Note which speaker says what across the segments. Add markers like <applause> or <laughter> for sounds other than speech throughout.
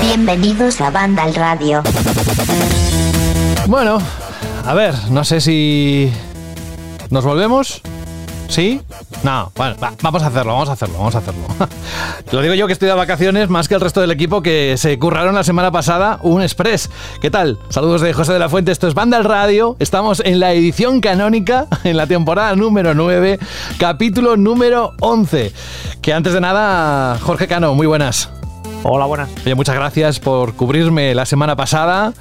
Speaker 1: Bienvenidos a Banda al Radio.
Speaker 2: Bueno, a ver, no sé si nos volvemos. ¿Sí? No, bueno, va, vamos a hacerlo, vamos a hacerlo, vamos a hacerlo. <laughs> Lo digo yo que estoy de vacaciones más que el resto del equipo que se curraron la semana pasada un express. ¿Qué tal? Saludos de José de la Fuente, esto es Banda al Radio. Estamos en la edición canónica, <laughs> en la temporada número 9, capítulo número 11. Que antes de nada, Jorge Cano, muy buenas.
Speaker 3: Hola, buenas.
Speaker 2: Oye, muchas gracias por cubrirme la semana pasada.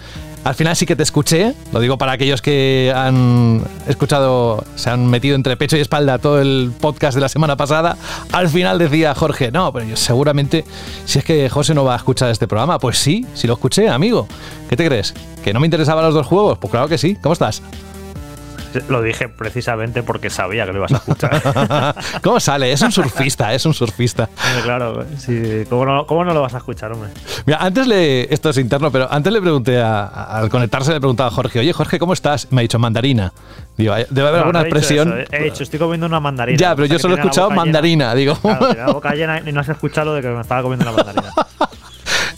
Speaker 2: Al final sí que te escuché, lo digo para aquellos que han escuchado, se han metido entre pecho y espalda todo el podcast de la semana pasada. Al final decía Jorge, no, pero yo seguramente, si es que José no va a escuchar este programa, pues sí, sí lo escuché, amigo. ¿Qué te crees? ¿Que no me interesaban los dos juegos? Pues claro que sí. ¿Cómo estás?
Speaker 3: Lo dije precisamente porque sabía que lo ibas a escuchar. <laughs>
Speaker 2: ¿Cómo sale? Es un surfista, es un surfista.
Speaker 3: claro, sí, ¿cómo, no, ¿cómo, no, lo vas a escuchar, hombre?
Speaker 2: Mira, antes le. Esto es interno, pero antes le pregunté a, al conectarse, le preguntaba a Jorge, oye, Jorge, ¿cómo estás? Me ha dicho mandarina. Digo, debe haber
Speaker 3: No,
Speaker 2: alguna
Speaker 3: no he
Speaker 2: expresión.
Speaker 3: eso, He dicho, estoy comiendo una mandarina.
Speaker 2: Ya, pero yo solo he escuchado
Speaker 3: boca llena.
Speaker 2: mandarina, digo.
Speaker 3: Claro, la boca llena y no has escuchado lo de que me estaba comiendo una mandarina. <laughs>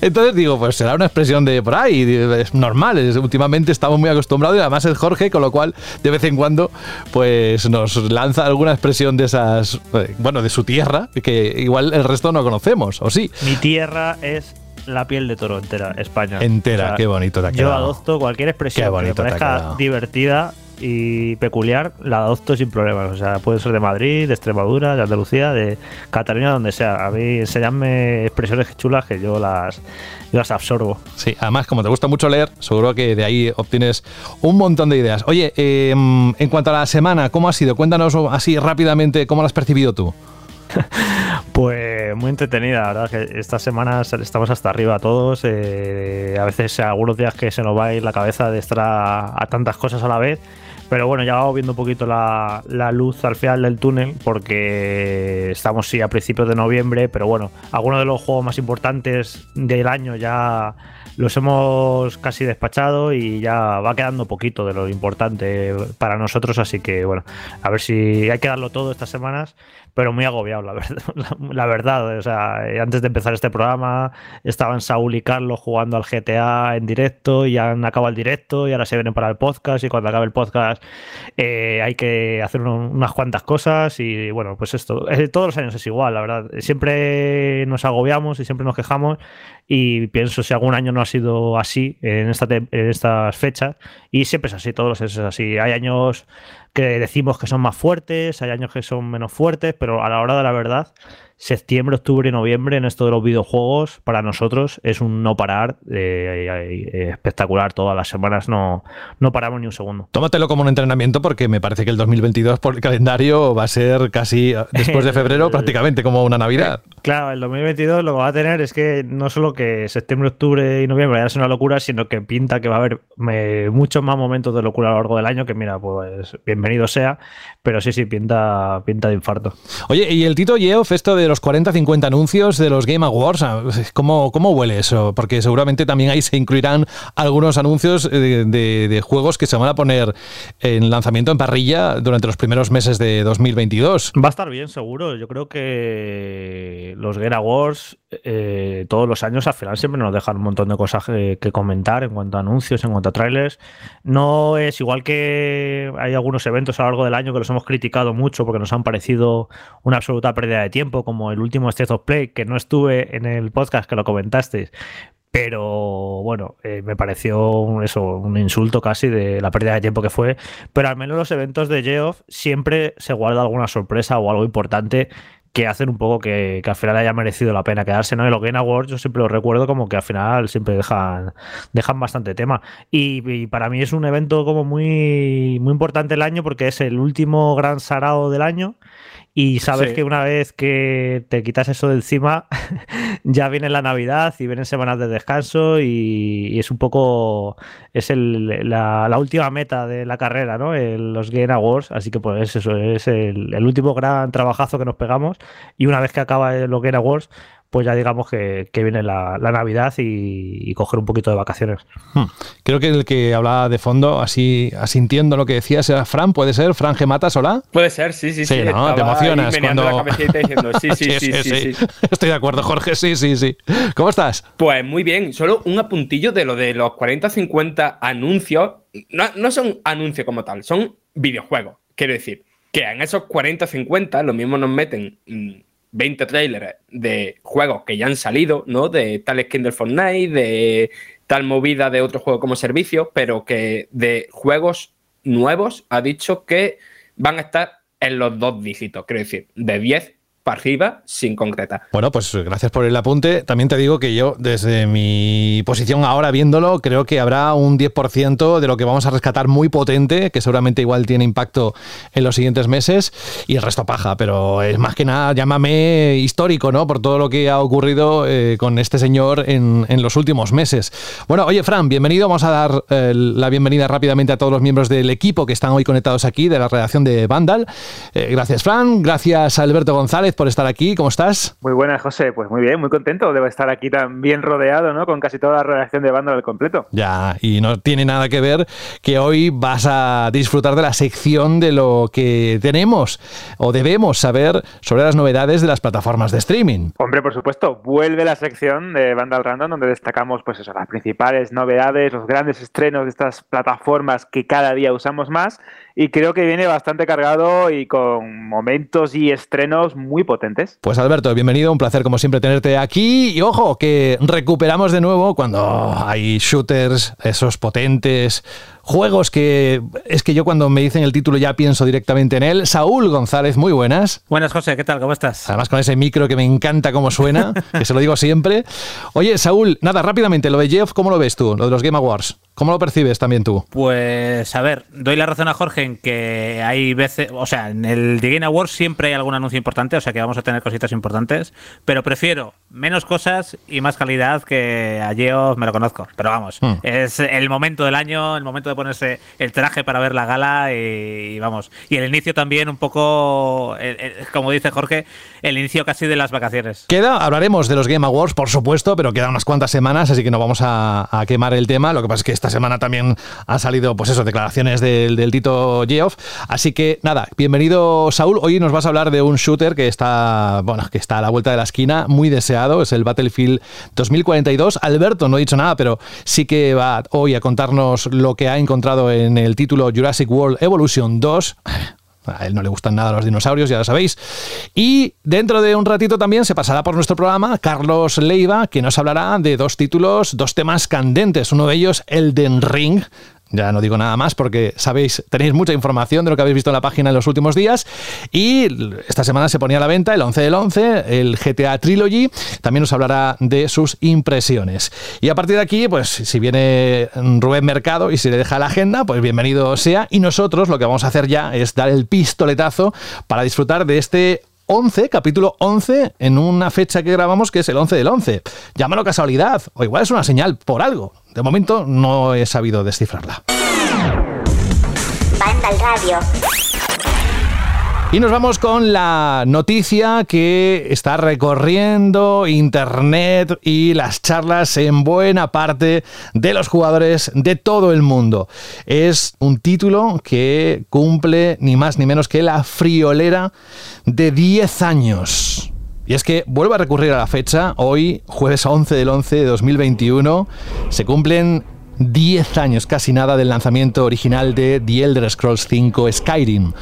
Speaker 2: Entonces digo, pues será una expresión de por ahí, es normal, es- últimamente estamos muy acostumbrados y además es Jorge, con lo cual de vez en cuando pues nos lanza alguna expresión de esas, eh, bueno, de su tierra, que igual el resto no conocemos, ¿o sí?
Speaker 3: Mi tierra es la piel de toro entera, España.
Speaker 2: Entera, qué bonito te ha
Speaker 3: Yo adopto cualquier
Speaker 2: Qué
Speaker 3: expresión que me parezca divertida y peculiar, la adopto sin problemas. O sea, puede ser de Madrid, de Extremadura, de Andalucía, de Cataluña, donde sea. A mí enseñadme expresiones chulas que yo las, yo las absorbo.
Speaker 2: Sí, además como te gusta mucho leer, seguro que de ahí obtienes un montón de ideas. Oye, eh, en cuanto a la semana, ¿cómo ha sido? Cuéntanos así rápidamente cómo la has percibido tú. <laughs>
Speaker 3: Pues muy entretenida, la verdad que estas semanas estamos hasta arriba todos. eh, a veces algunos días que se nos va a ir la cabeza de estar a, a tantas cosas a la vez. Pero bueno, ya vamos viendo un poquito la, la luz al final del túnel porque estamos sí a principios de noviembre, pero bueno, algunos de los juegos más importantes del año ya los hemos casi despachado y ya va quedando poquito de lo importante para nosotros, así que bueno, a ver si hay que darlo todo estas semanas, pero muy agobiado, la <laughs> verdad. Eh, antes de empezar este programa estaban Saúl y Carlos jugando al GTA en directo y ya han acabado el directo y ahora se vienen para el podcast y cuando acabe el podcast eh, hay que hacer unas cuantas cosas y bueno, pues esto, eh, todos los años es igual, la verdad. Siempre nos agobiamos y siempre nos quejamos y pienso si algún año no ha sido así en, esta en estas fechas y siempre es así, todos los años es así. Hay años que decimos que son más fuertes, hay años que son menos fuertes, pero a la hora de la verdad, septiembre, octubre y noviembre en esto de los videojuegos para nosotros es un no parar eh, eh, espectacular. Todas las semanas no, no paramos ni un segundo.
Speaker 2: Tómatelo como un entrenamiento porque me parece que el 2022 por el calendario va a ser casi eh, después de febrero <laughs> prácticamente como una Navidad.
Speaker 3: Claro, el 2022 lo que va a tener es que no solo que septiembre, octubre y noviembre ya es una locura, sino que pinta que va a haber eh, muchos más momentos de locura a lo largo del año, que mira, pues bienvenido sea, pero sí, sí, pinta, pinta de infarto.
Speaker 2: Oye, y el Tito Yeoff, esto de los 40-50 anuncios de los Game Awards, ah, ¿cómo, ¿cómo huele eso? Porque seguramente también ahí se incluirán algunos anuncios eh, de, de- de juegos que se van a poner en lanzamiento en parrilla durante los primeros meses de 2022.
Speaker 3: Va a estar bien, seguro. Yo creo que los Game Awards eh, todos los años al final siempre nos dejan un montón de cosas que, que comentar en cuanto a anuncios, en cuanto a trailers. No es igual que hay algunos eventos a lo largo del año que los hemos criticado mucho porque nos han parecido una absoluta pérdida de tiempo, como el último State of Play, que no estuve en el podcast que lo comentasteis. Pero bueno, eh, me pareció un, eso, un insulto casi de la pérdida de tiempo que fue. Pero al menos los eventos de Geoff siempre se guarda alguna sorpresa o algo importante que hacen un poco que, que al final haya merecido la pena quedarse, ¿no? Y los Game Awards yo siempre lo recuerdo como que al final siempre dejan, dejan bastante tema. Y, y para mí es un evento como muy, muy importante el año porque es el último gran sarao del año y sabes
Speaker 4: Sí.
Speaker 3: que una vez que te quitas eso de encima, <laughs> ya viene la Navidad y vienen semanas de descanso y, y es un poco, es el- la, la última meta de la carrera, ¿no? El- los Game Awards, así que pues eso es el, el último gran trabajazo que nos pegamos y una vez que acaba los Game Awards, pues ya digamos que, viene la, Navidad y, coger un poquito de vacaciones.
Speaker 2: Hmm. Creo que el que hablaba de fondo, así asintiendo lo que decías, era Fran, ¿puede ser? Fran Gematas, hola.
Speaker 1: Puede ser, sí, sí, sí.
Speaker 2: ¿no? Te emocionas cuando... <laughs>
Speaker 1: sí, sí, sí, sí,
Speaker 2: Estoy de acuerdo, Jorge, sí, sí, sí. ¿Cómo estás?
Speaker 1: Pues muy bien, solo un apuntillo de lo de los 40-50 anuncios. No, no son anuncios como tal, son videojuegos. Quiero decir, que en esos 40-50 lo mismo nos meten 20 mm, trailers de juegos que ya han salido, ¿no? De tal skin del Fortnite, de tal movida de otro juego como servicio, pero que de juegos nuevos ha dicho que van a estar en los dos dígitos, quiero decir, de 10 para arriba sin concretar.
Speaker 2: Bueno, pues gracias por el apunte. También te digo que yo, desde mi posición ahora viéndolo, creo que habrá un 10% de lo que vamos a rescatar muy potente, que seguramente igual tiene impacto en los siguientes meses, y el resto paja, pero es más que nada, llámame histórico, ¿no? Por todo lo que ha ocurrido eh, con este señor en, los últimos meses. Bueno, oye, Fran, bienvenido. Vamos a dar eh, la bienvenida rápidamente a todos los miembros del equipo que están hoy conectados aquí, de la redacción de Vandal. Eh, gracias, Fran. Gracias, Alberto González por estar aquí. ¿Cómo estás?
Speaker 4: Muy buenas, José. Pues muy bien, muy contento de estar aquí tan bien rodeado, ¿no? Con casi toda la redacción de banda al completo.
Speaker 2: Ya, y no tiene nada que ver que hoy vas a disfrutar de la sección de lo que tenemos o debemos saber sobre las novedades de las plataformas de streaming.
Speaker 4: Hombre, por supuesto, vuelve la sección de Banda al Random donde destacamos pues eso, las principales novedades, los grandes estrenos de estas plataformas que cada día usamos más y creo que viene bastante cargado y con momentos y estrenos muy potentes.
Speaker 2: Pues Alberto, bienvenido, un placer como siempre tenerte aquí y ojo que recuperamos de nuevo cuando hay shooters, esos potentes, juegos que es que yo cuando me dicen el título ya pienso directamente en él. Saúl González, muy buenas.
Speaker 5: Buenas, José, ¿qué tal? ¿Cómo estás?
Speaker 2: Además con ese micro que me encanta cómo suena, <laughs> que se lo digo siempre. Oye, Saúl, nada, rápidamente, lo de Jeff, ¿cómo lo ves tú? Lo de los Game Awards. ¿Cómo lo percibes también tú?
Speaker 5: Pues a ver, doy la razón a Jorge en que hay veces, o sea, en el The Game Awards siempre hay algún anuncio importante, o sea que vamos a tener cositas importantes, pero prefiero menos cosas y más calidad que a Geoff me lo conozco. Pero vamos, hmm. es el momento del año, el momento de ponerse el traje para ver la gala y, vamos. Y el inicio también un poco, como dice Jorge, el inicio casi de las vacaciones.
Speaker 2: Queda, hablaremos de los Game Awards, por supuesto, pero quedan unas cuantas semanas, así que no vamos a, quemar el tema. Lo que pasa es que esta semana también han salido, pues eso, declaraciones del, Tito Geoff. Así que nada, bienvenido Saúl. Hoy nos vas a hablar de un shooter que está, bueno, que está a la vuelta de la esquina, muy deseado, es el Battlefield 2042. Alberto no ha dicho nada, pero sí que va hoy a contarnos lo que ha en el título Jurassic World Evolution 2 a él no le gustan nada los dinosaurios, ya lo sabéis. Y dentro de un ratito también se pasará por nuestro programa Carlos Leiva, que nos hablará de dos títulos, dos temas candentes. Uno de ellos, Elden Ring, ya no digo nada más porque sabéis, tenéis mucha información de lo que habéis visto en la página en los últimos días. Y esta semana se ponía a la venta el 11 del 11, el GTA Trilogy. También nos hablará de sus impresiones. Y a partir de aquí, pues si viene Rubén Mercado y si le deja la agenda, pues bienvenido sea. Y nosotros lo que vamos a hacer ya es dar el pistoletazo para disfrutar de este 11, capítulo 11, en una fecha que grabamos que es el 11 del 11. Llámalo casualidad, o igual es una señal por algo. De momento no he sabido descifrarla. Banda al radio. Y nos vamos con la noticia que está recorriendo Internet y las charlas en buena parte de los jugadores de todo el mundo. Es un título que cumple ni más ni menos que la friolera de 10 años. Y es que vuelvo a recurrir a la fecha, hoy, jueves 11 del 11 de 2021, se cumplen 10 años, casi nada, del lanzamiento original de The Elder Scrolls V Skyrim,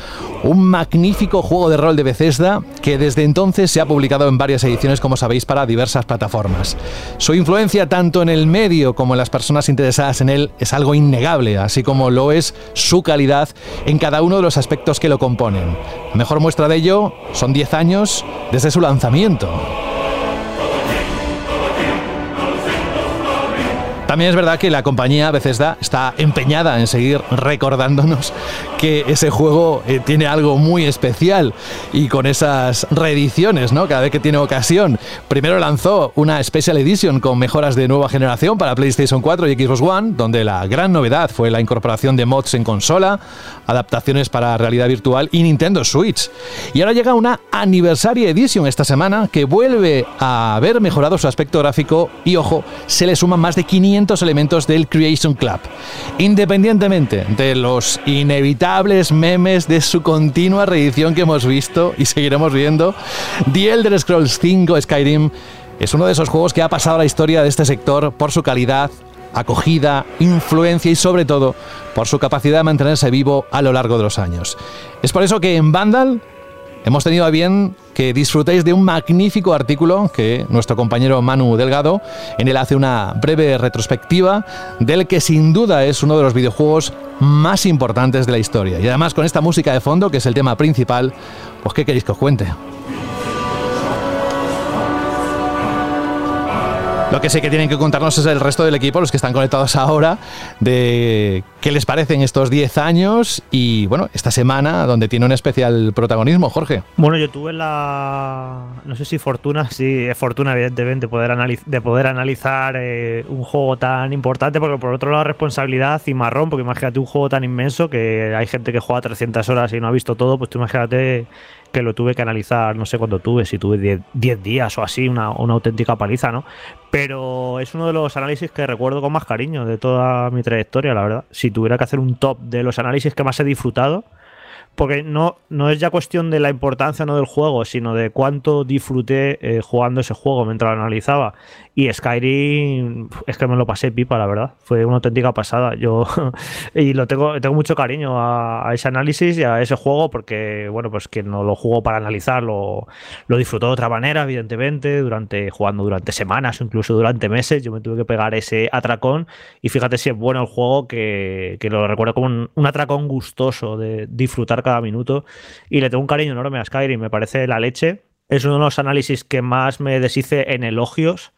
Speaker 2: un magnífico juego de rol de Bethesda que desde entonces se ha publicado en varias ediciones, como sabéis, para diversas plataformas. Su influencia tanto en el medio como en las personas interesadas en él es algo innegable, así como lo es su calidad en cada uno de los aspectos que lo componen. Mejor muestra de ello son 10 años desde su lanzamiento. También es verdad que la compañía Bethesda está empeñada en seguir recordándonos que ese juego eh, tiene algo muy especial y con esas reediciones, ¿no? Cada vez que tiene ocasión. Primero lanzó una Special Edition con mejoras de nueva generación para PlayStation 4 y Xbox One, donde la gran novedad fue la incorporación de mods en consola, adaptaciones para realidad virtual y Nintendo Switch. Y ahora llega una Anniversary Edition esta semana que vuelve a haber mejorado su aspecto gráfico y, ojo, se le suman más de 500 elementos del Creation Club. Independientemente de los inevitables memes de su continua reedición que hemos visto y seguiremos viendo, The Elder Scrolls 5 Skyrim es uno de esos juegos que ha pasado a la historia de este sector por su calidad, acogida, influencia y sobre todo por su capacidad de mantenerse vivo a lo largo de los años. Es por eso que en Vandal hemos tenido a bien que disfrutéis de un magnífico artículo que nuestro compañero Manu Delgado en él hace una breve retrospectiva del que sin duda es uno de los videojuegos más importantes de la historia. Y además con esta música de fondo, que es el tema principal, pues ¿qué queréis que os cuente? Lo que sé que tienen que contarnos es el resto del equipo, los que están conectados ahora, de qué les parecen estos 10 años y, bueno, esta semana donde tiene un especial protagonismo, Jorge.
Speaker 3: Bueno, yo tuve la, no sé si fortuna, sí, es fortuna evidentemente poder de poder analizar eh, un juego tan importante, porque por otro lado responsabilidad y marrón, porque imagínate un juego tan inmenso que hay gente que juega 300 horas y no ha visto todo, pues tú imagínate que lo tuve que analizar, no sé cuándo tuve, si tuve 10 días o así, una, una auténtica paliza, ¿no? Pero es uno de los análisis que recuerdo con más cariño de toda mi trayectoria, la verdad. Si tuviera que hacer un top de los análisis que más he disfrutado, porque no, no es ya cuestión de la importancia no del juego, sino de cuánto disfruté eh, jugando ese juego mientras lo analizaba. Y Skyrim es que me lo pasé pipa, la verdad. Fue una auténtica pasada. Yo <laughs> y lo tengo, tengo mucho cariño a, ese análisis y a ese juego porque, bueno, pues que no lo jugó para analizarlo, lo disfrutó de otra manera, evidentemente, durante jugando durante semanas incluso durante meses. Yo me tuve que pegar ese atracón y fíjate si es bueno el juego que, que lo recuerdo como un, un atracón gustoso de disfrutar cada minuto y le tengo un cariño enorme a Skyrim. Me parece la leche. Es uno de los análisis que más me deshice en elogios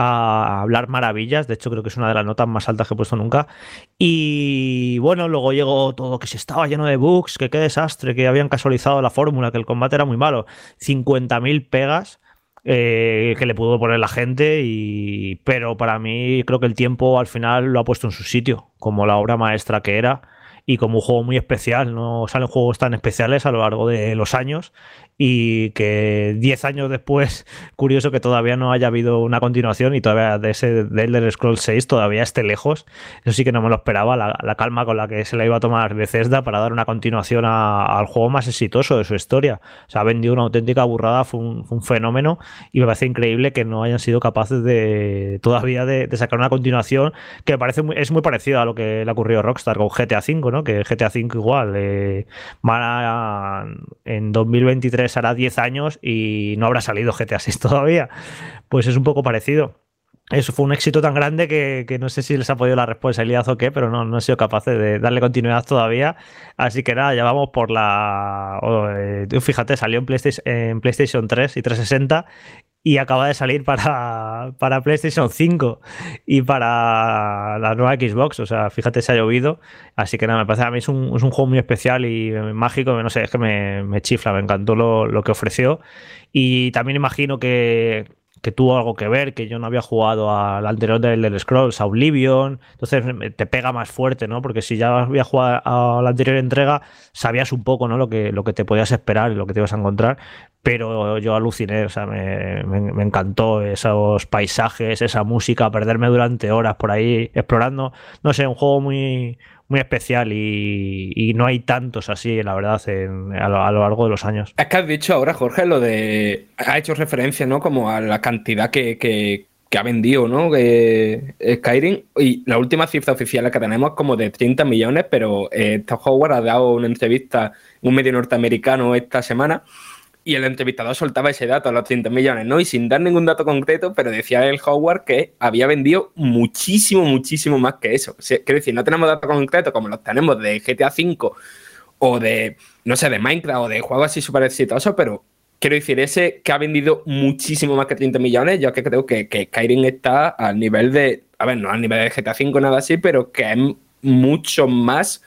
Speaker 3: a hablar maravillas. De hecho, creo que es una de las notas más altas que he puesto nunca. Y bueno, luego llegó todo que se estaba lleno de bugs, que qué desastre, que habían casualizado la fórmula, que el combate era muy malo. 50.000 pegas. Eh, que le pudo poner la gente y pero para mí creo que el tiempo al final lo ha puesto en su sitio como la obra maestra que era y como un juego muy especial no salen juegos tan especiales a lo largo de los años y que 10 años después, <laughs> curioso que todavía no haya habido una continuación y todavía de ese de Elder Scrolls 6 todavía esté lejos. Eso sí que no me lo esperaba, la, calma con la que se la iba a tomar Bethesda para dar una continuación al juego más exitoso de su historia. O sea, ha vendido una auténtica burrada, fue un, fenómeno y me parece increíble que no hayan sido capaces de todavía de, sacar una continuación que parece es muy parecido a lo que le ocurrió a Rockstar con GTA V, ¿no? Que GTA V igual eh, van a, en 2023 hará 10 años y no habrá salido GTA 6 <laughs> todavía. Pues es un poco parecido. Eso fue un éxito tan grande que, no sé si les ha podido la responsabilidad o qué, pero no, no he sido capaz de darle continuidad todavía. Así que nada, ya vamos por la. Eh, fíjate, salió en PlayStation, en PlayStation 3 y 360 y acaba de salir para, para, PlayStation 5 y para la nueva Xbox. O sea, fíjate, se ha llovido. Así que nada, me parece a mí es un, es un juego muy especial y mágico. No sé, es que me, me chifla, me encantó lo, lo, que ofreció. Y también imagino que, que tuvo algo que ver, que yo no había jugado al anterior del, Scrolls, a Oblivion, entonces te pega más fuerte, ¿no? Porque si ya había jugado a la anterior entrega, sabías un poco, ¿no? Lo que, lo que te podías esperar y lo que te ibas a encontrar, pero yo aluciné, o sea, me, me, encantó esos paisajes, esa música, perderme durante horas por ahí explorando, no sé, un juego muy, muy especial y, no hay tantos así, la verdad, a, lo, largo de los años.
Speaker 1: Es que has dicho ahora, Jorge, lo de... Ha hecho referencia, ¿no? Como a la cantidad que, ha vendido, ¿no? Skyrim. Y la última cifra oficial que tenemos es como de 30 millones, pero eh, Howard ha dado una entrevista a un medio norteamericano esta semana y el entrevistador soltaba ese dato, los 30 millones, ¿no? Y sin dar ningún dato concreto, pero decía el Howard que había vendido muchísimo, muchísimo más que eso. quiero decir, no tenemos datos concretos como los tenemos de GTA V o de, no sé, de Minecraft o de juegos así súper exitosos, pero quiero decir, ese que ha vendido muchísimo más que 30 millones, yo que creo que, que Skyrim está al nivel de a ver, no al nivel de GTA V, nada así, pero que es mucho más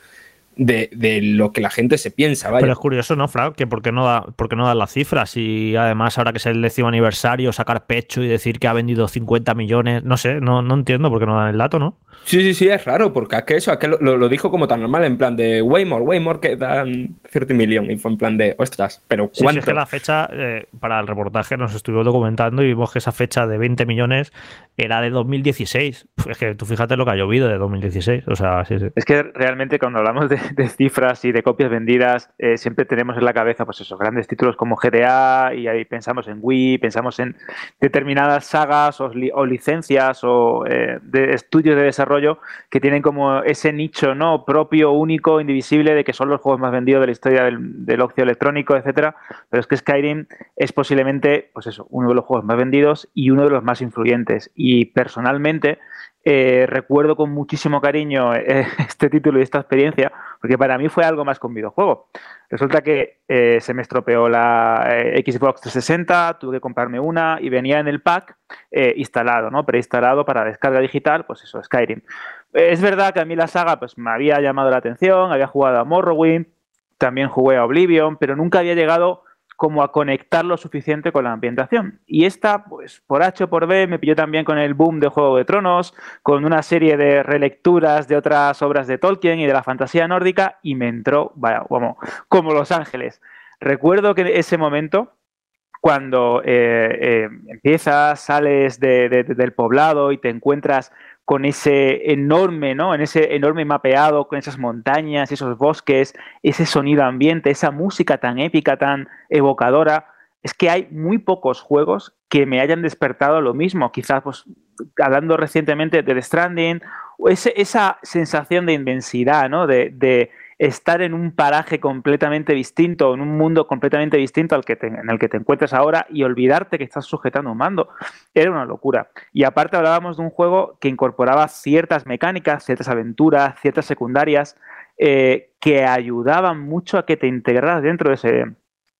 Speaker 1: de, de, lo que la gente se piensa. Vaya.
Speaker 3: Pero es curioso, ¿no, Frank? Que por qué no da, por qué no dan las cifras y además ahora que es el décimo aniversario sacar pecho y decir que ha vendido 50 millones, no sé, no, no entiendo por qué no dan el dato, ¿no?
Speaker 1: Sí, sí, sí, es raro, porque es que eso, es que lo, lo, dijo como tan normal, en plan de Waymore, Waymore que dan 30 millones, y fue en plan de, ostras, pero ¿cuánto?
Speaker 3: Sí, es que la fecha, eh, para el reportaje nos estuvimos documentando y vimos que esa fecha de 20 millones era de 2016. Es que tú fíjate lo que ha llovido de 2016, o sea, sí, sí.
Speaker 4: Es que realmente cuando hablamos de, <laughs> de cifras y de copias vendidas, eh, siempre tenemos en la cabeza, pues esos grandes títulos como GTA y ahí pensamos en Wii, pensamos en determinadas sagas o, li o licencias o eh, de estudios de desarrollo que tienen como ese nicho no propio, único, indivisible de que son los juegos más vendidos de la historia del, del ocio electrónico, etcétera. Pero es que Skyrim es posiblemente, pues eso, uno de los juegos más vendidos y uno de los más influyentes. Y personalmente eh, recuerdo con muchísimo cariño eh, <laughs> este título y esta experiencia, porque para mí fue algo más un videojuego. Resulta que eh, se me estropeó la Xbox 360, tuve que comprarme una y venía en el pack instalado, ¿no? Preinstalado para descarga digital, pues eso, Skyrim. Es verdad que a mí la saga pues, me había llamado la atención, había jugado a Morrowind, también jugué a Oblivion, pero nunca había llegado como a conectar lo suficiente con la ambientación. Y esta, pues por H o por B, me pilló también con el boom de Juego de Tronos, con una serie de relecturas de otras obras de Tolkien y de la fantasía nórdica, y me entró, vaya, como, como Los Ángeles. Recuerdo que ese momento, cuando eh, eh, empiezas, sales de, del poblado y te encuentras con ese enorme, ¿no? En ese enorme mapeado, con esas montañas, esos bosques, ese sonido ambiente, esa música tan épica, tan evocadora. Es que hay muy pocos juegos que me hayan despertado lo mismo. Quizás, pues, hablando recientemente de The Stranding, ese, esa sensación de inmensidad, ¿no? De, estar en un paraje completamente distinto, en un mundo completamente distinto al que te, en el que te encuentras ahora y olvidarte que estás sujetando un mando. Era una locura. Y aparte hablábamos de un juego que incorporaba ciertas mecánicas, ciertas aventuras, ciertas secundarias, eh, que ayudaban mucho a que te integraras dentro de ese,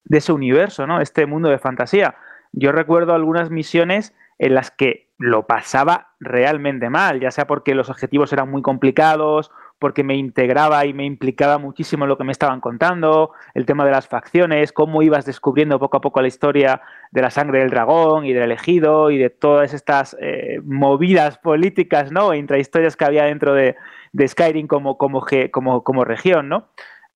Speaker 4: de ese universo, ¿no? Este mundo de fantasía. Yo recuerdo algunas misiones en las que lo pasaba realmente mal, ya sea porque los objetivos eran muy complicados porque me integraba y me implicaba muchísimo lo que me estaban contando, el tema de las facciones, cómo ibas descubriendo poco a poco la historia de la sangre del dragón y del elegido y de todas estas eh, movidas políticas, ¿no? E intrahistorias que había dentro de, de Skyrim como, como, como, como, región, ¿no?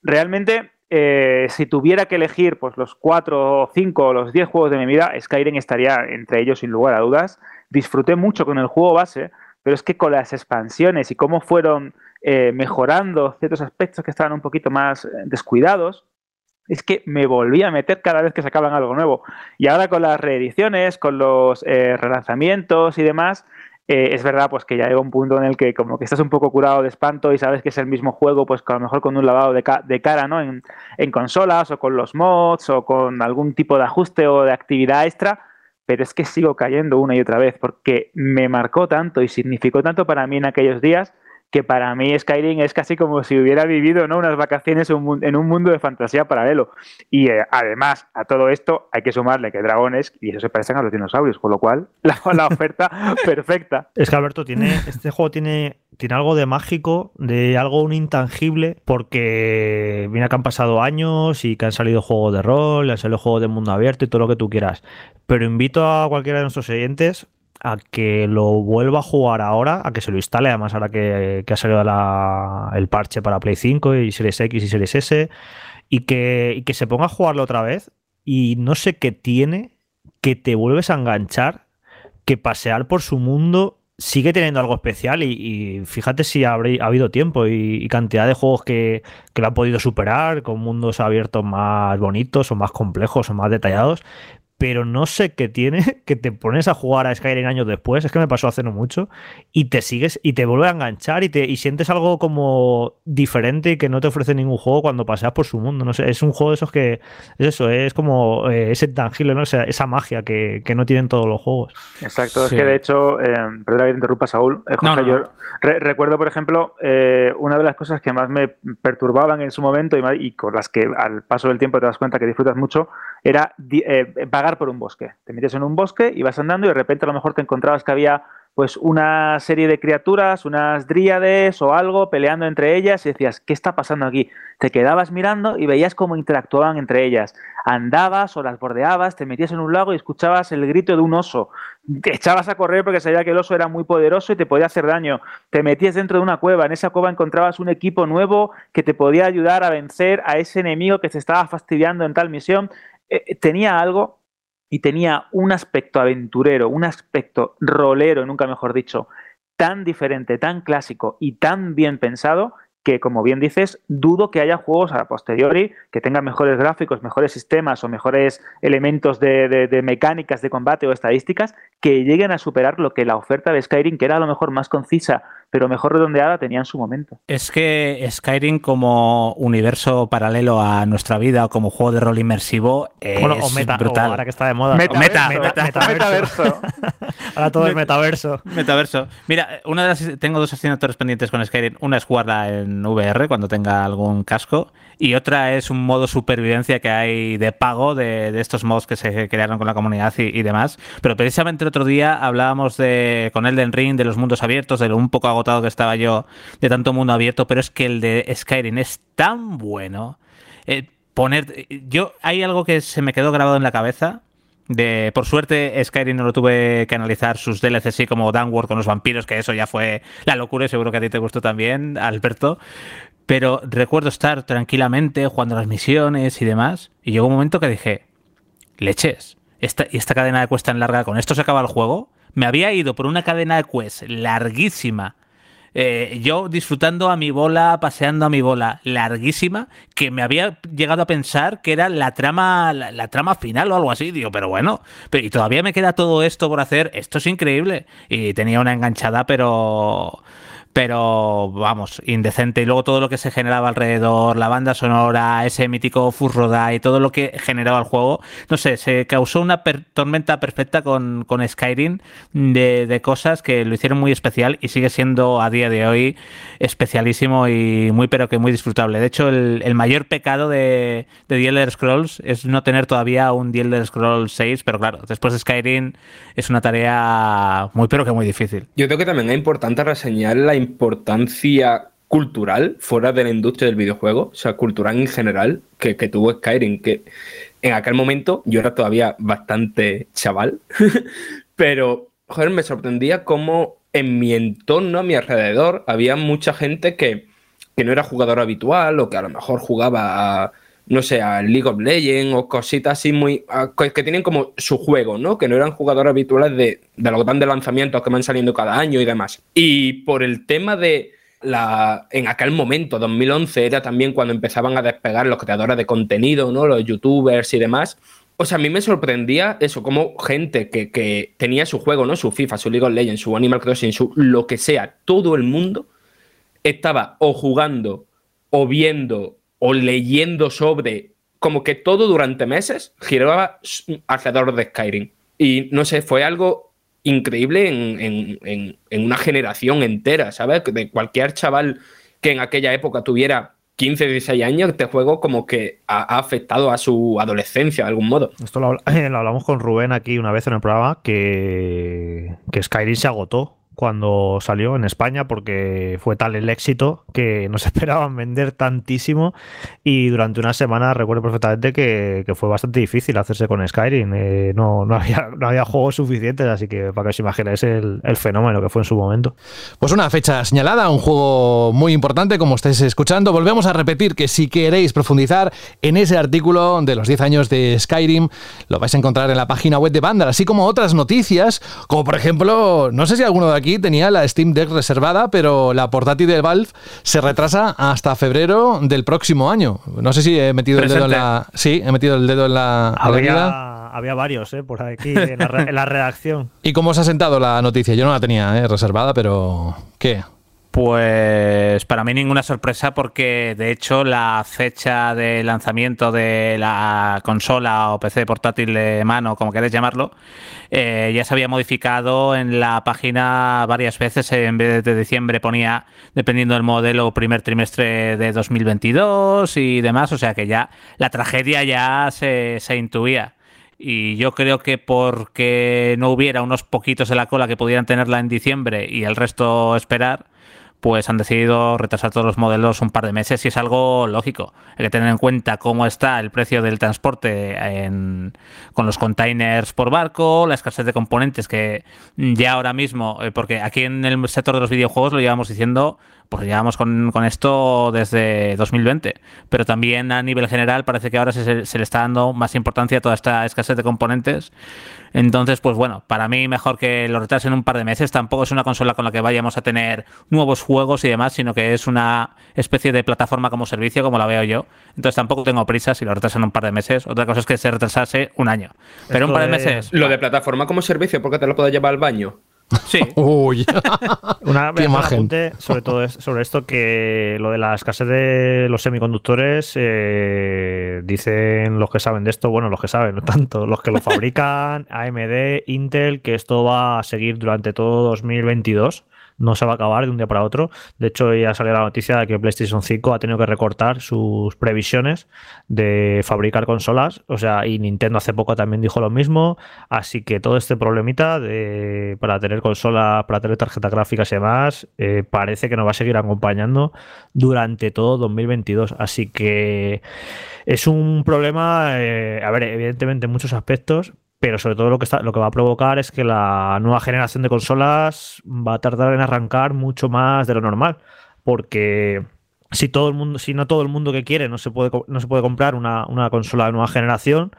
Speaker 4: Realmente, eh, si tuviera que elegir pues, los cuatro, o cinco o los diez juegos de mi vida, Skyrim estaría entre ellos sin lugar a dudas. Disfruté mucho con el juego base, pero es que con las expansiones y cómo fueron eh, mejorando ciertos aspectos que estaban un poquito más descuidados, es que me volví a meter cada vez que sacaban algo nuevo. Y ahora con las reediciones, con los eh, relanzamientos y demás, eh, es verdad pues que ya llega un punto en el que como que estás un poco curado de espanto y sabes que es el mismo juego, pues a lo mejor con un lavado de, de cara ¿no? En, consolas o con los mods o con algún tipo de ajuste o de actividad extra, pero es que sigo cayendo una y otra vez porque me marcó tanto y significó tanto para mí en aquellos días que para mí Skyrim es casi como si hubiera vivido ¿no? unas vacaciones en un mundo de fantasía paralelo. Y eh, además, a todo esto hay que sumarle que dragones, y eso se parecen a los dinosaurios, con lo cual <laughs> la, la oferta <laughs> perfecta.
Speaker 3: Es que Alberto, tiene, este juego tiene, tiene algo de mágico, de algo un intangible, porque mira que han pasado años y que han salido juegos de rol, han salido juegos de mundo abierto y todo lo que tú quieras. Pero invito a cualquiera de nuestros oyentes a que lo vuelva a jugar ahora, a que se lo instale, además ahora que, ha salido la, el parche para Play 5 y Series X y Series S, y que, se ponga a jugarlo otra vez y no sé qué tiene que te vuelves a enganchar, que pasear por su mundo sigue teniendo algo especial y, fíjate si ha, ha habido tiempo y, y, cantidad de juegos que, que lo han podido superar con mundos abiertos más bonitos o más complejos o más detallados, pero no sé qué tiene <laughs> que te pones a jugar a Skyrim años después, es que me pasó hace no mucho, y te sigues y te vuelve a enganchar y, te, y sientes algo como diferente y que no te ofrece ningún juego cuando paseas por su mundo. No sé, es un juego de esos que es eso, es como eh, ese tangible, ¿no? Esa, esa magia que, que, no tienen todos los juegos.
Speaker 4: Exacto, sí. es que de hecho, eh, perdón que te interrumpa, Saúl. Eh, Jorge, no, no. Yo re recuerdo, por ejemplo, eh, una de las cosas que más me perturbaban en su momento y, y, con las que al paso del tiempo te das cuenta que disfrutas mucho era pagar por un bosque. Te metes en un bosque y vas andando y de repente a lo mejor te encontrabas que había pues una serie de criaturas, unas dríades o algo peleando entre ellas y decías, ¿qué está pasando aquí? Te quedabas mirando y veías cómo interactuaban entre ellas. Andabas o las bordeabas, te metías en un lago y escuchabas el grito de un oso. Te echabas a correr porque sabía que el oso era muy poderoso y te podía hacer daño. Te metías dentro de una cueva, en esa cueva encontrabas un equipo nuevo que te podía ayudar a vencer a ese enemigo que se estaba fastidiando en tal misión. Eh, tenía algo y tenía un aspecto aventurero, un aspecto rolero, nunca mejor dicho, tan diferente, tan clásico y tan bien pensado que, como bien dices, dudo que haya juegos a posteriori que tengan mejores gráficos, mejores sistemas o mejores elementos de, mecánicas de combate o estadísticas que lleguen a superar lo que la oferta de Skyrim, que era a lo mejor más concisa, pero mejor redondeada, tenía en su momento.
Speaker 5: Es que Skyrim como universo paralelo a nuestra vida o como juego de rol inmersivo es brutal.
Speaker 3: ahora que está de moda.
Speaker 4: metaverso. <laughs>
Speaker 3: ahora todo es metaverso.
Speaker 5: Metaverso. Mira, una de las, tengo dos asignaturas pendientes con Skyrim. Una es jugarla en VR cuando tenga algún casco y otra es un modo supervivencia que hay de pago de, estos modos que se crearon con la comunidad y, demás. Pero precisamente el otro día hablábamos de con Elden Ring de los mundos abiertos, de lo un poco agotado que estaba yo de tanto mundo abierto, pero es que el de Skyrim es tan bueno. Eh, poner, yo hay algo que se me quedó grabado en la cabeza de, por suerte, Skyrim no lo tuve que analizar sus DLCs así como Downward con los vampiros, que eso ya fue la locura y seguro que a ti te gustó también, Alberto. Pero recuerdo estar tranquilamente jugando las misiones y demás. Y llegó un momento que dije, leches, esta, esta cadena de quest tan larga, ¿con esto se acaba el juego? Me había ido por una cadena de quest larguísima eh, yo disfrutando a mi bola, paseando a mi bola, larguísima, que me había llegado a pensar que era la trama, la, trama final o algo así. Digo, pero bueno, pero, y todavía me queda todo esto por hacer. Esto es increíble. Y tenía una enganchada, pero pero vamos, indecente. Y luego todo lo que se generaba alrededor, la banda sonora, ese mítico Furroda y todo lo que generaba el juego, no sé, se causó una tormenta perfecta con, con Skyrim de, de, cosas que lo hicieron muy especial y sigue siendo a día de hoy especialísimo y muy, pero que muy disfrutable. De hecho, el, el mayor pecado de, de The Elder Scrolls es no tener todavía un The Elder Scrolls 6, pero claro, después de Skyrim es una tarea muy, pero que muy difícil.
Speaker 1: Yo creo que también es importante reseñar la importancia cultural fuera de la industria del videojuego, o sea, cultural en general, que, tuvo Skyrim, que en aquel momento yo era todavía bastante chaval, <laughs> pero, joder, me sorprendía cómo en mi entorno, a mi alrededor, había mucha gente que, que no era jugador habitual o que a lo mejor jugaba a no sé, League of Legends o cositas así muy. que tienen como su juego, ¿no? Que no eran jugadores habituales de, de los grandes lanzamientos que van saliendo cada año y demás. Y por el tema de. La, en aquel momento, 2011, era también cuando empezaban a despegar los creadores de contenido, ¿no? Los youtubers y demás. O sea, a mí me sorprendía eso, como gente que, que tenía su juego, ¿no? Su FIFA, su League of Legends, su Animal Crossing, su lo que sea, todo el mundo estaba o jugando o viendo o leyendo sobre, como que todo durante meses giraba alrededor de Skyrim. Y no sé, fue algo increíble en, una generación entera, ¿sabes? De cualquier chaval que en aquella época tuviera 15, 16 años, este juego como que ha, afectado a su adolescencia de algún modo.
Speaker 3: Esto <clears throat> lo, hablamos con Rubén aquí una vez en el programa, que, que Skyrim se agotó cuando salió en España porque fue tal el éxito que no se <laughs> esperaban vender tantísimo y durante una semana recuerdo perfectamente que, fue bastante difícil hacerse con Skyrim. Eh, no, no, había, <laughs> no había juegos suficientes, así que para que os imaginéis el, el, fenómeno que fue en su momento.
Speaker 2: Pues una fecha señalada, un juego muy importante como estáis escuchando. Volvemos a repetir que si queréis profundizar en ese artículo de los 10 años de Skyrim, lo vais a encontrar en la página web de Vandal, así como otras noticias, como por ejemplo, no sé si alguno de aquí aquí tenía la Steam Deck reservada, pero la portátil de Valve se retrasa hasta febrero del próximo año. No sé si he metido el dedo en la. Sí, he metido el dedo en la.
Speaker 3: Había, había varios, ¿eh? Por aquí, en la, redacción.
Speaker 2: ¿Y cómo os ha sentado la noticia? Yo no la tenía ¿eh? reservada, pero. ¿Qué?
Speaker 5: Pues para mí ninguna sorpresa porque de hecho la fecha de lanzamiento de la consola o PC portátil de mano, como queréis llamarlo, eh, ya se había modificado en la página varias veces. En vez de diciembre ponía, dependiendo del modelo, primer trimestre de 2022 y demás. O sea que ya la tragedia ya se, se intuía. y yo creo que porque no hubiera unos poquitos de la cola que pudieran tenerla en diciembre y el resto esperar, pues han decidido retrasar todos los modelos un par de meses y es algo lógico. Hay que tener en cuenta cómo está el precio del transporte con los containers por barco, la escasez de componentes que ya ahora mismo, eh, porque aquí en el sector de los videojuegos lo llevamos diciendo pues llevamos con, esto desde 2020. Pero también a nivel general parece que ahora se, se, le está dando más importancia a toda esta escasez de componentes. Entonces, pues bueno, para mí mejor que lo retrasen un par de meses. Tampoco es una consola con la que vayamos a tener nuevos juegos y demás, sino que es una especie de plataforma como servicio, como la veo yo. Entonces tampoco tengo prisa si lo retrasan un par de meses. Otra cosa es que se retrasase un año. Pero un par de meses.
Speaker 1: Lo de plataforma como servicio, porque te lo puedo llevar al baño.
Speaker 5: Sí. <laughs>
Speaker 2: Uy.
Speaker 3: Una
Speaker 2: Qué imagen.
Speaker 3: sobre todo sobre esto que lo de la escasez de los semiconductores eh, dicen los que saben de esto, bueno, los que saben, no tanto, los que lo <laughs> fabrican, AMD, Intel, que esto va a seguir durante todo 2022 no se va a acabar de un día para otro. De hecho, ya salió la noticia de que PlayStation 5 ha tenido que recortar sus previsiones de fabricar consolas. O sea, y Nintendo hace poco también dijo lo mismo. Así que todo este problemita de, para tener consola, para tener tarjetas gráficas y demás, eh, parece que nos va a seguir acompañando durante todo 2022. Así que es un problema, eh, a ver, evidentemente en muchos aspectos, pero sobre todo lo que, está, lo que va a provocar es que la nueva generación de consolas va a tardar en arrancar mucho más de lo normal, porque si todo el mundo, si no todo el mundo que quiere no se puede, no se puede comprar una, una consola de nueva generación,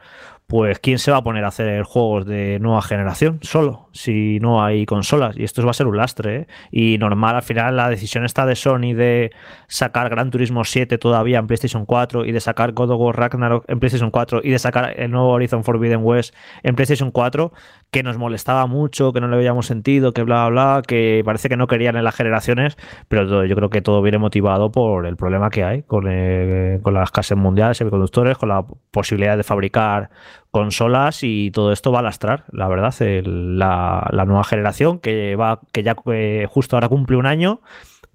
Speaker 3: pues ¿quién se va a poner a hacer juegos de nueva generación solo si no hay consolas? Y esto va a ser un lastre. ¿eh? Y normal, al final la decisión está de Sony de sacar Gran Turismo 7 todavía en PlayStation 4 y de sacar God of War Ragnarok en PlayStation 4 y de sacar el nuevo Horizon Forbidden West en PlayStation 4, que nos molestaba mucho, que no le veíamos sentido, que bla, bla, bla, que parece que no querían en las generaciones, pero yo creo que todo viene motivado por el problema que hay con, eh, con las escasez mundial semiconductores, con la posibilidad de fabricar consolas y todo esto va a lastrar, la verdad, la, nueva generación que va que ya eh, justo ahora cumple un año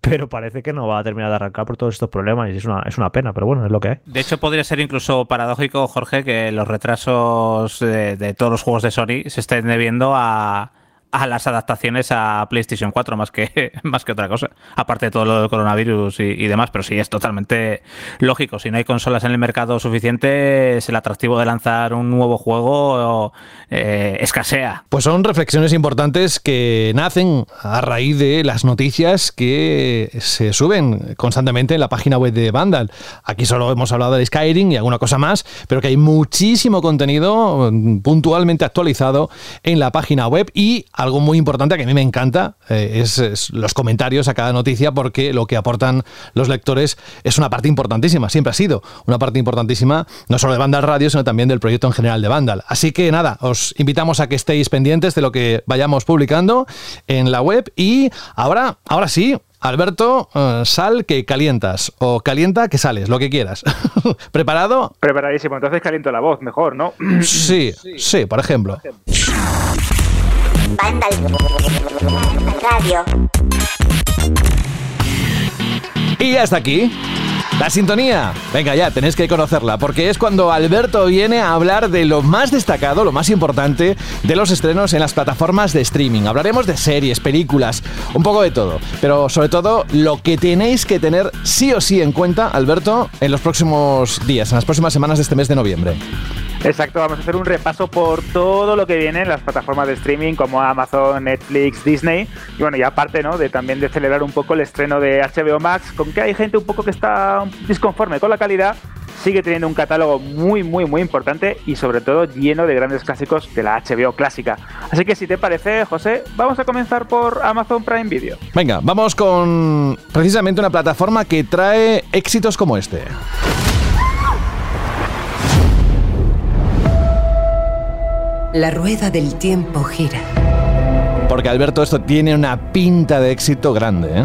Speaker 3: pero parece que no va a terminar de arrancar por todos estos problemas y es una, es una pena, pero bueno, es lo que hay.
Speaker 5: De hecho, podría ser incluso paradójico, Jorge, que los retrasos de todos los juegos de Sony se estén debiendo a, a las adaptaciones a PlayStation 4 más que, <laughs> más que otra cosa. Aparte de todo lo del coronavirus y, demás, pero sí es totalmente lógico. Si no hay consolas en el mercado suficiente, el atractivo de lanzar un nuevo juego eh, escasea.
Speaker 2: Pues son reflexiones importantes que nacen a raíz de las noticias que se suben constantemente en la página web de Vandal. Aquí solo hemos hablado de Skyrim y alguna cosa más, pero que hay muchísimo contenido mm, puntualmente actualizado en la página web y algo muy importante que a mí me encanta eh, es, los comentarios a cada noticia porque lo que aportan los lectores es una parte importantísima, siempre ha sido una parte importantísima no solo de Vandal Radio, sino también del proyecto en general de Vandal. Así que nada, os invitamos a que estéis pendientes de lo que vayamos publicando en la web y ahora, ahora sí, Alberto, eh, sal que calientas o calienta que sales, lo que quieras. <laughs> ¿Preparado?
Speaker 4: Preparadísimo. Entonces caliento la voz, mejor, ¿no?
Speaker 2: Sí, <clears throat> sí, por ejemplo. Y hasta aquí. La sintonía. Venga ya, tenéis que conocerla, porque es cuando Alberto viene a hablar de lo más destacado, lo más importante de los estrenos en las plataformas de streaming. Hablaremos de series, películas, un poco de todo, pero sobre todo lo que tenéis que tener sí o sí en cuenta, Alberto, en los próximos días, en las próximas semanas de este mes de noviembre.
Speaker 4: Exacto, vamos a hacer un repaso por todo lo que viene en las plataformas de streaming como Amazon, Netflix, Disney. Y bueno, y aparte, ¿no? De también de celebrar un poco el estreno de HBO Max, con que hay gente un poco que está disconforme con la calidad, sigue teniendo un catálogo muy, muy, muy importante y sobre todo lleno de grandes clásicos de la HBO clásica. Así que si te parece, José, vamos a comenzar por Amazon Prime Video.
Speaker 2: Venga, vamos con precisamente una plataforma que trae éxitos como este.
Speaker 6: La rueda del tiempo gira.
Speaker 2: Porque Alberto, esto tiene una pinta de éxito grande, ¿eh?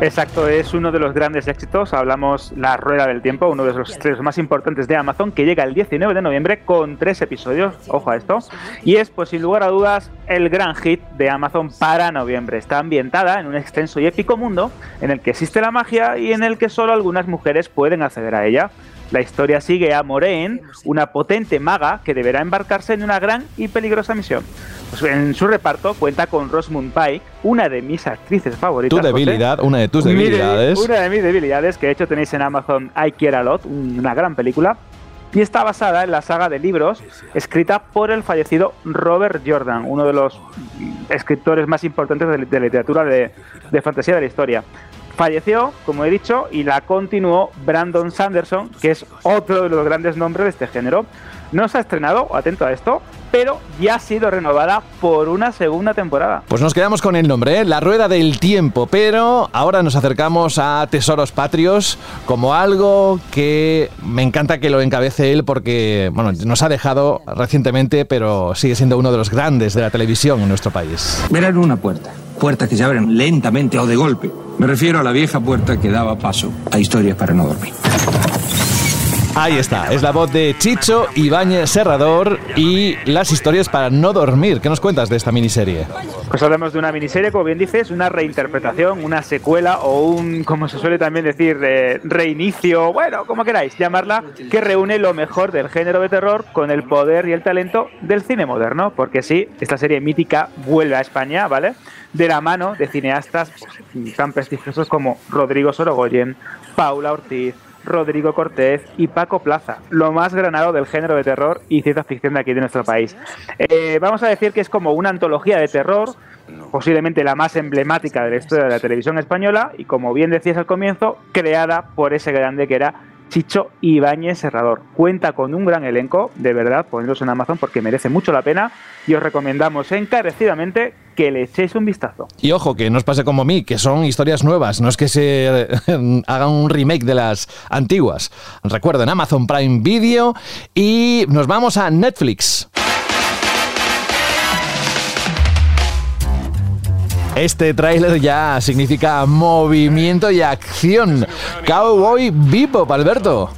Speaker 4: Exacto, es uno de los grandes éxitos. Hablamos La Rueda del Tiempo, uno de los tres más importantes de Amazon, que llega el 19 de noviembre con tres episodios. Ojo a esto. Y es, pues sin lugar a dudas, el gran hit de Amazon para noviembre. Está ambientada en un extenso y épico mundo en el que existe la magia y en el que solo algunas mujeres pueden acceder a ella. La historia sigue a Moraine, una potente maga que deberá embarcarse en una gran y peligrosa misión. Pues en su reparto cuenta con Rosamund Pike, una de mis actrices favoritas.
Speaker 2: Tu debilidad,
Speaker 4: José.
Speaker 2: una de tus debilidades.
Speaker 4: Una de mis debilidades, que de hecho tenéis en Amazon I Care a Lot, una gran película. Y está basada en la saga de libros escrita por el fallecido Robert Jordan, uno de los mm, escritores más importantes de, de literatura de, de fantasía de la historia. Falleció, como he dicho, y la continuó Brandon Sanderson, que es otro de los grandes nombres de este género. No se ha estrenado, atento a esto, pero ya ha sido renovada por una segunda temporada.
Speaker 2: Pues nos quedamos con el nombre, ¿eh? La Rueda del Tiempo, pero ahora nos acercamos a Tesoros Patrios como algo que me encanta que lo encabece él porque, bueno, nos ha dejado recientemente, pero sigue siendo uno de los grandes de la televisión en nuestro país.
Speaker 7: Verán una puerta. Puertas que se abren lentamente o de golpe. Me refiero a la vieja puerta que daba paso a historias para no dormir.
Speaker 2: Ahí está, es la voz de Chicho Ibáñez Serrador y las historias para no dormir. ¿Qué nos cuentas de esta miniserie?
Speaker 4: Pues hablamos de una miniserie, como bien dices, una reinterpretación, una secuela o un, como se suele también decir, eh, reinicio, bueno, como queráis llamarla, que reúne lo mejor del género de terror con el poder y el talento del cine moderno. Porque sí, esta serie mítica vuelve a España, ¿vale? De la mano de cineastas pues, tan prestigiosos como Rodrigo Sorogoyen, Paula Ortiz, Rodrigo Cortés y Paco Plaza, lo más granado del género de terror y ciencia ficción de aquí de nuestro país. Eh, vamos a decir que es como una antología de terror, posiblemente la más emblemática de la historia de la televisión española y como bien decías al comienzo, creada por ese grande que era Chicho Ibáñez Serrador. Cuenta con un gran elenco, de verdad, ponedlos en Amazon porque merece mucho la pena y os recomendamos encarecidamente que le echéis un vistazo.
Speaker 2: Y ojo, que no os pase como a mí, que son historias nuevas, no es que se <laughs> hagan un remake de las antiguas. Recuerden, Amazon Prime Video y nos vamos a Netflix. Este tráiler ya significa movimiento y acción. Cowboy Bebop, Alberto.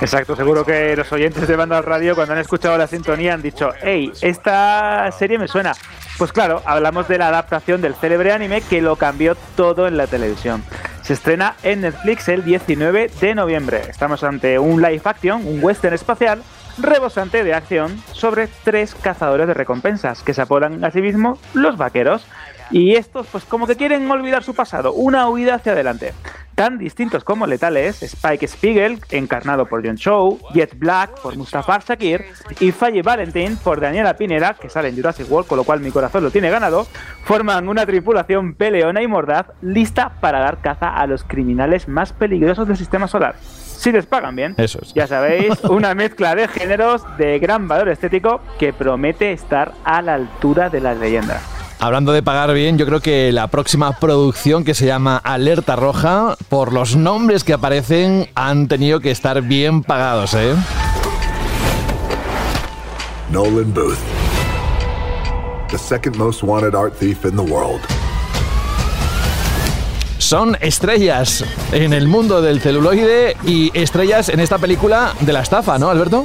Speaker 4: Exacto, seguro que los oyentes de Banda Radio cuando han escuchado la sintonía han dicho, hey, esta serie me suena. Pues claro, hablamos de la adaptación del célebre anime que lo cambió todo en la televisión. Se estrena en Netflix el 19 de noviembre. Estamos ante un live action, un western espacial, rebosante de acción sobre tres cazadores de recompensas que se apodan a sí mismos los vaqueros. Y estos, pues como que quieren olvidar su pasado, una huida hacia adelante. Tan distintos como letales, Spike Spiegel, encarnado por John Cho, Jet Black por Mustafa Shakir y Faye Valentin por Daniela Pineda, que sale en Jurassic World, con lo cual mi corazón lo tiene ganado, forman una tripulación peleona y mordaz lista para dar caza a los criminales más peligrosos del sistema solar. Si les pagan bien.
Speaker 2: Eso es.
Speaker 4: Ya sabéis, <laughs> una mezcla de géneros de gran valor estético que promete estar a la altura de las leyendas.
Speaker 2: Hablando de pagar bien, yo creo que la próxima producción que se llama Alerta Roja, por los nombres que aparecen, han tenido que estar bien pagados, ¿eh?
Speaker 8: Nolan Booth, the second most wanted art thief in the world.
Speaker 2: Son estrellas en el mundo del celuloide y estrellas en esta película de la estafa, ¿no, Alberto?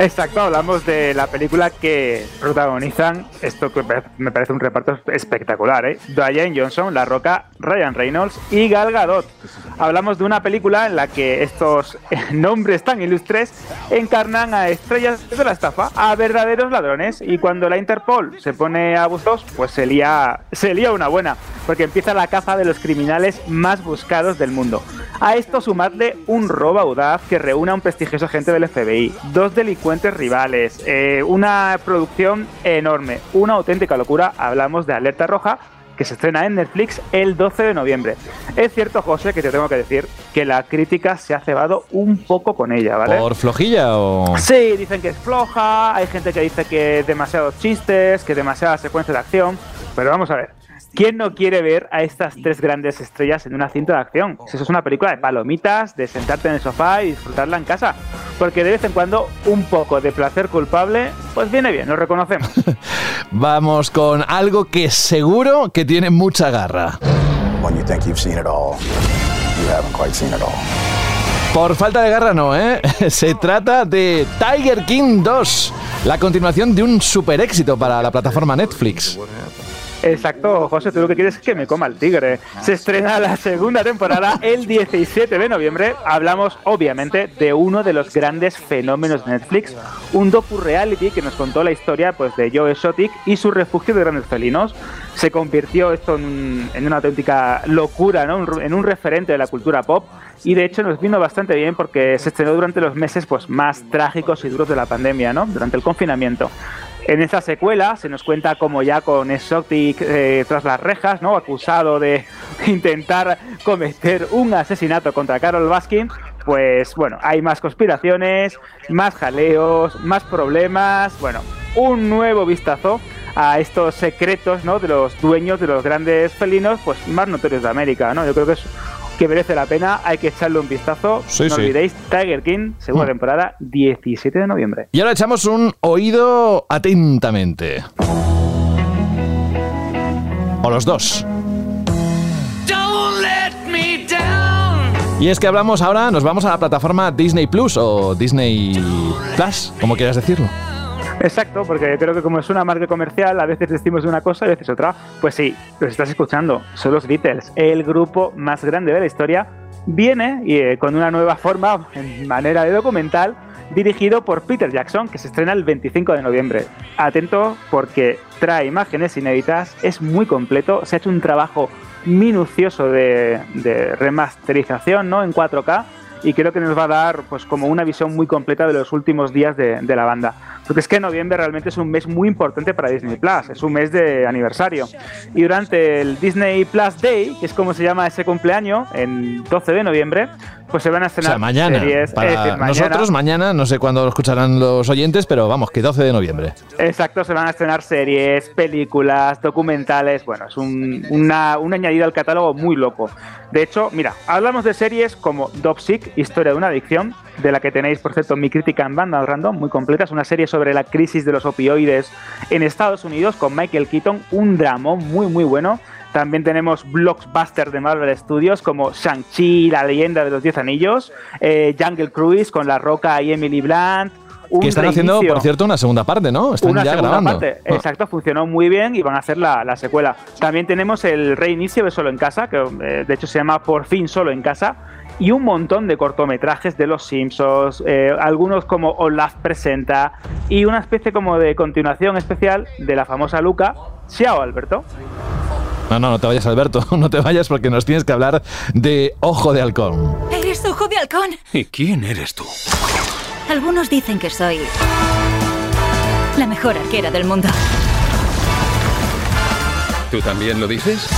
Speaker 4: Exacto, hablamos de la película que protagonizan esto que me parece un reparto espectacular, ¿eh? Dwayne Johnson, La Roca, Ryan Reynolds y Gal Gadot. Hablamos de una película en la que estos <laughs> nombres tan ilustres encarnan a estrellas de la estafa, a verdaderos ladrones y cuando la Interpol se pone a bustos, pues se lía, se lía una buena, porque empieza la caza de los criminales más buscados del mundo. A esto sumadle un robo audaz que reúne a un prestigioso agente del FBI, dos delincuentes rivales, eh, una producción enorme, una auténtica locura. Hablamos de Alerta Roja, que se estrena en Netflix el 12 de noviembre. Es cierto, José, que te tengo que decir que la crítica se ha cebado un poco con ella, ¿vale?
Speaker 2: ¿Por flojilla o...?
Speaker 4: Sí, dicen que es floja, hay gente que dice que demasiados chistes, que demasiada secuencia de acción, pero vamos a ver. ¿Quién no quiere ver a estas tres grandes estrellas en una cinta de acción? Si eso es una película de palomitas, de sentarte en el sofá y disfrutarla en casa. Porque de vez en cuando un poco de placer culpable, pues viene bien, lo reconocemos. <laughs>
Speaker 2: Vamos con algo que seguro que tiene mucha garra. Por falta de garra no, ¿eh? <laughs> Se trata de Tiger King 2, la continuación de un super éxito para la plataforma Netflix.
Speaker 4: Exacto, José, tú lo que quieres es que me coma el tigre. Se estrena la segunda temporada el 17 de noviembre. Hablamos, obviamente, de uno de los grandes fenómenos de Netflix, un docu-reality que nos contó la historia pues, de Joe Exotic y su refugio de grandes felinos. Se convirtió esto en, en una auténtica locura, ¿no? En un referente de la cultura pop. Y de hecho nos vino bastante bien porque se estrenó durante los meses pues, más trágicos y duros de la pandemia, ¿no? Durante el confinamiento. En esta secuela se nos cuenta como ya con Exotic eh, tras las rejas, ¿no? Acusado de <laughs> intentar cometer un asesinato contra Carol Baskin. Pues bueno, hay más conspiraciones, más jaleos, más problemas. Bueno, un nuevo vistazo a estos secretos, ¿no? De los dueños de los grandes felinos, pues más notorios de América, ¿no? Yo creo que es que merece la pena, hay que echarle un vistazo.
Speaker 2: Sí,
Speaker 4: no
Speaker 2: sí.
Speaker 4: olvidéis, Tiger King, segunda
Speaker 2: Mm.
Speaker 4: temporada, 17 de noviembre.
Speaker 2: Y ahora echamos un oído atentamente. O los dos. Y es que hablamos ahora, nos vamos a la plataforma Disney Plus o Disney Plus, como quieras decirlo.
Speaker 4: Exacto, porque creo que como es una marca comercial, a veces decimos una cosa y a veces otra. Pues sí, los estás escuchando, son los Beatles, el grupo más grande de la historia, viene y, eh, con una nueva forma, en manera de documental, dirigido por Peter Jackson, que se estrena el 25 de noviembre. Atento porque trae imágenes inéditas, es muy completo, se ha hecho un trabajo minucioso de, de remasterización ¿no? en 4K y creo que nos va a dar pues como una visión muy completa de los últimos días de, de la banda. Porque es que noviembre realmente es un mes muy importante para Disney Plus, es un mes de aniversario. Y durante el Disney Plus Day, que es como se llama ese cumpleaños, en 12 de noviembre, pues se van a
Speaker 2: O
Speaker 4: estrenar
Speaker 2: sea, mañana.
Speaker 4: series.
Speaker 2: Para
Speaker 4: es decir, mañana.
Speaker 2: nosotros, mañana, no sé cuándo lo escucharán los oyentes, pero vamos, que 12 de noviembre.
Speaker 4: Exacto, se van a estrenar series, películas, documentales. Bueno, es un, una- un añadido al catálogo muy loco. De hecho, mira, hablamos de series como Dopsic, Historia de una adicción, de la que tenéis, por cierto, mi crítica en banda al random, muy completa. Es una serie sobre la crisis de los opioides en Estados Unidos con Michael Keaton, un dramón muy, muy bueno. También tenemos blockbusters de Marvel Studios como Shang-Chi, la leyenda de los Diez Anillos, eh, Jungle Cruise con La Roca y Emily Blunt. un
Speaker 2: Que están haciendo, por cierto, una segunda parte, ¿no? Están
Speaker 4: una
Speaker 2: ya
Speaker 4: segunda
Speaker 2: grabando.
Speaker 4: parte.
Speaker 2: Ah.
Speaker 4: Exacto, funcionó muy bien y van a hacer la, la secuela. También tenemos el reinicio de Solo en Casa, que eh, de hecho se llama Por fin Solo en Casa, y un montón de cortometrajes de Los Simpsons, eh, algunos como Olaf presenta, y una especie como de continuación especial de la famosa Luca. Ciao, Alberto.
Speaker 2: No, no, no te vayas, Alberto. <laughs> No te vayas porque nos tienes que hablar de Ojo de Halcón.
Speaker 9: ¿Eres ojo de halcón?
Speaker 10: ¿Y quién eres tú?
Speaker 9: Algunos dicen que soy la mejor arquera del mundo.
Speaker 10: ¿Tú también lo dices?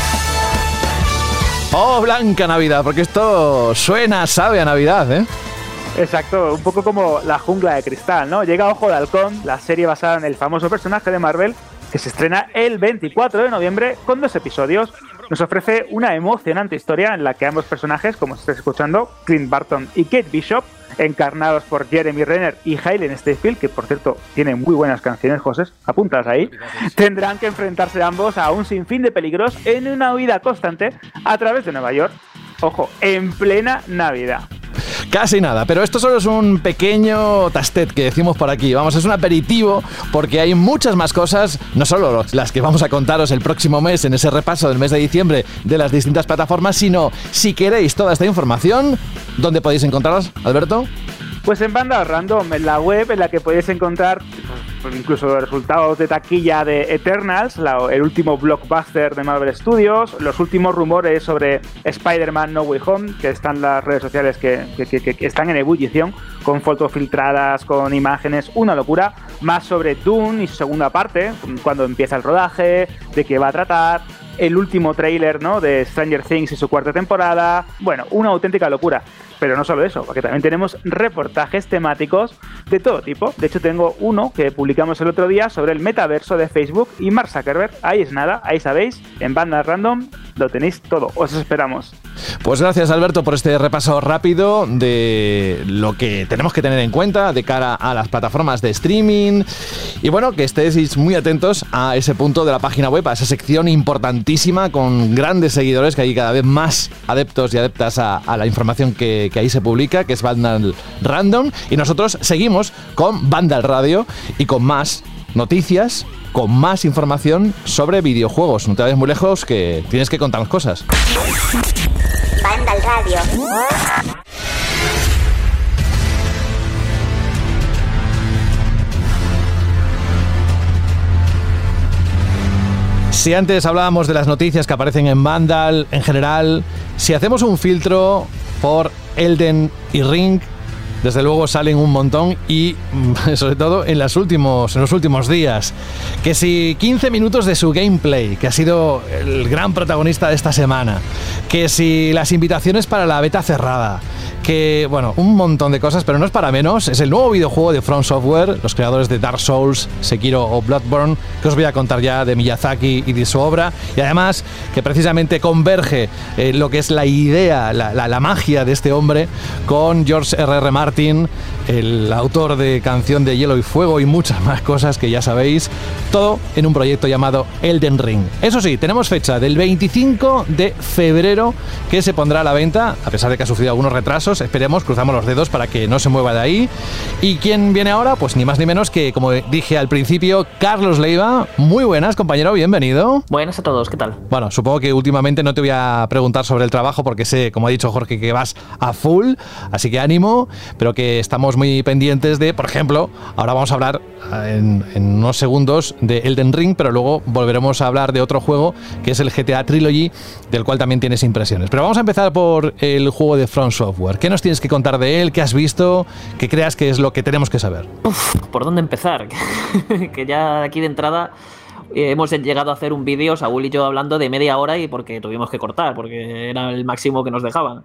Speaker 2: Oh, Blanca Navidad, porque esto suena, sabe a Navidad, ¿eh?
Speaker 4: Exacto, un poco como la jungla de cristal, ¿no? Llega Ojo de Halcón, la serie basada en el famoso personaje de Marvel, que se estrena el 24 de noviembre con dos episodios. Nos ofrece una emocionante historia en la que ambos personajes, como estáis escuchando, Clint Barton y Kate Bishop, encarnados por Jeremy Renner y Hayden Stanfield, que por cierto tiene muy buenas canciones, José, apuntas ahí, tendrán que enfrentarse ambos a un sinfín de peligros en una huida constante a través de Nueva York. Ojo, en plena Navidad.
Speaker 2: Casi nada, pero esto solo es un pequeño tastet que decimos por aquí. Vamos, es un aperitivo porque hay muchas más cosas, no solo las que vamos a contaros el próximo mes en ese repaso del mes de diciembre de las distintas plataformas, sino si queréis toda esta información, ¿dónde podéis encontrarlas, Alberto?
Speaker 4: Pues en banda random, en la web en la que podéis encontrar pues, incluso los resultados de taquilla de Eternals, la- el último blockbuster de Marvel Studios, los últimos rumores sobre Spider-Man No Way Home, que están las redes sociales que- que están en ebullición, con fotos filtradas, con imágenes, una locura. Más sobre Dune y su segunda parte, cuando empieza el rodaje, de qué va a tratar, el último tráiler ¿no? de Stranger Things y su cuarta temporada. Bueno, una auténtica locura. Pero no solo eso, porque también tenemos reportajes temáticos de todo tipo. De hecho, tengo uno que publicamos el otro día sobre el metaverso de Facebook y Mark Zuckerberg. Ahí es nada, ahí sabéis, en banda random lo tenéis todo. Os esperamos.
Speaker 2: Pues gracias Alberto por este repaso rápido de lo que tenemos que tener en cuenta de cara a las plataformas de streaming y bueno, que estéis muy atentos a ese punto de la página web, a esa sección importantísima con grandes seguidores que hay cada vez más adeptos y adeptas a, la información que, que ahí se publica, que es Vandal Random y nosotros seguimos con Vandal Radio y con más noticias con más información sobre videojuegos. No te vayas muy lejos que tienes que contarnos cosas.
Speaker 11: Banda al radio.
Speaker 2: Si antes hablábamos de las noticias que aparecen en Vandal en general, si hacemos un filtro por Elden y Ring, desde luego salen un montón y mm, <laughs> sobre todo en, las en los últimos días. Que si 15 minutos de su gameplay, que ha sido el gran protagonista de esta semana. Que si las invitaciones para la beta cerrada. Que, bueno, un montón de cosas, pero no es para menos. Es el nuevo videojuego de From Software, los creadores de Dark Souls, Sekiro o Bloodborne, que os voy a contar ya de Miyazaki y de su obra. Y además que precisamente converge eh, lo que es la idea, la, la, magia de este hombre con George R.R. R. Martin, el autor de Canción de Hielo y Fuego y muchas más cosas que ya sabéis. Todo en un proyecto llamado Elden Ring. Eso sí, tenemos fecha del 25 de febrero que se pondrá a la venta, a pesar de que ha sufrido algunos retrasos. Esperemos, cruzamos los dedos para que no se mueva de ahí. ¿Y quién viene ahora? Pues ni más ni menos que, como dije al principio, Carlos Leiva. Muy buenas, compañero, bienvenido.
Speaker 12: Buenas a todos, ¿qué tal?
Speaker 2: Bueno, supongo que últimamente no te voy a preguntar sobre el trabajo porque sé, como ha dicho Jorge, que vas a full, así que ánimo, pero que estamos muy pendientes de, por ejemplo, ahora vamos a hablar en, en unos segundos de Elden Ring, pero luego volveremos a hablar de otro juego que es el GTA Trilogy, del cual también tienes impresiones. Pero vamos a empezar por el juego de Front Software. ¿Qué nos tienes que contar de él? ¿Qué has visto? ¿Qué creas que es lo que tenemos que saber?
Speaker 12: Uf, ¿Por dónde empezar? <laughs> que ya aquí de entrada eh, hemos llegado a hacer un vídeo, Saúl y yo hablando de media hora y porque tuvimos que cortar, porque era el máximo que nos dejaban.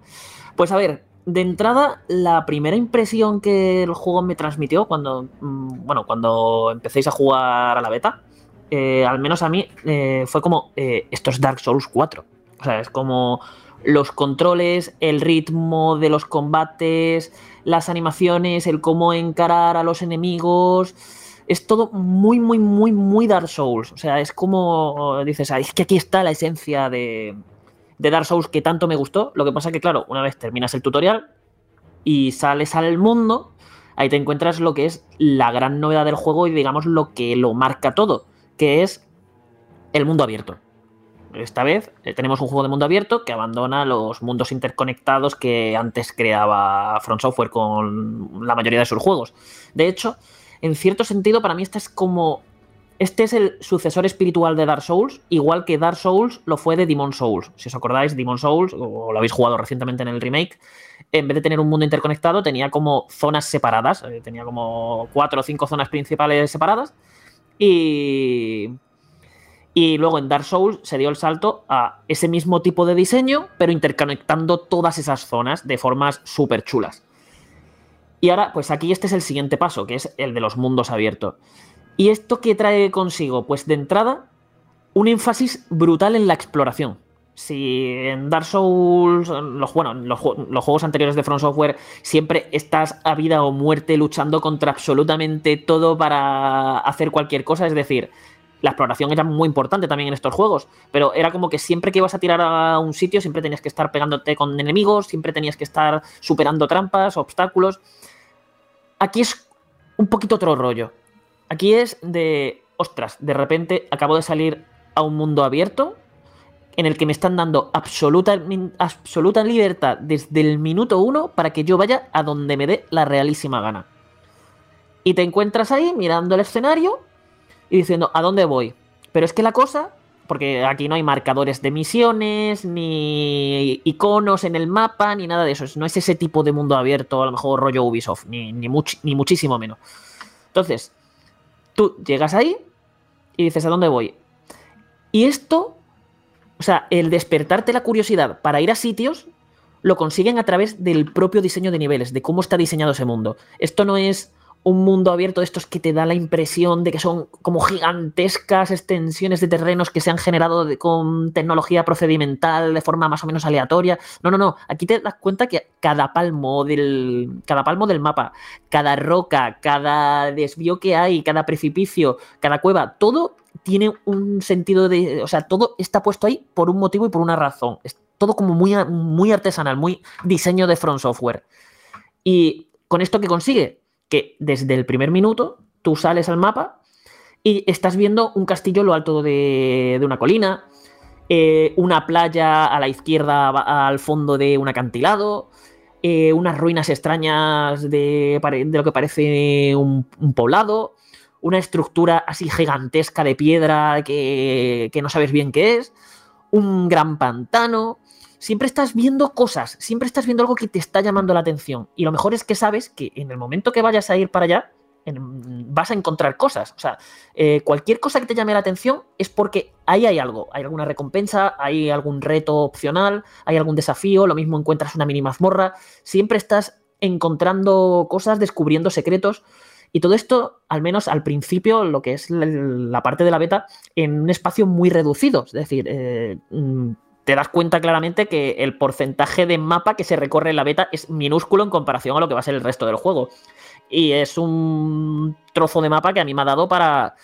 Speaker 12: Pues a ver, de entrada, la primera impresión que el juego me transmitió cuando, mm, bueno, cuando empecéis a jugar a la beta, eh, al menos a mí, eh, fue como, eh, esto es Dark Souls 4. O sea, es como los controles, el ritmo de los combates, las animaciones, el cómo encarar a los enemigos. Es todo muy, muy, muy, muy Dark Souls. O sea, es como dices, es que aquí está la esencia de, de Dark Souls que tanto me gustó. Lo que pasa que, claro, una vez terminas el tutorial y sales al mundo, ahí te encuentras lo que es la gran novedad del juego y digamos lo que lo marca todo, que es el mundo abierto. Esta vez eh, tenemos un juego de mundo abierto que abandona los mundos interconectados que antes creaba Front Software con la mayoría de sus juegos. De hecho, en cierto sentido, para mí esta es como este es el sucesor espiritual de Dark Souls, igual que Dark Souls lo fue de Demon Souls. Si os acordáis, Demon Souls, o lo habéis jugado recientemente en el remake, en vez de tener un mundo interconectado, tenía como zonas separadas. Eh, tenía como cuatro o cinco zonas principales separadas. Y. Y luego en Dark Souls se dio el salto a ese mismo tipo de diseño, pero interconectando todas esas zonas de formas súper chulas. Y ahora, pues aquí este es el siguiente paso, que es el de los mundos abiertos. ¿Y esto qué trae consigo? Pues de entrada, un énfasis brutal en la exploración. Si en Dark Souls, los, bueno, los, los, juegos anteriores de Front Software, siempre estás a vida o muerte luchando contra absolutamente todo para hacer cualquier cosa, es decir, la exploración era muy importante también en estos juegos, pero era como que siempre que ibas a tirar a un sitio, siempre tenías que estar pegándote con enemigos, siempre tenías que estar superando trampas, obstáculos. Aquí es un poquito otro rollo. Aquí es de, ostras, de repente acabo de salir a un mundo abierto en el que me están dando absoluta, absoluta libertad desde el minuto uno para que yo vaya a donde me dé la realísima gana. Y te encuentras ahí mirando el escenario y diciendo, ¿a dónde voy? Pero es que la cosa, porque aquí no hay marcadores de misiones, ni iconos en el mapa, ni nada de eso. No es ese tipo de mundo abierto, a lo mejor rollo Ubisoft, ni, ni, much, ni muchísimo menos. Entonces, tú llegas ahí y dices, ¿a dónde voy? Y esto, o sea, el despertarte la curiosidad para ir a sitios, lo consiguen a través del propio diseño de niveles, de cómo está diseñado ese mundo. Esto no es un mundo abierto de estos que te da la impresión de que son como gigantescas extensiones de terrenos que se han generado con tecnología procedimental de forma más o menos aleatoria. No, no, no. Aquí te das cuenta que cada palmo del, cada palmo del mapa, cada roca, cada desvío que hay, cada precipicio, cada cueva, todo tiene un sentido de. O sea, todo está puesto ahí por un motivo y por una razón. Es todo como muy, muy artesanal, muy diseño de front software. Y con esto que consigue, que desde el primer minuto tú sales al mapa y estás viendo un castillo lo alto de, una colina, eh, una playa a la izquierda al fondo de un acantilado, eh, unas ruinas extrañas de, de lo que parece un, un, poblado, una estructura así gigantesca de piedra que, que no sabes bien qué es, un gran pantano. Siempre estás viendo cosas, siempre estás viendo algo que te está llamando la atención. Y lo mejor es que sabes que en el momento que vayas a ir para allá, vas a encontrar cosas. O sea, eh, cualquier cosa que te llame la atención es porque ahí hay algo. Hay alguna recompensa, hay algún reto opcional, hay algún desafío, lo mismo encuentras una mini mazmorra. Siempre estás encontrando cosas, descubriendo secretos. Y todo esto, al menos al principio, lo que es la parte de la beta, en un espacio muy reducido. Es decir, eh, mm, te das cuenta claramente que el porcentaje de mapa que se recorre en la beta es minúsculo en comparación a lo que va a ser el resto del juego. Y es un trozo de mapa que a mí me ha dado para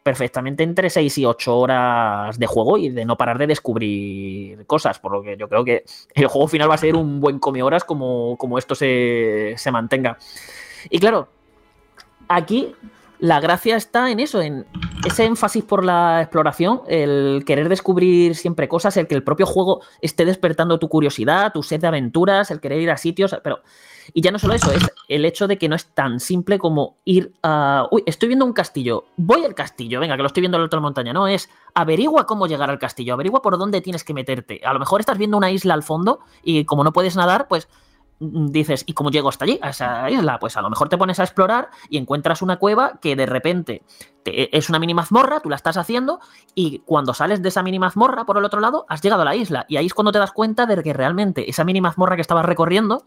Speaker 12: perfectamente entre 6 y 8 horas de juego y de no parar de descubrir cosas, por lo que yo creo que el juego final va a ser un buen come horas como, como esto se, se mantenga. Y claro, aquí la gracia está en eso, en ese énfasis por la exploración, el querer descubrir siempre cosas, el que el propio juego esté despertando tu curiosidad, tu sed de aventuras, el querer ir a sitios, pero... Y ya no solo eso, es el hecho de que no es tan simple como ir a... Uy, estoy viendo un castillo, voy al castillo, venga, que lo estoy viendo en la otra montaña, no, es averigua cómo llegar al castillo, averigua por dónde tienes que meterte. A lo mejor estás viendo una isla al fondo y como no puedes nadar, pues dices, ¿y cómo llego hasta allí, a esa isla? Pues a lo mejor te pones a explorar y encuentras una cueva que de repente te, es una mini mazmorra, tú la estás haciendo y cuando sales de esa mini mazmorra por el otro lado, has llegado a la isla. Y ahí es cuando te das cuenta de que realmente esa mini mazmorra que estabas recorriendo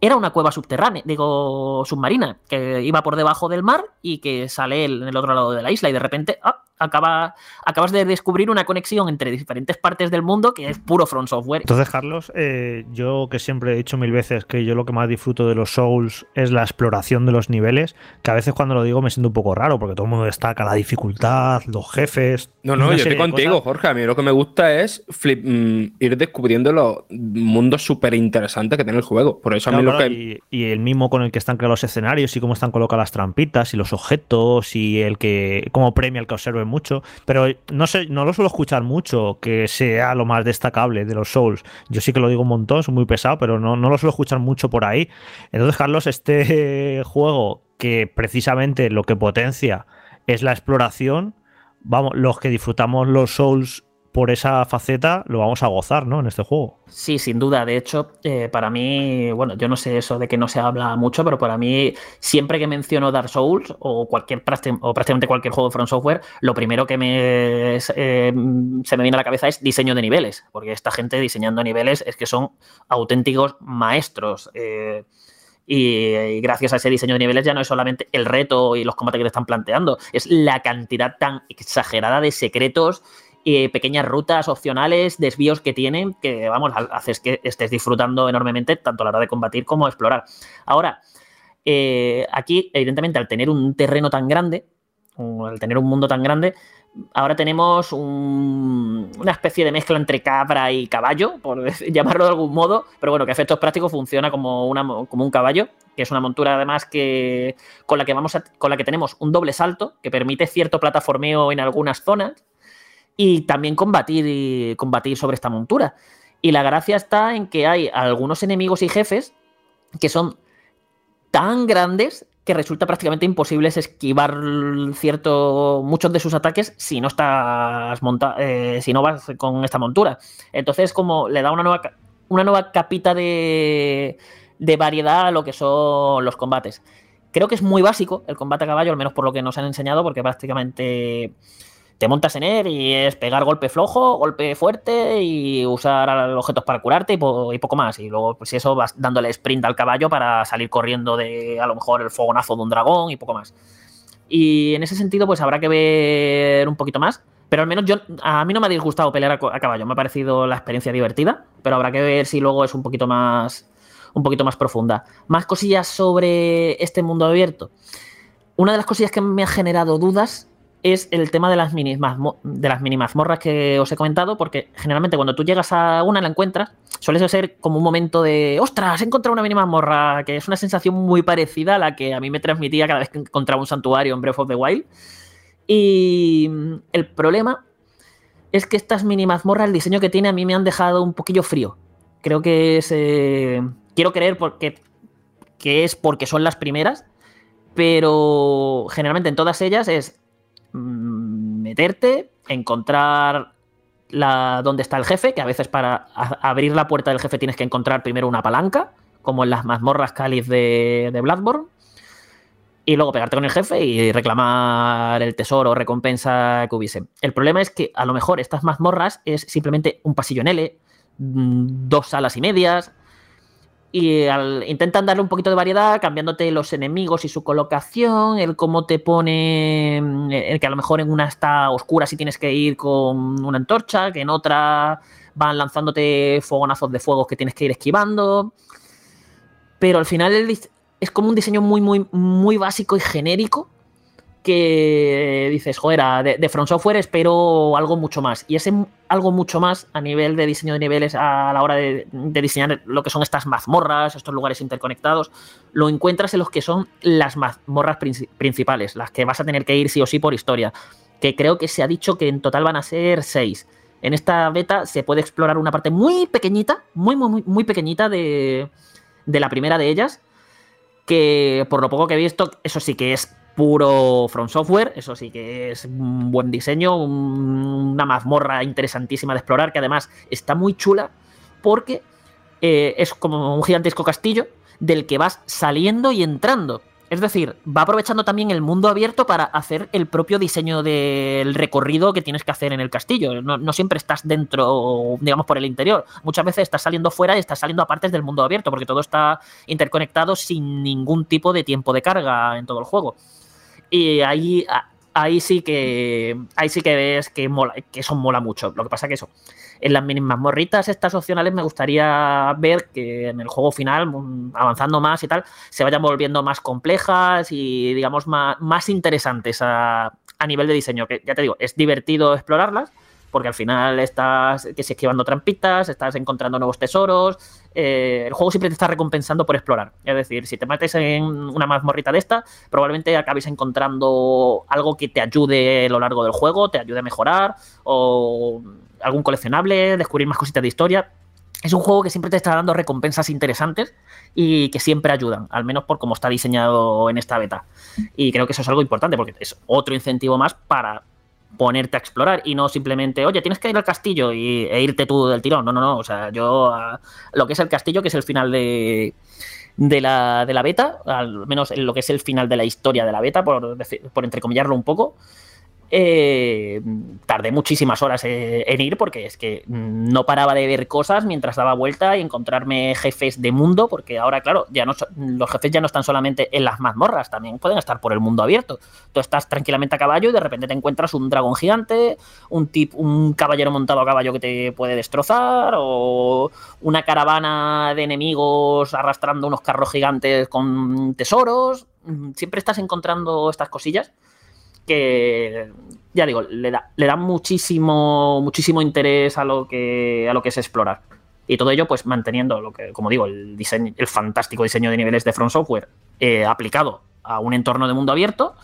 Speaker 12: era una cueva subterránea, digo, submarina, que iba por debajo del mar y que sale en el otro lado de la isla y de repente ¡ah! acaba, acabas de descubrir una conexión entre diferentes partes del mundo que es puro front software.
Speaker 3: Entonces, Carlos, eh, yo que siempre he dicho mil veces que yo lo que más disfruto de los Souls es la exploración de los niveles, que a veces cuando lo digo me siento un poco raro porque todo el mundo destaca la dificultad, los jefes.
Speaker 1: No, no, yo estoy contigo, Jorge. A mí lo que me gusta es flip, mm, ir descubriendo los mundos súper interesantes que tiene el juego. Por eso a mí que.
Speaker 3: Y, y, el mismo con el que están creados los escenarios y cómo están colocadas las trampitas y los objetos y el que. cómo premia el que observe mucho, pero no sé, no lo suelo escuchar mucho que sea lo más destacable de los Souls. Yo sí que lo digo un montón, soy muy pesado, pero no, no lo suelo escuchar mucho por ahí. Entonces, Carlos, este <laughs> juego que precisamente lo que potencia es la exploración, vamos, los que disfrutamos los Souls por esa faceta lo vamos a gozar, ¿no? En este juego.
Speaker 12: Sí, sin duda. De hecho, eh, para mí, bueno, yo no sé eso de que no se habla mucho, pero para mí, siempre que menciono Dark Souls o cualquier o prácticamente cualquier juego de Front Software, lo primero que me eh, se me viene a la cabeza es diseño de niveles, porque esta gente diseñando niveles es que son auténticos maestros. Eh, y, y, gracias a ese diseño de niveles ya no es solamente el reto y los combates que te están planteando, es la cantidad tan exagerada de secretos pequeñas rutas opcionales, desvíos que tienen, que vamos, haces que estés disfrutando enormemente tanto a la hora de combatir como explorar. Ahora, eh, aquí, evidentemente, al tener un terreno tan grande, al tener un mundo tan grande, ahora tenemos un, una especie de mezcla entre cabra y caballo, por <laughs> llamarlo de algún modo, pero bueno, que a efectos prácticos funciona como, como un caballo, que es una montura además que con la que vamos a, con la que tenemos un doble salto que permite cierto plataformeo en algunas zonas y también combatir, combatir sobre esta montura. Y la gracia está en que hay algunos enemigos y jefes que son tan grandes que resulta prácticamente imposible esquivar cierto muchos de sus ataques si no estás eh, si no vas con esta montura. Entonces, como le da una nueva una nueva capita de, de variedad a lo que son los combates. Creo que es muy básico el combate a caballo, al menos por lo que nos han enseñado, porque prácticamente te montas en él y es pegar golpe flojo, golpe fuerte y usar objetos para curarte y, poco más. Y luego, pues eso, vas dándole sprint al caballo para salir corriendo de a lo mejor el fogonazo de un dragón y poco más. Y en ese sentido, pues habrá que ver un poquito más. Pero al menos yo, a mí no me ha disgustado pelear a, a caballo. Me ha parecido la experiencia divertida. Pero habrá que ver si luego es un poquito más, un poquito más profunda. Más cosillas sobre este mundo abierto. Una de las cosillas que me ha generado dudas es el tema de las mini, de las mazmorras que os he comentado, porque generalmente cuando tú llegas a una la encuentras, suele ser como un momento de ¡ostras! He encontrado una mini mazmorra, que es una sensación muy parecida a la que a mí me transmitía cada vez que encontraba un santuario en Breath of the Wild. Y el problema es que estas mini mazmorras, el diseño que tiene, a mí me han dejado un poquillo frío. Creo que es. eh, quiero creer porque, que es porque son las primeras, pero generalmente en todas ellas es meterte, encontrar la, dónde está el jefe, que a veces para abrir la puerta del jefe tienes que encontrar primero una palanca, como en las mazmorras cáliz de, de Bloodborne, y luego pegarte con el jefe y reclamar el tesoro o recompensa que hubiese. El problema es que a lo mejor estas mazmorras es simplemente un pasillo en L, mm, dos salas y medias, y al- intentan darle un poquito de variedad, cambiándote los enemigos y su colocación, el cómo te pone, mm, el que a lo mejor en una está oscura si tienes que ir con una antorcha, que en otra van lanzándote fogonazos de fuegos que tienes que ir esquivando. Pero al final es como un diseño muy, muy, muy básico y genérico que dices, joder, de, de From Software espero algo mucho más. Y ese algo mucho más a nivel de diseño de niveles a la hora de, diseñar lo que son estas mazmorras, estos lugares interconectados, lo encuentras en los que son las mazmorras princi- principales, las que vas a tener que ir sí o sí por historia. Que creo que se ha dicho que en total van a ser seis. En esta beta se puede explorar una parte muy pequeñita, muy, muy, muy pequeñita de, de la primera de ellas, que por lo poco que he visto, eso sí que es puro From Software, eso sí que es un buen diseño, un- una mazmorra interesantísima de explorar, que además está muy chula porque eh, es como un gigantesco castillo del que vas saliendo y entrando. Es decir, va aprovechando también el mundo abierto para hacer el propio diseño del recorrido que tienes que hacer en el castillo. No siempre estás dentro, digamos, por el interior. Muchas veces estás saliendo fuera y estás saliendo a partes del mundo abierto, porque todo está interconectado sin ningún tipo de tiempo de carga en todo el juego. Y ahí, ahí sí que ahí sí que ves que mola, que eso mola mucho. Lo que pasa que eso, en las mínimas morritas estas opcionales me gustaría ver que en el juego final, mm, avanzando más y tal, se vayan volviendo más complejas y digamos más, más interesantes a, a nivel de diseño. Que ya te digo, es divertido explorarlas. Porque al final estás que si esquivando trampitas, estás encontrando nuevos tesoros. Eh, el juego siempre te está recompensando por explorar. Es decir, si te metes en una mazmorrita de esta, probablemente acabes encontrando algo que te ayude a lo largo del juego, te ayude a mejorar, o algún coleccionable, descubrir más cositas de historia. Es un juego que siempre te está dando recompensas interesantes y que siempre ayudan, al menos por cómo está diseñado en esta beta. Y creo que eso es algo importante porque es otro incentivo más para ponerte a explorar y no simplemente, oye, tienes que ir al castillo y, e irte tú del tirón. No, no, no. O sea, yo a- lo que es el castillo, que es el final de, de, la, de la beta, al menos en lo que es el final de la historia de la beta, por, por entrecomillarlo un poco, eh, tardé muchísimas horas eh, en ir porque es que no paraba de ver cosas mientras daba vuelta y encontrarme jefes de mundo, porque ahora, claro, ya no los jefes ya no están solamente en las mazmorras, también pueden estar por el mundo abierto. Tú estás tranquilamente a caballo y de repente te encuentras un dragón gigante, un tip, un caballero montado a caballo que te puede destrozar, o una caravana de enemigos arrastrando unos carros gigantes con tesoros. Mm, Siempre estás encontrando estas cosillas que ya digo, le da, le da muchísimo, muchísimo interés a lo que a lo que es explorar. Y todo ello, pues manteniendo lo que, como digo, el diseño, el fantástico diseño de niveles de From Software eh, aplicado a un entorno de mundo abierto,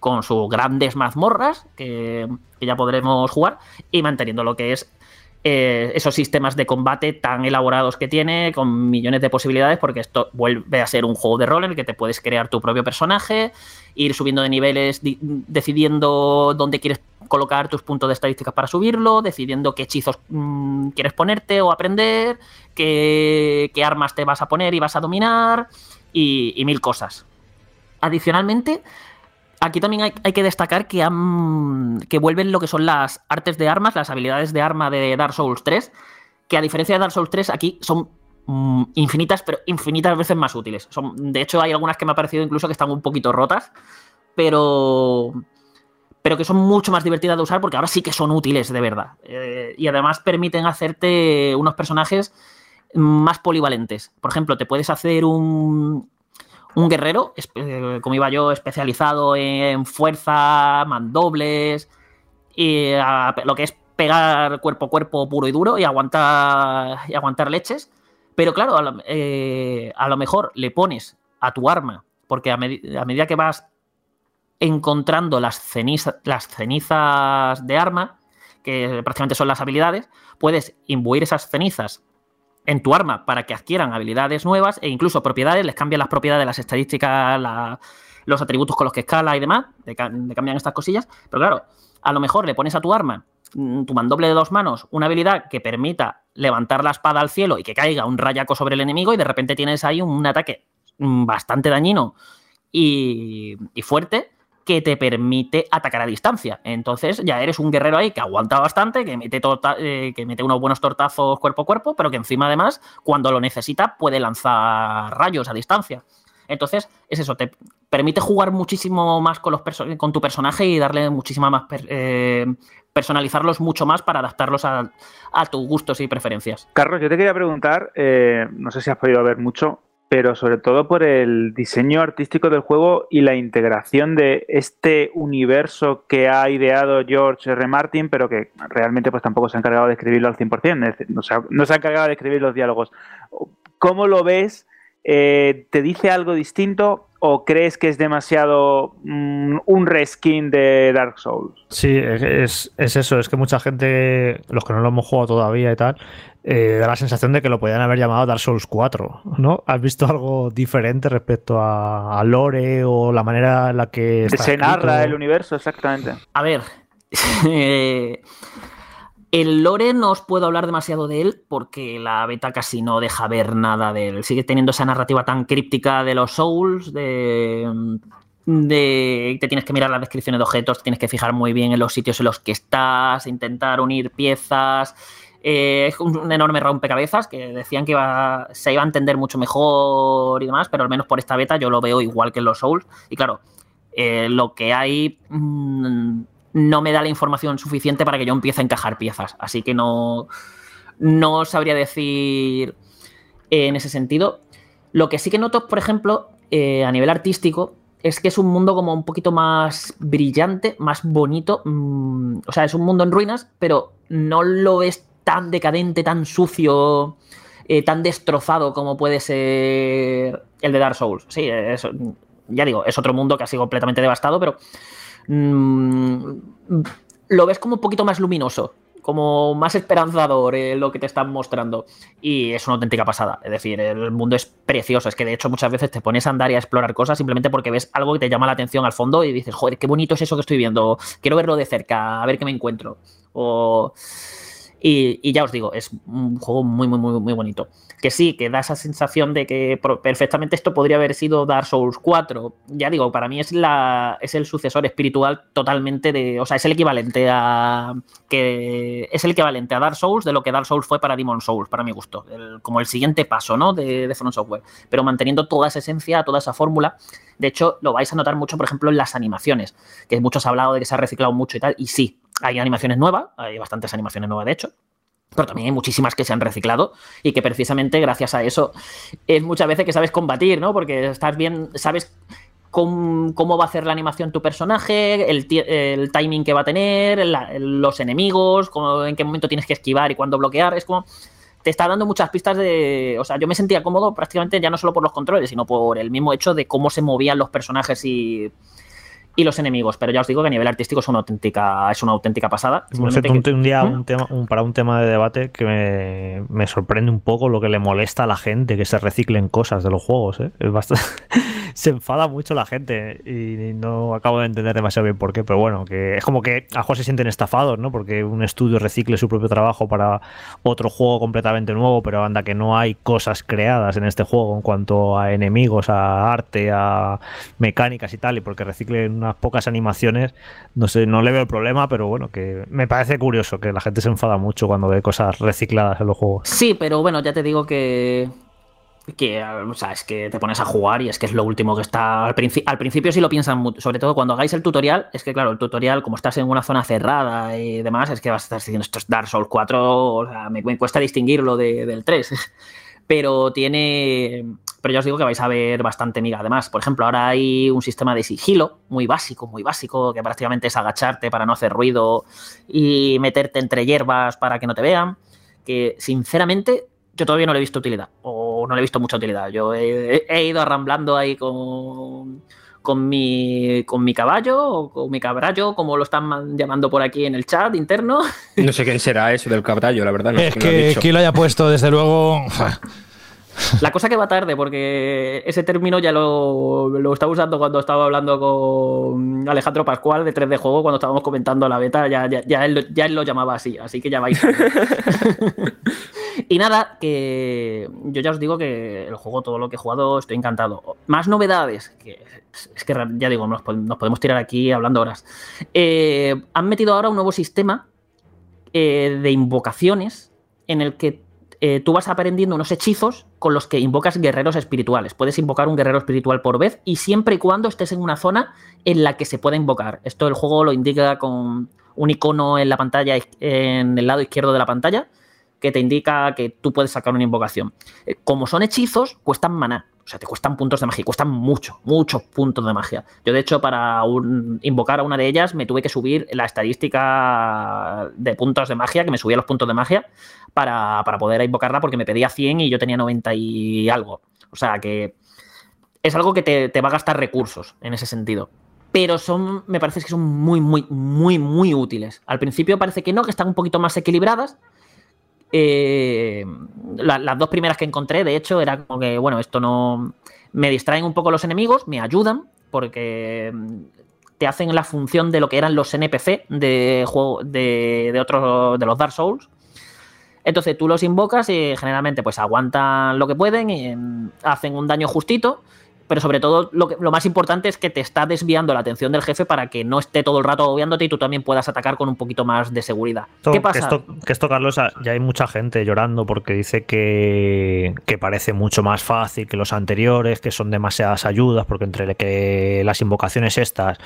Speaker 12: con sus grandes mazmorras que, que ya podremos jugar, y manteniendo lo que es eh, esos sistemas de combate tan elaborados que tiene, con millones de posibilidades, porque esto vuelve a ser un juego de rol en el que te puedes crear tu propio personaje, ir subiendo de niveles, di- decidiendo dónde quieres colocar tus puntos de estadísticas para subirlo, decidiendo qué hechizos mm, quieres ponerte o aprender, qué, qué armas te vas a poner y vas a dominar, y mil cosas. Adicionalmente, Aquí también hay, que destacar que vuelven lo que son las artes de armas, las habilidades de arma de Dark Souls 3, que a diferencia de Dark Souls 3 aquí son mm, infinitas, pero infinitas veces más útiles. Son, de hecho, hay algunas que me ha parecido incluso que están un poquito rotas, pero, pero que son mucho más divertidas de usar porque ahora sí que son útiles de verdad. Eh, y además permiten hacerte unos personajes más polivalentes. Por ejemplo, te puedes hacer un, un guerrero, eh, como iba yo, especializado en fuerza, mandobles, y lo que es pegar cuerpo a cuerpo puro y duro y aguantar, y aguantar leches. Pero claro, a lo, eh, mejor le pones a tu arma, porque a, a medida que vas encontrando las, las cenizas de arma, que prácticamente son las habilidades, puedes imbuir esas cenizas en tu arma para que adquieran habilidades nuevas e incluso propiedades, les cambian las propiedades, las estadísticas, los atributos con los que escala y demás, le cambian estas cosillas, pero claro, a lo mejor le pones a tu arma, mm, tu mandoble de dos manos, una habilidad que permita levantar la espada al cielo y que caiga un rayaco sobre el enemigo y de repente tienes ahí un ataque mm, bastante dañino y, y fuerte que te permite atacar a distancia. Entonces ya eres un guerrero ahí que aguanta bastante, que mete, eh, que unos buenos tortazos cuerpo a cuerpo, pero que encima además, cuando lo necesita, puede lanzar rayos a distancia. Entonces, es eso, te permite jugar muchísimo más con, los con tu personaje y darle muchísima más... eh, personalizarlos mucho más para adaptarlos a, a tus gustos y preferencias.
Speaker 4: Carlos, yo te quería preguntar, eh, no sé si has podido ver mucho, pero sobre todo por el diseño artístico del juego y la integración de este universo que ha ideado George R. Martin, pero que realmente pues tampoco se ha encargado de escribirlo al 100%, es decir, no se ha, no se ha encargado de escribir los diálogos. ¿Cómo lo ves? Eh, ¿Te dice algo distinto o crees que es demasiado mm, un reskin de Dark Souls?
Speaker 3: Sí, es, es eso, es que mucha gente, los que no lo hemos jugado todavía y tal, eh, da la sensación de que lo podían haber llamado Dark Souls 4, ¿no? ¿Has visto algo diferente respecto a, a Lore o la manera en la que está
Speaker 4: Se narra el universo, exactamente.
Speaker 12: A ver, <laughs> eh, el lore no os puedo hablar demasiado de él porque la beta casi no deja ver nada de él. Sigue teniendo esa narrativa tan críptica de los Souls, de, te tienes que mirar las descripciones de objetos, te tienes que fijar muy bien en los sitios en los que estás, intentar unir piezas. Eh, es un, un enorme rompecabezas que decían que iba, se iba a entender mucho mejor y demás, pero al menos por esta beta yo lo veo igual que en los Souls. Y claro, eh, lo que hay mm, no me da la información suficiente para que yo empiece a encajar piezas. Así que no, no sabría decir eh, en ese sentido. Lo que sí que noto, por ejemplo, eh, a nivel artístico, es que es un mundo como un poquito más brillante, más bonito. mm, o sea, es un mundo en ruinas, pero no lo ves tan decadente, tan sucio, eh, tan destrozado como puede ser el de Dark Souls. Sí, es- ya digo, es otro mundo que ha sido completamente devastado, pero mm, lo ves como un poquito más luminoso, como más esperanzador eh, lo que te están mostrando. Y es una auténtica pasada. Es decir, el mundo es precioso. Es que de hecho muchas veces te pones a andar y a explorar cosas simplemente porque ves algo que te llama la atención al fondo y dices, joder, qué bonito es eso que estoy viendo. Quiero verlo de cerca, a ver qué me encuentro. Y, y ya os digo, es un juego muy, muy, muy, muy bonito. Que sí, que da esa sensación de que perfectamente esto podría haber sido Dark Souls 4. Ya digo, para mí es, la, es el sucesor espiritual totalmente de. O sea, es el equivalente a. que Es el equivalente a Dark Souls de lo que Dark Souls fue para Demon Souls, para mi gusto. Como el siguiente paso, ¿no? De, de From Software. Pero manteniendo toda esa esencia, toda esa fórmula. De hecho, lo vais a notar mucho, por ejemplo, en las animaciones. Que muchos han hablado de que se ha reciclado mucho y tal. Y sí, hay animaciones nuevas, hay bastantes animaciones nuevas, de hecho. Pero también hay muchísimas que se han reciclado y que precisamente gracias a eso es muchas veces que sabes combatir, ¿no? Porque estás bien, sabes cómo, cómo va a hacer la animación tu personaje, el, ti- el timing que va a tener, la- los enemigos, cómo- en qué momento tienes que esquivar y cuándo bloquear. Es como. Te está dando muchas pistas de. O sea, yo me sentía cómodo prácticamente ya no solo por los controles, sino por el mismo hecho de cómo se movían los personajes y. Y los enemigos, pero ya os digo que a nivel artístico es una auténtica, es una auténtica pasada. Simplemente
Speaker 3: un,
Speaker 12: que-
Speaker 3: un día
Speaker 12: ¿Mm?
Speaker 3: un tema, un- para un tema de debate que me, me sorprende un poco lo que le molesta a la gente que se reciclen cosas de los juegos. ¿eh? Es bastante- <laughs> se enfada mucho la gente y no acabo de entender demasiado bien por qué, pero bueno, que es como que a mejor se sienten estafados, ¿no? Porque un estudio recicle su propio trabajo para otro juego completamente nuevo, pero anda que no hay cosas creadas en este juego en cuanto a enemigos, a arte, a mecánicas y tal, y porque reciclen unas pocas animaciones, no sé, no le veo el problema, pero bueno, que me parece curioso que la gente se enfada mucho cuando ve cosas recicladas en los juegos.
Speaker 12: Sí, pero bueno, ya te digo que. Que, o sea, es que te pones a jugar y es que es lo último que está. Al, princi- al principio sí lo piensan mucho, sobre todo cuando hagáis el tutorial. Es que, claro, el tutorial, como estás en una zona cerrada y demás, es que vas a estar diciendo esto es Dark Souls 4. O sea, me, me cuesta distinguirlo de- del 3. <laughs> Pero tiene. Pero ya os digo que vais a ver bastante miga. Además, por ejemplo, ahora hay un sistema de sigilo muy básico, muy básico, que prácticamente es agacharte para no hacer ruido y meterte entre hierbas para que no te vean. Que sinceramente yo todavía no le he visto utilidad, o no le he visto mucha utilidad. Yo he, he ido arramblando ahí con, con mi, con mi caballo o con mi cabrallo, como lo están man- llamando por aquí en el chat interno. <laughs>
Speaker 1: No sé quién será eso del cabrallo, la verdad. No
Speaker 2: Es
Speaker 1: lo
Speaker 2: que quien lo haya puesto, desde luego.
Speaker 12: La cosa que va tarde, porque ese término ya lo, lo estaba usando cuando estaba hablando con Alejandro Pascual de 3D Juego, cuando estábamos comentando la beta, ya, ya, ya él, lo- ya él lo llamaba así, así que ya vais. <laughs> y nada, que yo ya os digo que el juego, todo lo que he jugado, estoy encantado. Más novedades, que es que ya digo, nos, pod- nos podemos tirar aquí hablando horas. Eh, han metido ahora un nuevo sistema eh, de invocaciones en el que eh, tú vas aprendiendo unos hechizos con los que invocas guerreros espirituales. Puedes invocar un guerrero espiritual por vez y siempre y cuando estés en una zona en la que se pueda invocar. Esto el juego lo indica con un icono en la pantalla, en el lado izquierdo de la pantalla, que te indica que tú puedes sacar una invocación. Eh, Como son hechizos, cuestan maná. O sea, te cuestan puntos de magia, cuestan mucho, muchos puntos de magia. Yo, de hecho, para invocar a una de ellas, me tuve que subir la estadística de puntos de magia, que me subía los puntos de magia, para, para poder invocarla, porque me pedía 100 y yo tenía 90 y algo. O sea, que es algo que te, te va a gastar recursos en ese sentido. Pero son, me parece que son muy, muy, muy, muy útiles. Al principio parece que no, que están un poquito más equilibradas, eh, la- las dos primeras que encontré, de hecho, era como que, bueno, esto no. Me distraen un poco los enemigos, me ayudan, porque mm, te hacen la función de lo que eran los NPC de juego de, de otros de los Dark Souls. Entonces tú los invocas y generalmente pues aguantan lo que pueden y mm, hacen un daño justito. Pero sobre todo lo, que- lo más importante es que te está desviando la atención del jefe para que no esté todo el rato agobiándote y tú también puedas atacar con un poquito más de seguridad.
Speaker 3: Esto-
Speaker 12: ¿Qué
Speaker 3: Que
Speaker 12: pasa?
Speaker 3: esto, que esto, Carlos, ya hay mucha gente llorando porque dice que, que parece mucho más fácil que los anteriores, que son demasiadas ayudas, porque entre que las invocaciones estas,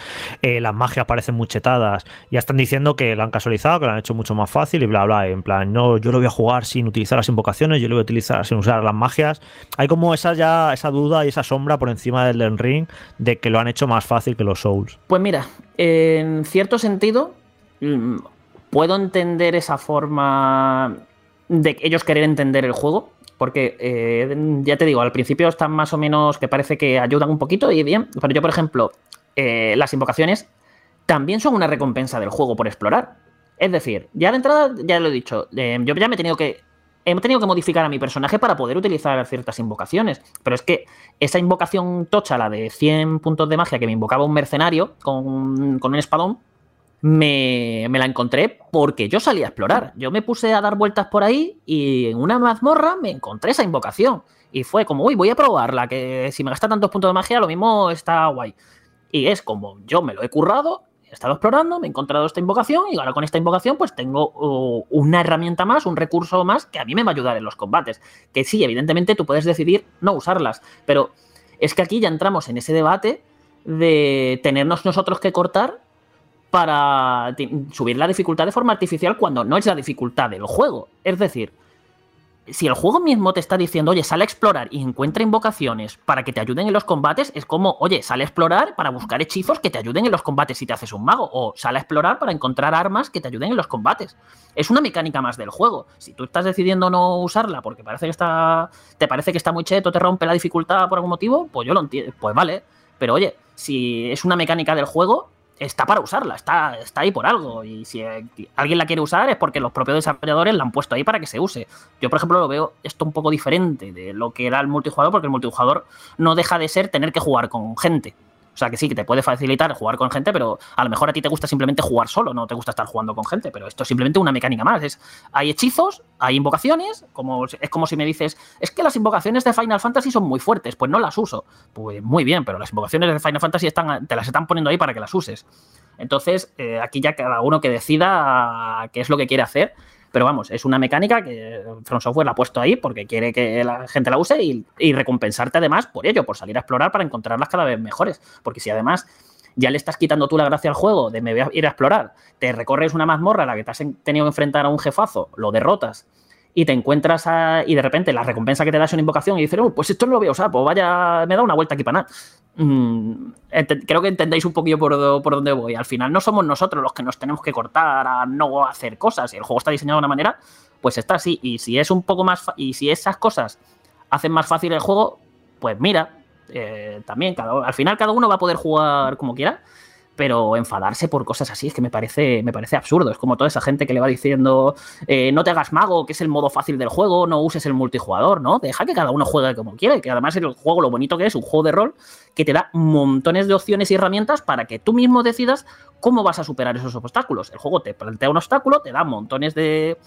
Speaker 3: eh, las magias parecen muy chetadas, ya están diciendo que lo han casualizado, que lo han hecho mucho más fácil y bla, bla. En plan, no, yo lo voy a jugar sin utilizar las invocaciones, yo lo voy a utilizar sin usar las magias. Hay como esa ya esa duda y esa sombra por encima del Elden Ring de que lo han hecho más fácil que los Souls.
Speaker 12: Pues mira, en cierto sentido, mm, puedo entender esa forma de ellos querer entender el juego. Porque eh, ya te digo, al principio están más o menos que parece que ayudan un poquito y bien. Pero yo, por ejemplo, eh, las invocaciones también son una recompensa del juego por explorar. Es decir, ya de entrada, ya lo he dicho, eh, yo ya me he tenido que. He tenido que modificar a mi personaje para poder utilizar ciertas invocaciones. Pero es que esa invocación tocha, la de 100 puntos de magia que me invocaba un mercenario con, un espadón, me la encontré porque yo salí a explorar. Yo me puse a dar vueltas por ahí y en una mazmorra me encontré esa invocación. Y fue como, uy, voy a probarla, que si me gasta tantos puntos de magia, lo mismo está guay. Y es como, yo me lo he currado, he estado explorando, me he encontrado esta invocación y ahora con esta invocación pues tengo uh, una herramienta más, un recurso más que a mí me va a ayudar en los combates. Que sí, evidentemente tú puedes decidir no usarlas, pero es que aquí ya entramos en ese debate de tenernos nosotros que cortar para subir la dificultad de forma artificial cuando no es la dificultad del juego. Es decir, si el juego mismo te está diciendo, oye, sale a explorar y encuentra invocaciones para que te ayuden en los combates, es como, oye, sale a explorar para buscar hechizos que te ayuden en los combates si te haces un mago, o sale a explorar para encontrar armas que te ayuden en los combates. Es una mecánica más del juego. Si tú estás decidiendo no usarla porque parece que está, te parece que está muy cheto, te rompe la dificultad por algún motivo, pues yo lo entiendo, pues vale. Pero oye, si es una mecánica del juego, está para usarla, está, está ahí por algo. Y si alguien la quiere usar es porque los propios desarrolladores la han puesto ahí para que se use. Yo, por ejemplo, lo veo esto un poco diferente de lo que era el multijugador, porque el multijugador no deja de ser tener que jugar con gente. O sea, que sí, que te puede facilitar jugar con gente, pero a lo mejor a ti te gusta simplemente jugar solo, no te gusta estar jugando con gente, pero esto es simplemente una mecánica más. Es, hay hechizos, hay invocaciones, como, es como si me dices, es que las invocaciones de Final Fantasy son muy fuertes, pues no las uso. Pues muy bien, pero las invocaciones de Final Fantasy están, te las están poniendo ahí para que las uses. Entonces, eh, aquí ya cada uno que decida qué es lo que quiere hacer. Pero vamos, es una mecánica que From Software la ha puesto ahí porque quiere que la gente la use y, recompensarte además por ello, por salir a explorar para encontrarlas cada vez mejores. Porque si además ya le estás quitando tú la gracia al juego de me voy a ir a explorar, te recorres una mazmorra a la que te has en- tenido que enfrentar a un jefazo, lo derrotas y te encuentras a- y de repente la recompensa que te da es una invocación y dices, "Oh, pues esto no lo voy a usar, pues vaya, me da una vuelta aquí para nada. Mm, ente- creo que entendéis un poquillo por, por dónde voy. Al final no somos nosotros los que nos tenemos que cortar a no hacer cosas. Si el juego está diseñado de una manera, pues está así. Y si es un poco más y si esas cosas hacen más fácil el juego, pues mira, eh, también, cada, al final cada uno va a poder jugar como quiera, pero enfadarse por cosas así es que me parece, me parece absurdo. Es como toda esa gente que le va diciendo, eh, no te hagas mago, que es el modo fácil del juego, no uses el multijugador, ¿no? Deja que cada uno juegue como quiera y que además el juego, lo bonito que es, un juego de rol que te da montones de opciones y herramientas para que tú mismo decidas cómo vas a superar esos obstáculos. El juego te plantea un obstáculo, te da montones de,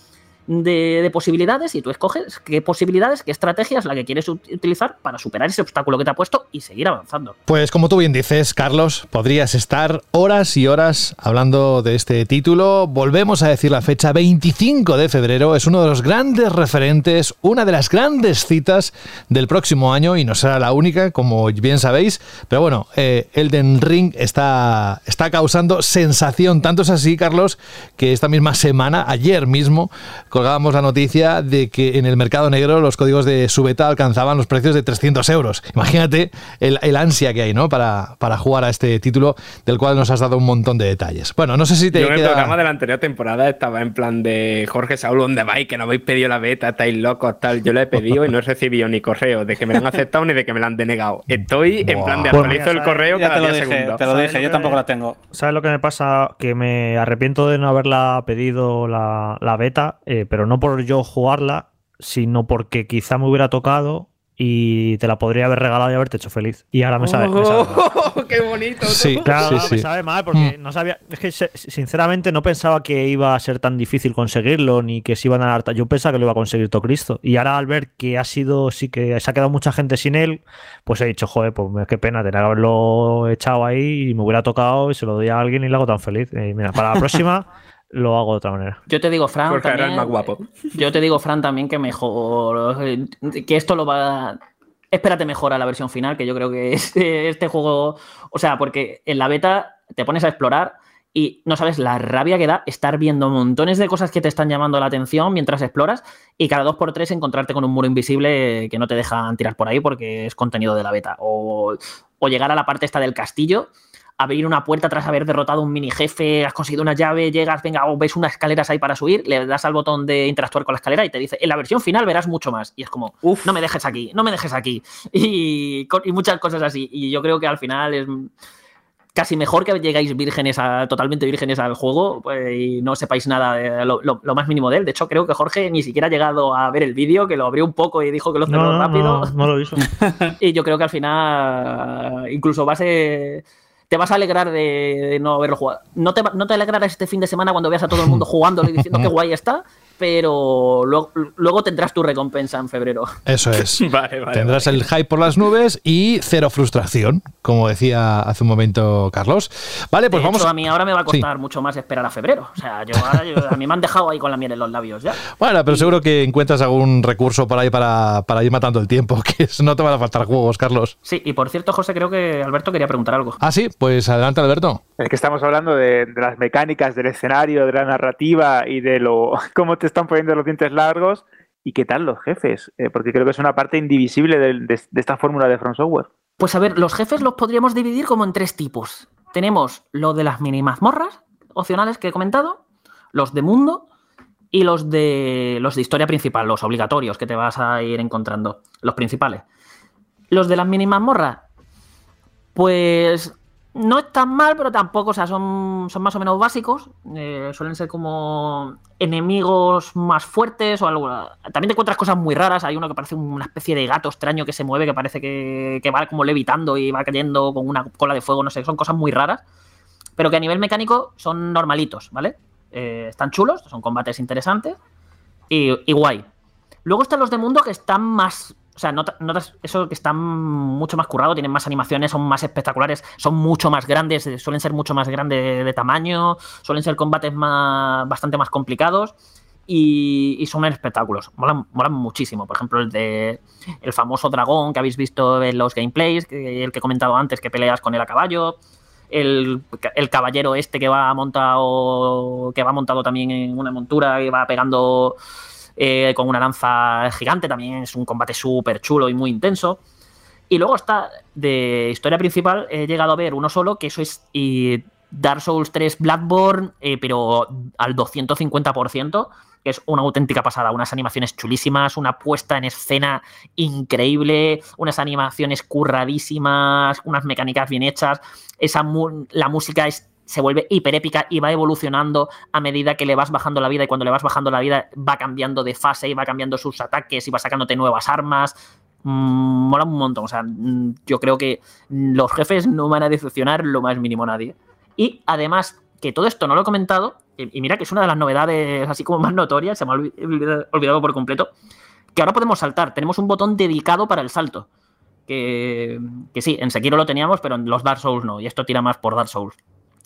Speaker 12: de, de posibilidades y tú escoges qué posibilidades, qué estrategia es la que quieres ut- utilizar para superar ese obstáculo que te ha puesto y seguir avanzando.
Speaker 2: Pues como tú bien dices, Carlos, podrías estar horas y horas hablando de este título. Volvemos a decir la fecha, 25 de febrero, es uno de los grandes referentes, una de las grandes citas del próximo año y no será la única, como bien sabéis. Pero bueno, eh, Elden Ring está, está causando sensación. Tanto es así, Carlos, que esta misma semana, ayer mismo, colgábamos la noticia de que en el mercado negro los códigos de su beta alcanzaban los precios de 300 euros. Imagínate el, el ansia que hay, ¿no? Para, para jugar a este título del cual nos has dado un montón de detalles. Bueno, no sé si te
Speaker 1: Yo en el programa de la anterior temporada estaba en plan de Jorge Saúl, ¿dónde vais? Que no habéis pedido la beta, estáis locos, tal. Yo la he pedido y no he recibido ni correo de que me la han aceptado ni de que me la han denegado. Estoy en plan de actualizo
Speaker 3: ya
Speaker 1: el
Speaker 3: sabes,
Speaker 1: correo
Speaker 5: ya
Speaker 1: cada
Speaker 5: te lo
Speaker 1: día
Speaker 5: dije,
Speaker 1: segundo.
Speaker 5: te lo
Speaker 3: ¿Sabes
Speaker 5: dije,
Speaker 3: lo
Speaker 5: yo tampoco la tengo.
Speaker 3: ¿Sabes lo que me pasa? Que me arrepiento de no haberla pedido la, la beta, eh, pero no por yo jugarla, sino porque quizá me hubiera tocado y te la podría haber regalado y haberte hecho feliz. Y ahora me sabe, me sabe mal.
Speaker 1: ¡Oh, <laughs> ¡Qué bonito!
Speaker 2: Sí,
Speaker 3: Claro,
Speaker 2: sí,
Speaker 3: me sabe mal porque no sabía. Es que se- sinceramente no pensaba que iba a ser tan difícil conseguirlo ni que se iban a dar. Yo pensaba que lo iba a conseguir todo Cristo. Y ahora al ver que ha sido, sí que se ha quedado mucha gente sin él, pues he dicho, joder, pues qué pena, tenía que haberlo echado ahí y me hubiera tocado y se lo doy a alguien y lo hago tan feliz. Y mira, para la próxima <laughs> lo hago de otra manera.
Speaker 12: Yo te digo, Fran,
Speaker 1: Porque era el
Speaker 12: también,
Speaker 1: más guapo.
Speaker 12: yo te digo, Fran, también que mejor, que esto lo va, espérate mejor a la versión final, que yo creo que este, este juego, o sea, porque en la beta te pones a explorar y no sabes la rabia que da estar viendo montones de cosas que te están llamando la atención mientras exploras y cada dos por tres encontrarte con un muro invisible que no te dejan tirar por ahí porque es contenido de la beta. O, o llegar a la parte esta del castillo abrir una puerta tras haber derrotado un mini jefe, has conseguido una llave, llegas, venga, o ves unas escaleras ahí para subir, le das al botón de interactuar con la escalera y te dice, en la versión final verás mucho más. Y es como,
Speaker 1: Uf.
Speaker 12: no me dejes aquí, no me dejes aquí. <laughs> Y, muchas cosas así. Y yo creo que al final es casi mejor que llegáis vírgenes a, totalmente vírgenes al juego pues, y no sepáis nada de lo, lo- lo más mínimo de él. De hecho, creo que Jorge ni siquiera ha llegado a ver el vídeo, que lo abrió un poco y dijo que lo cerró
Speaker 3: No,
Speaker 12: rápido.
Speaker 3: no, no lo hizo. <laughs>
Speaker 12: Y yo creo que al final incluso vas a, te vas a alegrar de, de no haberlo jugado. No te, no te alegrarás este fin de semana cuando veas a todo el mundo <laughs> jugándolo y diciendo que guay está, pero luego, luego tendrás tu recompensa en febrero.
Speaker 2: Eso es. <laughs>
Speaker 1: Vale, vale.
Speaker 2: Tendrás el hype por las nubes y cero frustración, como decía hace un momento Carlos. Vale, pues
Speaker 12: de
Speaker 2: vamos
Speaker 12: hecho, a mí ahora me va a
Speaker 2: Sí.
Speaker 12: costar mucho más esperar a febrero. O sea, yo ahora yo- a mí me han dejado ahí con la miel en los labios ya.
Speaker 2: Bueno, pero seguro que encuentras algún recurso por ahí para, para ir matando el tiempo, <laughs> que es- no te van a faltar juegos, Carlos.
Speaker 12: Sí, y por cierto, José, creo que Alberto quería preguntar algo.
Speaker 2: Ah, sí, pues adelante, Alberto.
Speaker 4: Es que estamos hablando de, de las mecánicas del escenario, de la narrativa y de lo <laughs> cómo te están poniendo los dientes largos y qué tal los jefes, Eh, porque creo que es una parte indivisible de, esta fórmula de From Software.
Speaker 12: Pues a ver, los jefes los podríamos dividir como en tres tipos. Tenemos lo de las mini mazmorras opcionales que he comentado, los de mundo y los de los de historia principal, los obligatorios que te vas a ir encontrando, los principales. Los de las mini mazmorras, pues no están mal, pero tampoco, o sea, son, son más o menos básicos. Eh, suelen ser como enemigos más fuertes o algo. También te encuentras cosas muy raras. Hay uno que parece una especie de gato extraño que se mueve, que parece que, que va como levitando y va cayendo con una cola de fuego, no sé, son cosas muy raras. Pero que a nivel mecánico son normalitos, ¿vale? Eh, están chulos, son combates interesantes y, y guay. Luego están los de mundo que están más. O sea, notas, notas eso que están mucho más currados, tienen más animaciones, son más espectaculares, son mucho más grandes, eh, suelen ser mucho más grandes de, tamaño, suelen ser combates más, bastante más complicados y, son espectáculos. Molan, muchísimo. Por ejemplo, el de el famoso dragón que habéis visto en los gameplays, el que he comentado antes, que peleas con él a caballo. El, el caballero este que va montado que va montado también en una montura y va pegando eh, con una lanza gigante, también es un combate súper chulo y muy intenso. Y luego está de historia principal, he llegado a ver uno solo, que eso es Dark Souls 3 Bloodborne, eh, pero al 250%, que es una auténtica pasada. Unas animaciones chulísimas, una puesta en escena increíble, unas animaciones curradísimas, unas mecánicas bien hechas. Esa la música es se vuelve hiper épica y va evolucionando a medida que le vas bajando la vida y cuando le vas bajando la vida va cambiando de fase y va cambiando sus ataques y va sacándote nuevas armas. Mm, mola un montón. O sea, mm, yo creo que los jefes no van a decepcionar lo más mínimo a nadie. Y además, que todo esto no lo he comentado, y mira que es una de las novedades así como más notorias, se me ha olvidado por completo, que ahora podemos saltar. Tenemos un botón dedicado para el salto. Que, que sí, en Sekiro lo teníamos, pero en los Dark Souls no. Y esto tira más por Dark Souls.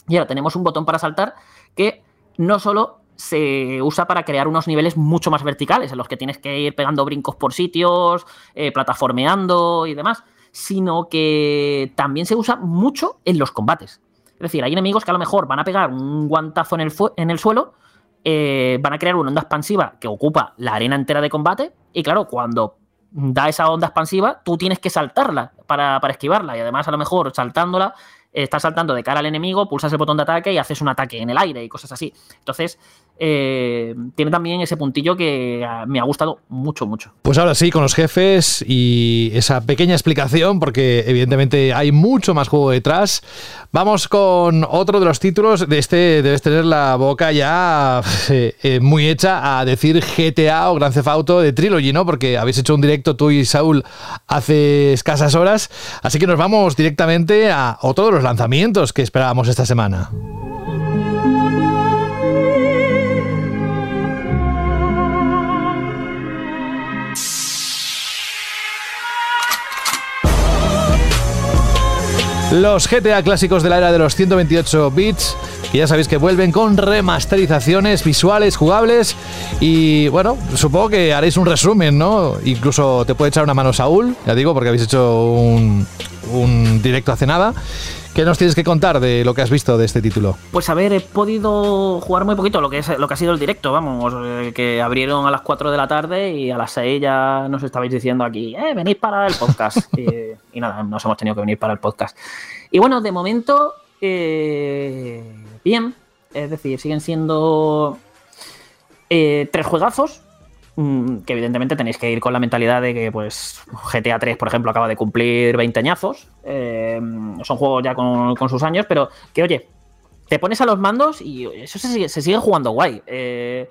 Speaker 12: Y ahora tenemos un botón para saltar que no solo se usa para crear unos niveles mucho más verticales, en los que tienes que ir pegando brincos por sitios, eh, plataformeando y demás, sino que también se usa mucho en los combates. Es decir, hay enemigos que a lo mejor van a pegar un guantazo en el, en el suelo, eh, van a crear una onda expansiva que ocupa la arena entera de combate, y claro, cuando da esa onda expansiva, tú tienes que saltarla para, para esquivarla, y además a lo mejor saltándola estás saltando de cara al enemigo, pulsas el botón de ataque y haces un ataque en el aire y cosas así. Entonces, eh, tiene también ese puntillo que me ha gustado mucho, mucho.
Speaker 2: Pues ahora sí, con los jefes y esa pequeña explicación, porque evidentemente hay mucho más juego detrás. Vamos con otro de los títulos. De este debes tener la boca ya <laughs> eh, eh, muy hecha a decir GTA o Grand Theft Auto de Trilogy, ¿no? Porque habéis hecho un directo tú y Saúl hace escasas horas. Así que nos vamos directamente a otro de los lanzamientos que esperábamos esta semana. Los GTA clásicos de la era de los 128 bits, que ya sabéis que vuelven con remasterizaciones visuales, jugables. Y bueno, supongo que haréis un resumen, ¿no? Incluso te puede echar una mano Saúl, ya digo, porque habéis hecho un, un directo hace nada. ¿Qué nos tienes que contar de lo que has visto de este título?
Speaker 12: Pues a ver, he podido jugar muy poquito lo que es lo que ha sido el directo, vamos, eh, que abrieron a las 4 de la tarde y a las 6 ya nos estabais diciendo aquí, eh, venid para el podcast. <laughs> y, nada, nos hemos tenido que venir para el podcast. Y bueno, de momento, eh, bien, es decir, siguen siendo eh, tres juegazos que evidentemente tenéis que ir con la mentalidad de que pues GTA 3, por ejemplo, acaba de cumplir 20 añazos. Eh, son juegos ya con, sus años, pero que oye, te pones a los mandos y eso se sigue, jugando guay. Eh,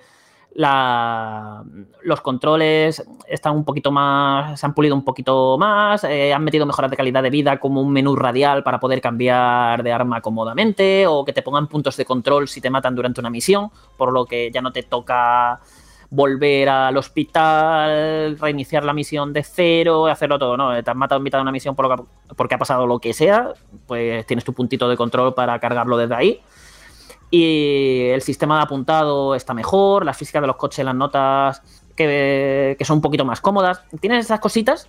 Speaker 12: los controles están un poquito más, se han pulido un poquito más, eh, han metido mejoras de calidad de vida como un menú radial para poder cambiar de arma cómodamente o que te pongan puntos de control si te matan durante una misión, por lo que ya no te toca volver al hospital, reiniciar la misión de cero, hacerlo todo, ¿no? Te has matado en mitad de una misión porque ha pasado lo que sea, pues tienes tu puntito de control para cargarlo desde ahí. Y el sistema de apuntado está mejor, la física de los coches, las notas que, son un poquito más cómodas. Tienes esas cositas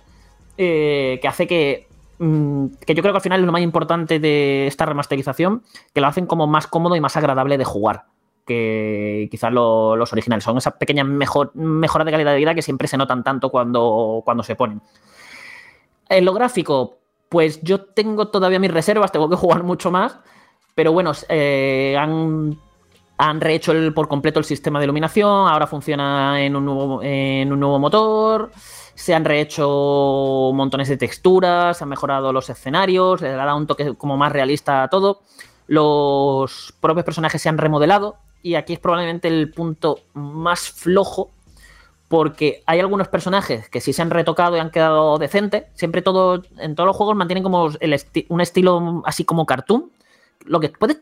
Speaker 12: eh, que hace que mm, que yo creo que al final es lo más importante de esta remasterización, que lo hacen como más cómodo y más agradable de jugar que quizás los originales. Son esas pequeñas mejor, mejoras de calidad de vida que siempre se notan tanto cuando, cuando se ponen. En lo gráfico, pues yo tengo todavía mis reservas, tengo que jugar mucho más, pero bueno, eh, han, han, rehecho por completo el sistema de iluminación, ahora funciona en un nuevo, en un nuevo motor, se han rehecho montones de texturas, se han mejorado los escenarios, le dado un toque como más realista a todo. Los propios personajes se han remodelado, y aquí es probablemente el punto más flojo porque hay algunos personajes que sí se han retocado y han quedado decentes. Siempre todo, en todos los juegos mantienen como un estilo así como cartoon, lo que puede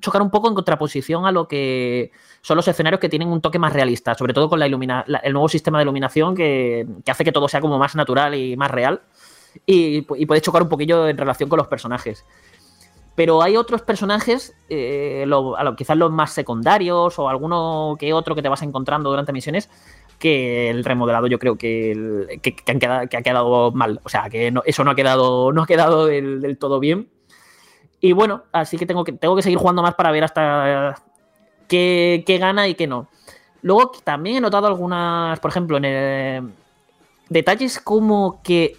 Speaker 12: chocar un poco en contraposición a lo que son los escenarios que tienen un toque más realista, sobre todo con la el nuevo sistema de iluminación que, hace que todo sea como más natural y más real y, y puede chocar un poquillo en relación con los personajes. Pero hay otros personajes, eh, quizás los más secundarios o alguno que otro que te vas encontrando durante misiones, que el remodelado yo creo que, ha quedado mal. O sea, que eso no ha quedado, no ha quedado del, todo bien. Y bueno, así que tengo, que tengo que seguir jugando más para ver hasta qué, gana y qué no. Luego también he notado algunas, por ejemplo, en detalles como que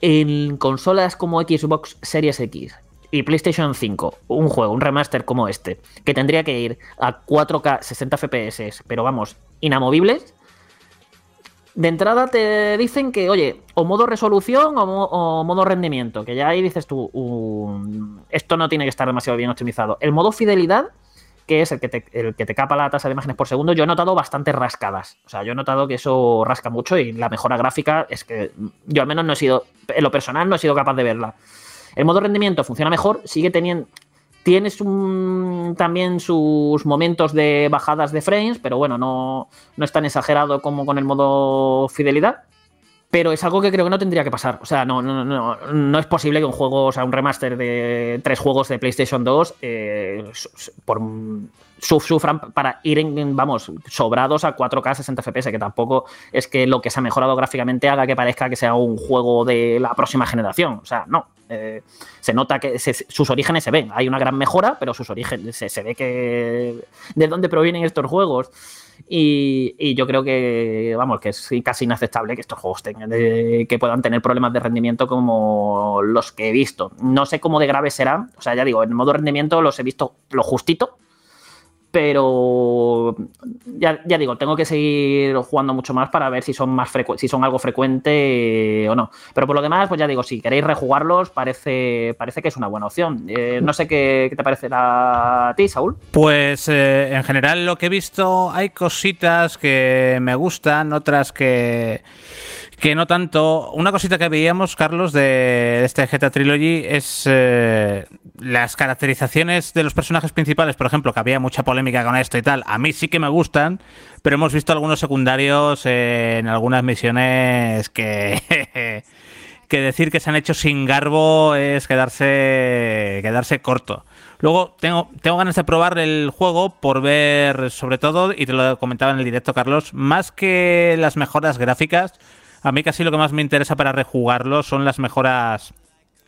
Speaker 12: en consolas como Xbox Series X y PlayStation 5, un juego, un remaster como este, que tendría que ir a 4K 60 FPS, pero vamos, inamovibles, de entrada te dicen que, oye, o modo resolución o, mo- o modo rendimiento, que ya ahí dices tú, "Um, esto no tiene que estar demasiado bien optimizado. El modo fidelidad, que es el que, te, el que te capa la tasa de imágenes por segundo, yo he notado bastantes rascadas. O sea, yo he notado que eso rasca mucho y la mejora gráfica es que yo al menos no he sido, en lo personal no he sido capaz de verla. El modo rendimiento funciona mejor, sigue teniendo... Tienes también sus momentos de bajadas de frames, pero bueno, no, no es tan exagerado como con el modo fidelidad. Pero es algo que creo que no tendría que pasar. O sea, no, no, no, no es posible que un juego, o sea, un remaster de tres juegos de PlayStation 2 eh, por, sufran para ir, en, vamos, sobrados a 4K 60 FPS, que tampoco es que lo que se ha mejorado gráficamente haga que parezca que sea un juego de la próxima generación. O sea, no. Eh, se nota que se- sus orígenes se ven. Hay una gran mejora, pero sus orígenes se, se ve que de dónde provienen estos juegos. Y, yo creo que, vamos, que es casi inaceptable que estos juegos tengan de- que puedan tener problemas de rendimiento como los que he visto. No sé cómo de graves serán. O sea, ya digo, en modo rendimiento los he visto lo justito. Pero ya, ya digo, tengo que seguir jugando mucho más para ver si son más si son algo frecuente o no. Pero por lo demás, pues ya digo, si queréis rejugarlos, parece, parece que es una buena opción. Eh, no sé qué, qué te parecerá a ti, Saúl.
Speaker 5: Pues eh, en general lo que he visto hay cositas que me gustan, otras que, que no tanto. Una cosita que veíamos, Carlos, de este GTA Trilogy es eh, las caracterizaciones de los personajes principales, por ejemplo, que había mucha polémica con esto y tal. A mí sí que me gustan, pero hemos visto algunos secundarios en algunas misiones que... <laughs> que decir que se han hecho sin garbo es quedarse quedarse corto. Luego tengo, tengo ganas de probar el juego por ver, sobre todo, y te lo comentaba en el directo, Carlos, más que las mejoras gráficas, a mí casi lo que más me interesa para rejugarlo son las mejoras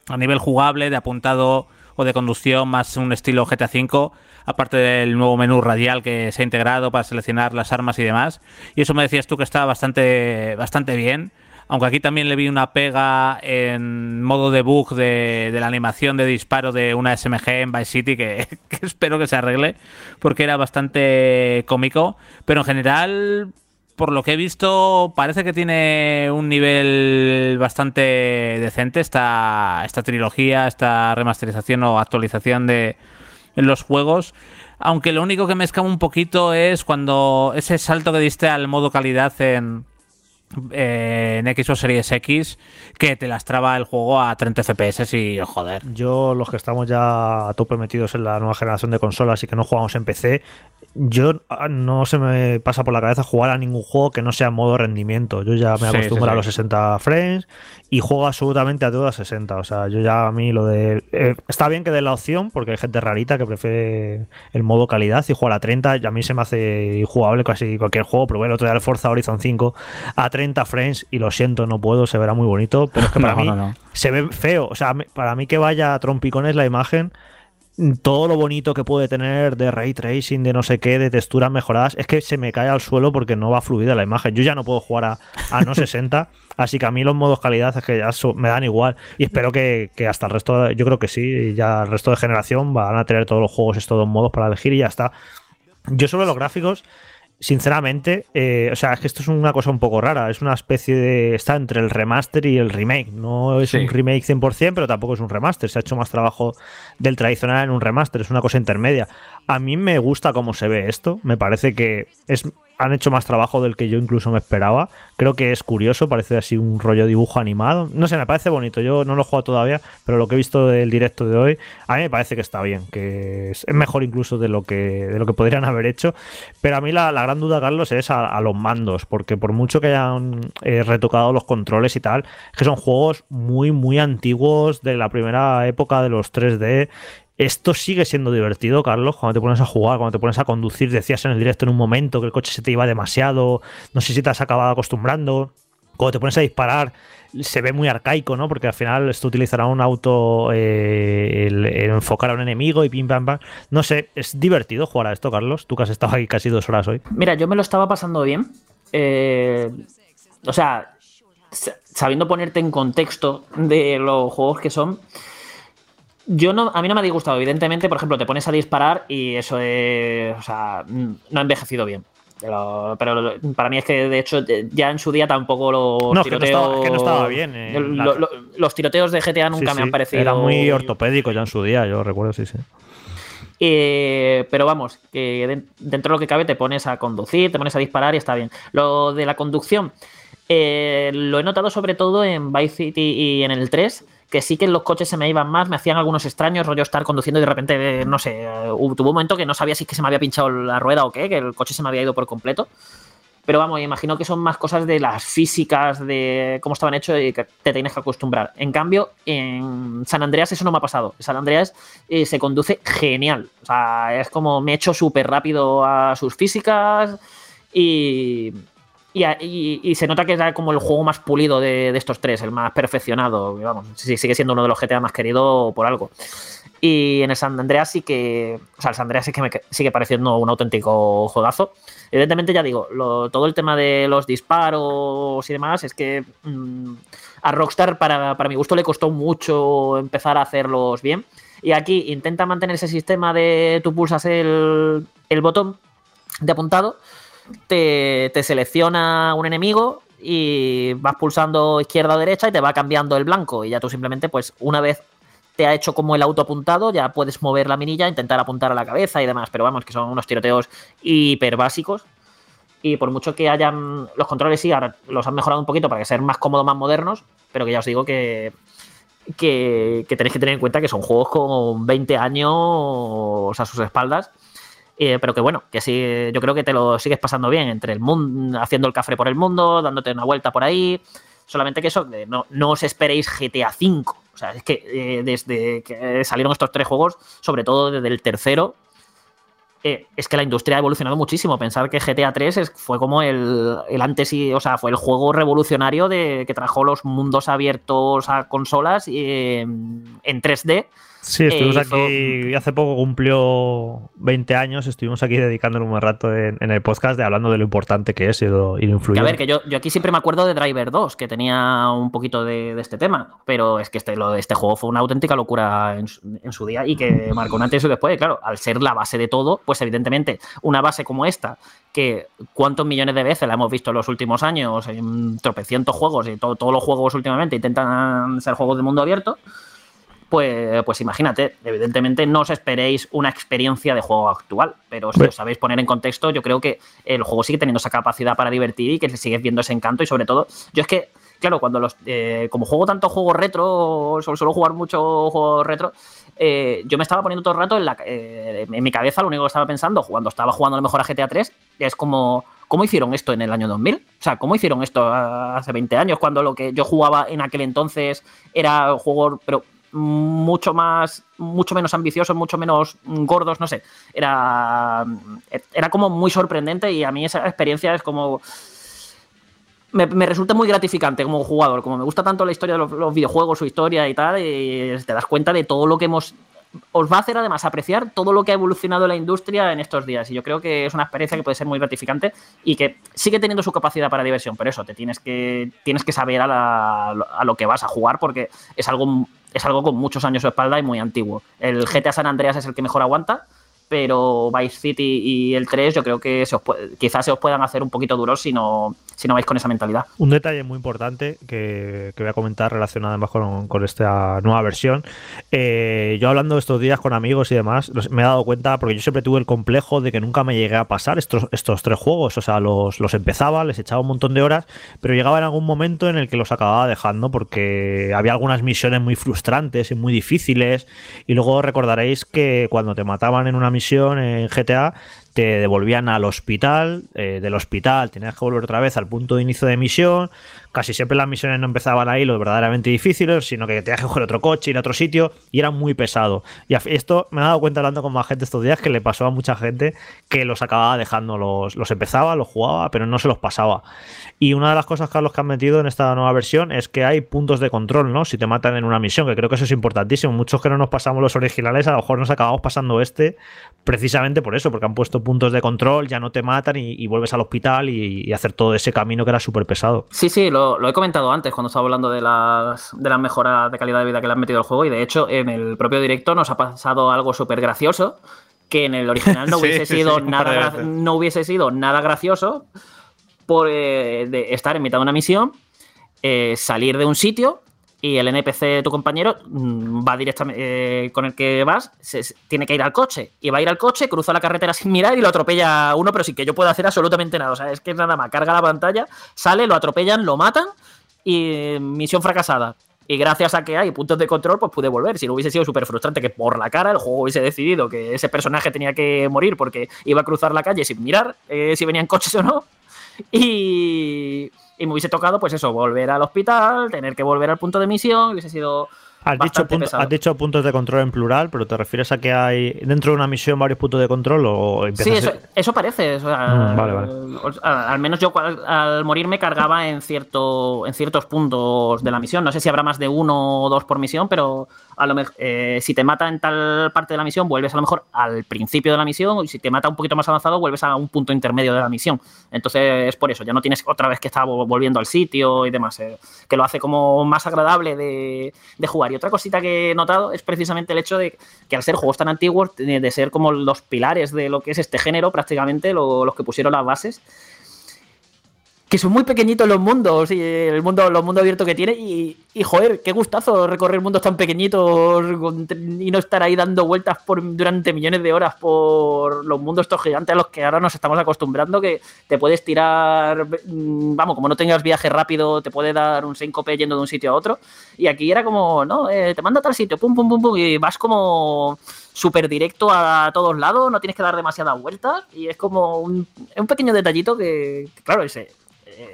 Speaker 5: a nivel jugable, de apuntado o de conducción, más un estilo GTA V, aparte del nuevo menú radial que se ha integrado para seleccionar las armas y demás. Y eso me decías tú que estaba bastante, bastante bien. Aunque aquí también le vi una pega en modo de bug de, de la animación de disparo de una SMG en Vice City <laughs> que espero que se arregle porque era bastante cómico. Pero en general, por lo que he visto, parece que tiene un nivel bastante decente esta, esta trilogía, esta remasterización o actualización de los juegos. Aunque lo único que me escama un poquito es cuando ese salto que diste al modo calidad en, eh, en Xbox Series X, que te lastraba el juego a 30 FPS y joder.
Speaker 3: Yo, los que estamos ya a tope metidos en la nueva generación de consolas y que no jugamos en PC, yo ah, no se me pasa por la cabeza jugar a ningún juego que no sea modo rendimiento. Yo ya me
Speaker 5: Sí,
Speaker 3: acostumbro
Speaker 5: sí,
Speaker 3: a los 60 frames y juego absolutamente a todo a 60. O sea, yo ya a mí lo de... eh, está bien que dé la opción porque hay gente rarita que prefiere el modo calidad y jugar a 30 y a mí se me hace injugable casi cualquier juego. Probé el otro día el Forza Horizon 5 a 30 frames y lo siento, no puedo, se verá muy bonito, pero es que <laughs> para
Speaker 5: No,
Speaker 3: mí
Speaker 5: no, no.
Speaker 3: se ve feo. O sea, para mí que vaya a trompicones la imagen, todo lo bonito que puede tener de ray tracing, de no sé qué, de texturas mejoradas, es que se me cae al suelo porque no va fluida la imagen. Yo ya no puedo jugar a, a no <laughs> 60, así que a mí los modos calidad es que ya so- me dan igual. Y espero que, que hasta el resto, yo creo que sí, ya el resto de generación van a tener todos los juegos estos dos modos para elegir y ya está. Yo sobre los gráficos, sinceramente, eh, o sea, es que esto es una cosa un poco rara. Es una especie de. Está entre el remaster y el remake. No es
Speaker 5: Sí.
Speaker 3: un remake 100%, pero tampoco es un remaster. Se ha hecho más trabajo del tradicional en un remaster. Es una cosa intermedia. A mí me gusta cómo se ve esto. Me parece que es, han hecho más trabajo del que yo incluso me esperaba. Creo que es curioso. Parece así un rollo dibujo animado. No sé, me parece bonito. Yo no lo he jugado todavía, pero lo que he visto del directo de hoy, a mí me parece que está bien. Que es mejor incluso de lo que, de lo que podrían haber hecho. Pero a mí la, la gran duda, Carlos, es a, los mandos. Porque por mucho que hayan eh, retocado los controles y tal, que son juegos muy, muy antiguos de la primera época de los 3D. Esto sigue siendo divertido, Carlos, cuando te pones a jugar, cuando te pones a conducir. Decías en el directo en un momento que el coche se te iba demasiado. No sé si te has acabado acostumbrando. Cuando te pones a disparar, se ve muy arcaico, ¿no? Porque al final esto utilizará un auto, eh, el, enfocar a un enemigo y pim pam pam. No sé, es divertido jugar a esto, Carlos. Tú que has estado ahí casi dos horas hoy.
Speaker 12: Mira, yo me lo estaba pasando bien. Eh, o sea, sa- sabiendo ponerte en contexto de los juegos que son. Yo no, a mí no me ha disgustado, evidentemente, por ejemplo, te pones a disparar y eso es, o sea, no ha envejecido bien. Pero, pero para mí es que, de hecho, ya en su día tampoco los
Speaker 3: No, es que no
Speaker 12: tiroteos...
Speaker 3: estaba, que no estaba bien. eh.
Speaker 12: lo- lo- los tiroteos de GTA nunca
Speaker 3: Sí,
Speaker 12: me han parecido...
Speaker 3: Era muy ortopédico ya en su día, yo recuerdo, sí, sí.
Speaker 12: Eh, pero vamos, que de- dentro de lo que cabe te pones a conducir, te pones a disparar y está bien. Lo de la conducción, eh, lo he notado sobre todo en Vice City y en el 3, que sí que los coches se me iban más, me hacían algunos extraños, rollo estar conduciendo y de repente, eh, no sé, eh, tuvo un momento que no sabía si es que se me había pinchado la rueda o qué, que el coche se me había ido por completo. Pero vamos, imagino que son más cosas de las físicas, de cómo estaban hechos y que te tienes que acostumbrar. En cambio, en San Andreas eso no me ha pasado. San Andreas eh, se conduce genial. O sea, es como me he hecho súper rápido a sus físicas y, y, se nota que era como el juego más pulido de, estos tres, el más perfeccionado. Vamos, sigue siendo uno de los GTA más querido por algo. Y en el San Andreas sí que. O sea, el San Andreas sí que me sigue pareciendo un auténtico juegazo. Evidentemente, ya digo, todo el tema de los disparos y demás es que mm, a Rockstar, para, para mi gusto, le costó mucho empezar a hacerlos bien. Y aquí intenta mantener ese sistema de tú pulsas el, el botón de apuntado, te, selecciona un enemigo y vas pulsando izquierda o derecha y te va cambiando el blanco. Y ya tú simplemente, pues, una vez te ha hecho como el auto apuntado, ya puedes mover la minilla, intentar apuntar a la cabeza y demás. Pero vamos, que son unos tiroteos hiper básicos. Y por mucho que hayan. Los controles sí, ahora los han mejorado un poquito para que sean más cómodos, más modernos. Pero que ya os digo. Que, que tenéis que tener en cuenta que son juegos con 20 años a sus espaldas. Eh, pero que bueno, que sí, yo creo que te lo sigues pasando bien entre el mundo, haciendo el café por el mundo, dándote una vuelta por ahí. Solamente que eso, eh, no, no os esperéis GTA V. O sea, es que eh, desde que salieron estos tres juegos, sobre todo desde el tercero, es que la industria ha evolucionado muchísimo. Pensar que GTA 3 es- fue como el, el antes y, o sea, fue el juego revolucionario de, que trajo los mundos abiertos a consolas eh, en 3D.
Speaker 3: Sí, estuvimos
Speaker 12: Eh,
Speaker 3: aquí, hace poco cumplió 20 años, estuvimos aquí dedicándole un buen rato en, en el podcast de hablando de lo importante que es y lo, y lo
Speaker 12: Que a
Speaker 3: influyente.
Speaker 12: ver, que yo, yo aquí siempre me acuerdo de Driver 2, que tenía un poquito de, de este tema, pero es que este, lo este juego fue una auténtica locura en, su- en su día y que marcó un antes y un después. Y claro, al ser la base de todo, pues evidentemente una base como esta, que cuántos millones de veces la hemos visto en los últimos años, en tropecientos juegos y to- todos los juegos últimamente intentan ser juegos de mundo abierto, pues, pues imagínate, evidentemente no os esperéis una experiencia de juego actual, pero si os sabéis poner en contexto, yo creo que el juego sigue teniendo esa capacidad para divertir y que sigues viendo ese encanto y sobre todo, yo es que, claro, cuando los, eh, como juego tanto juegos retro, suelo, suelo jugar mucho juegos retro, eh, yo me estaba poniendo todo el rato en, la, eh, en mi cabeza, lo único que estaba pensando cuando estaba jugando a lo mejor a GTA 3 es como, ¿cómo hicieron esto en el año 2000? O sea, ¿cómo hicieron esto hace 20 años cuando lo que yo jugaba en aquel entonces era juegos, pero mucho más, mucho menos ambiciosos, mucho menos gordos, no sé. Era, era como muy sorprendente y a mí esa experiencia es como... Me, me resulta muy gratificante como jugador, como me gusta tanto la historia de los, videojuegos, su historia y tal, y te das cuenta de todo lo que hemos... Os va a hacer además apreciar todo lo que ha evolucionado la industria en estos días. Y yo creo que es una experiencia que puede ser muy gratificante y que sigue teniendo su capacidad para diversión, pero eso, te tienes que, tienes que saber a lo que vas a jugar porque es algo, es algo con muchos años de espalda y muy antiguo. El GTA San Andreas es el que mejor aguanta, pero Vice City y el 3 yo creo que se os puede- quizás se os puedan hacer un poquito duros si no, si no vais con esa mentalidad.
Speaker 3: Un detalle muy importante que, que voy a comentar relacionado además con, esta nueva versión. Eh, yo hablando estos días con amigos y demás, me he dado cuenta, porque yo siempre tuve el complejo de que nunca me llegué a pasar estos, estos tres juegos. O sea, los, los empezaba, les echaba un montón de horas, pero llegaba en algún momento en el que los acababa dejando porque había algunas misiones muy frustrantes y muy difíciles. Y luego recordaréis que cuando te mataban en una misión en GTA, te devolvían al hospital, eh, del hospital tenías que volver otra vez al punto de inicio de misión, casi siempre las misiones no empezaban ahí lo verdaderamente difíciles, sino que tenías que coger otro coche, ir a otro sitio, y era muy pesado. Y esto me he dado cuenta hablando con más gente estos días que le pasó a mucha gente que los acababa dejando, los, los empezaba, los jugaba, pero no se los pasaba. Y una de las cosas, Carlos, que han metido en esta nueva versión es que hay puntos de control, ¿no? Si te matan en una misión, que creo que eso es importantísimo. Muchos que no nos pasamos los originales, a lo mejor nos acabamos pasando este precisamente por eso, porque han puesto puntos de control, ya no te matan y, y vuelves al hospital y, y, hacer todo ese camino que era súper pesado.
Speaker 12: Sí, sí, lo, lo, he comentado antes cuando estaba hablando de las, de las mejoras de calidad de vida que le han metido al juego y de hecho en el propio directo nos ha pasado algo súper gracioso que en el original no <laughs> hubiese, sí, sido, sí, nada, no hubiese sido nada gracioso por eh, de estar en mitad de una misión, eh, salir de un sitio y el NPC tu compañero mm, va directamente eh, con el que vas, se, tiene que ir al coche. Y va a ir al coche, cruza la carretera sin mirar y lo atropella uno, pero sin que yo pueda hacer absolutamente nada. O sea, es que nada más, carga la pantalla, sale, lo atropellan, lo matan y misión fracasada. Y gracias a que hay puntos de control, pues pude volver. Si no hubiese sido súper frustrante que por la cara el juego hubiese decidido que ese personaje tenía que morir porque iba a cruzar la calle sin mirar eh, si venían coches o no. Y, y, me hubiese tocado, pues eso, volver al hospital, tener que volver al punto de misión, hubiese sido.
Speaker 3: Has dicho, punto, has dicho, puntos de control en plural, pero ¿te refieres a que hay dentro de una misión varios puntos de control o
Speaker 12: Sí, eso, eso, parece. O sea,
Speaker 3: mm, vale, vale.
Speaker 12: Al menos yo al, al, morir me cargaba en, cierto, en ciertos puntos de la misión. No sé si habrá más de uno o dos por misión, pero a lo mejor eh, si te mata en tal parte de la misión, vuelves a lo mejor al principio de la misión, y si te mata un poquito más avanzado, vuelves a un punto intermedio de la misión. Entonces es por eso, ya no tienes otra vez que estar volviendo al sitio y demás, eh, que lo hace como más agradable de, de, jugar. Y otra cosita que he notado es precisamente el hecho de que al ser juegos tan antiguos, de, ser como los pilares de lo que es este género, prácticamente lo, los que pusieron las bases, que son muy pequeñitos los mundos y el mundo, los mundos abiertos que tiene y, joder, qué gustazo recorrer mundos tan pequeñitos y no estar ahí dando vueltas por, durante millones de horas por los mundos estos gigantes a los que ahora nos estamos acostumbrando, que te puedes tirar, vamos, como no tengas viaje rápido, te puede dar un síncope yendo de un sitio a otro. Y aquí era como, no, eh, te manda a tal sitio, pum, pum, pum, pum, y vas como súper directo a todos lados, no tienes que dar demasiadas vueltas y es como un, pequeño detallito que claro, ese,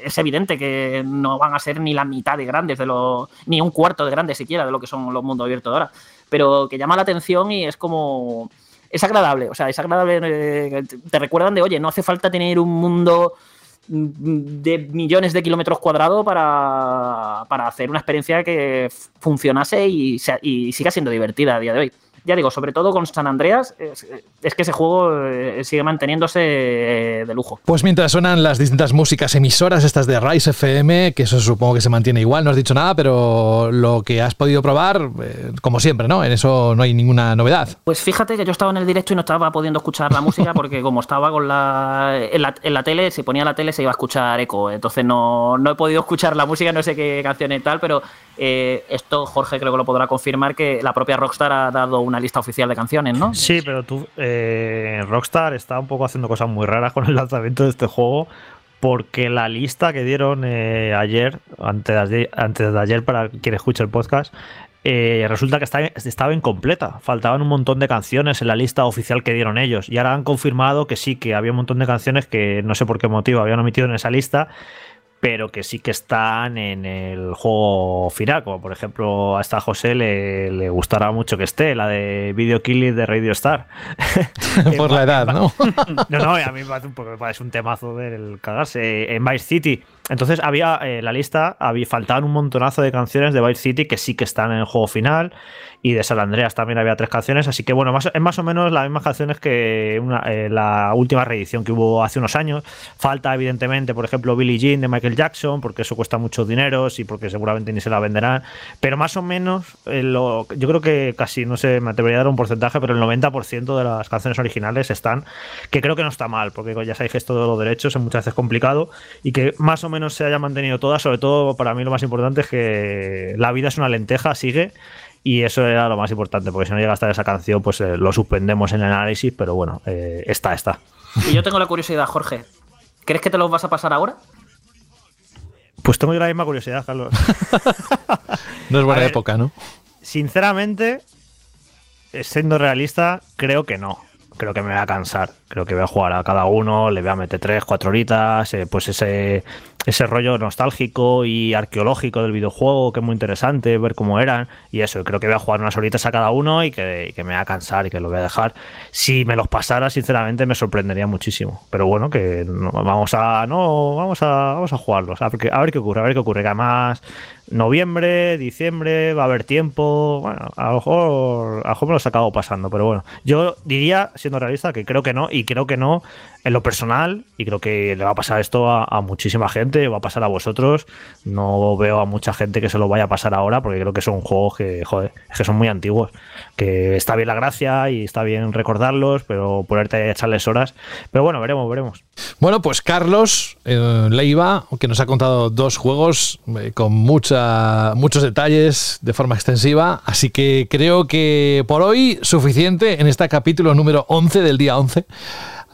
Speaker 12: es evidente que no van a ser ni la mitad de grandes, de lo, ni un cuarto de grandes siquiera de lo que son los mundos abiertos ahora, pero que llama la atención y es como... Es agradable, o sea, es agradable, eh, te recuerdan de, oye, no hace falta tener un mundo de millones de kilómetros cuadrados para, para hacer una experiencia que funcionase y, y siga siendo divertida a día de hoy ya digo, sobre todo con San Andreas, es, es que ese juego eh, sigue manteniéndose eh, de lujo.
Speaker 2: Pues mientras suenan las distintas músicas emisoras, estas de Rise FM, que eso supongo que se mantiene igual, no has dicho nada, pero lo que has podido probar, eh, como siempre, ¿no? En eso no hay ninguna novedad.
Speaker 12: Pues fíjate que yo estaba en el directo y no estaba pudiendo escuchar la música <laughs> porque como estaba con la en, la en, la tele, si ponía la tele se iba a escuchar eco, entonces no, no he podido escuchar la música, no sé qué canción y tal, pero eh, esto Jorge creo que lo podrá confirmar que la propia Rockstar ha dado una lista oficial de canciones, ¿no?
Speaker 3: Sí, pero tú, eh, Rockstar está un poco haciendo cosas muy raras con el lanzamiento de este juego. Porque la lista que dieron eh, ayer, antes de, antes de ayer, para quien escuche el podcast, eh, resulta que estaba incompleta. Faltaban un montón de canciones en la lista oficial que dieron ellos. Y ahora han confirmado que sí, que había un montón de canciones que no sé por qué motivo habían omitido en esa lista pero que sí que están en el juego final, como por ejemplo a esta José le, le gustará mucho que esté, la de Video Killing de Radio Star. <laughs>
Speaker 2: por la edad, ¿no? <laughs>
Speaker 3: no, no, a mí me parece un, temazo del cagarse. En Vice City, entonces había eh, la lista, había, faltaban un montonazo de canciones de Vice City que sí que están en el juego final y de San Andreas también había tres canciones, así que bueno, más, es más o menos las mismas canciones que eh, la última reedición que hubo hace unos años. Falta evidentemente, por ejemplo, Billie Jean de Michael Jackson, porque eso cuesta mucho dinero y porque seguramente ni se la venderán, pero más o menos eh, yo creo que casi, no sé, me atrevería a dar un porcentaje, pero el 90% de las canciones originales están, que creo que no está mal, porque ya sabéis que esto de los derechos es muchas veces complicado y que más o menos se haya mantenido todas, sobre todo para mí lo más importante es que la vida es una lenteja, sigue y eso era lo más importante, porque si no llega a estar esa canción, pues eh, lo suspendemos en el análisis, pero bueno, eh, está, está.
Speaker 12: Y yo tengo la curiosidad, Jorge. ¿Crees que te los vas a pasar ahora?
Speaker 3: Pues tengo yo la misma curiosidad, Carlos. <laughs>
Speaker 2: no es buena ver, época, ¿no?
Speaker 3: Sinceramente, siendo realista, creo que no. Creo que me voy a cansar. Creo que voy a jugar a cada uno, le voy a meter tres, cuatro horitas. Eh, pues ese ese rollo nostálgico y arqueológico del videojuego, que es muy interesante, ver cómo eran y eso. Creo que voy a jugar unas horitas a cada uno y que, que me va a cansar y que lo voy a dejar. Si me los pasara, sinceramente, me sorprendería muchísimo. Pero bueno, que vamos a no vamos a vamos a jugarlos. A ver, a ver qué ocurre, a ver qué ocurre. Que además noviembre, diciembre, va a haber tiempo. Bueno, a lo mejor, a lo mejor me los acabo pasando, pero bueno. Yo diría, siendo realista, que creo que no, y creo que no en lo personal, y creo que le va a pasar esto a muchísima gente, va a pasar a vosotros. No veo a mucha gente que se lo vaya a pasar ahora, porque creo que son juegos que, joder, que son muy antiguos. Que está bien la gracia y está bien recordarlos, pero ponerte a echarles horas. Pero bueno, veremos, veremos.
Speaker 2: Bueno, pues Carlos eh, Leiva, que nos ha contado dos juegos eh, con muchos detalles de forma extensiva, así que creo que por hoy suficiente en este capítulo número 11 del día 11.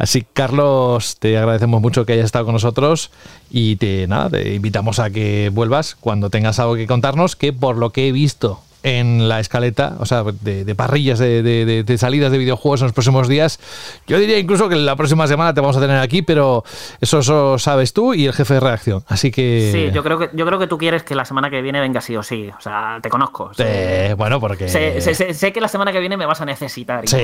Speaker 2: Así, Carlos, te agradecemos mucho que hayas estado con nosotros y te, nada, te invitamos a que vuelvas cuando tengas algo que contarnos, que por lo que he visto en la escaleta, o sea, de, de parrillas de, de- de- de salidas de videojuegos en los próximos días. Yo diría incluso que la próxima semana te vamos a tener aquí, pero eso, eso sabes tú y el jefe de reacción. Así que...
Speaker 12: Sí, yo creo que yo creo que tú quieres que la semana que viene venga sí o sí. O sea, te conozco.
Speaker 2: Eh, bueno, porque...
Speaker 12: Sé, sé- sé- sé que la semana que viene me vas a necesitar.
Speaker 2: Sí,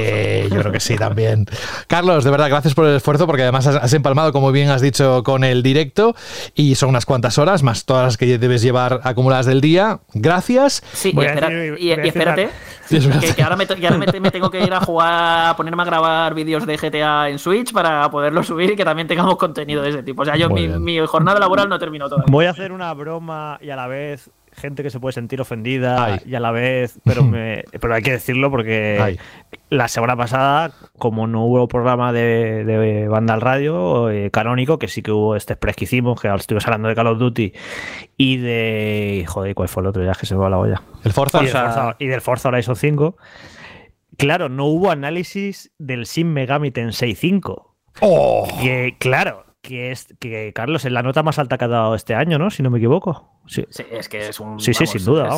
Speaker 2: yo creo que sí también. <laughs> Carlos, de verdad, gracias por el esfuerzo, porque además has, has empalmado, como bien has dicho, con el directo y son unas cuantas horas, más todas las que debes llevar acumuladas del día. Gracias.
Speaker 12: Sí,
Speaker 3: a
Speaker 12: espera- y- y espérate, <laughs>
Speaker 2: Sí, es
Speaker 12: que, que ahora, me, to- que ahora me te- me tengo que ir a jugar, a ponerme a grabar vídeos de GTA en Switch para poderlo subir y que también tengamos contenido de ese tipo. O sea, yo mi, mi jornada laboral no terminó todavía.
Speaker 3: Voy a hacer una broma y a la vez gente que se puede sentir ofendida
Speaker 2: Ay.
Speaker 3: y a la vez, pero <laughs> me, pero hay que decirlo porque
Speaker 2: Ay.
Speaker 3: la semana pasada, como no hubo programa de, de banda al radio eh, canónico, que sí que hubo este express que hicimos, que estuvimos hablando de Call of Duty y de joder, ¿cuál fue el otro? Ya que se me va la olla.
Speaker 2: El Forza.
Speaker 3: Y del Forza, y del Forza Horizon 5. Claro, no hubo análisis del Shin Megami Tensei 5.
Speaker 2: Oh.
Speaker 3: Que, claro, que es que Carlos es la nota más alta que ha dado este año, ¿no? Si no me equivoco. Sí.
Speaker 12: Sí, es que es un.
Speaker 3: Sí, sí, sin duda,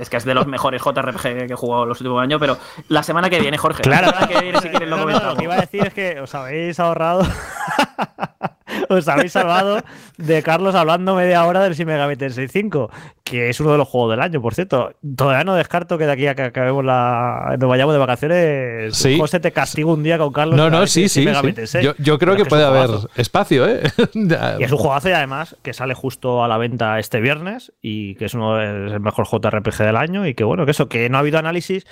Speaker 12: Es, que es de los mejores JRPG que he jugado los últimos años, pero la semana que viene, Jorge.
Speaker 3: Claro,
Speaker 12: La semana que viene, si quieres, lo <laughs>
Speaker 3: No, lo que iba a decir es que os habéis ahorrado. <laughs> <laughs> os habéis salvado de Carlos hablando media hora del Shin Megami Tensei 5, que es uno de los juegos del año, por cierto. Todavía no descarto que de aquí a que acabemos la. nos vayamos de vacaciones.
Speaker 2: Sí.
Speaker 3: José te castigo un día con Carlos.
Speaker 2: No, no, sí, sí. Yo, yo creo
Speaker 3: Pero
Speaker 2: que
Speaker 3: es
Speaker 2: puede haber espacio, ¿eh? <laughs>
Speaker 3: Y es un juegazo y además que sale justo a la venta este viernes y que es uno es el mejor JRPG del año y que bueno, que eso, que no ha habido análisis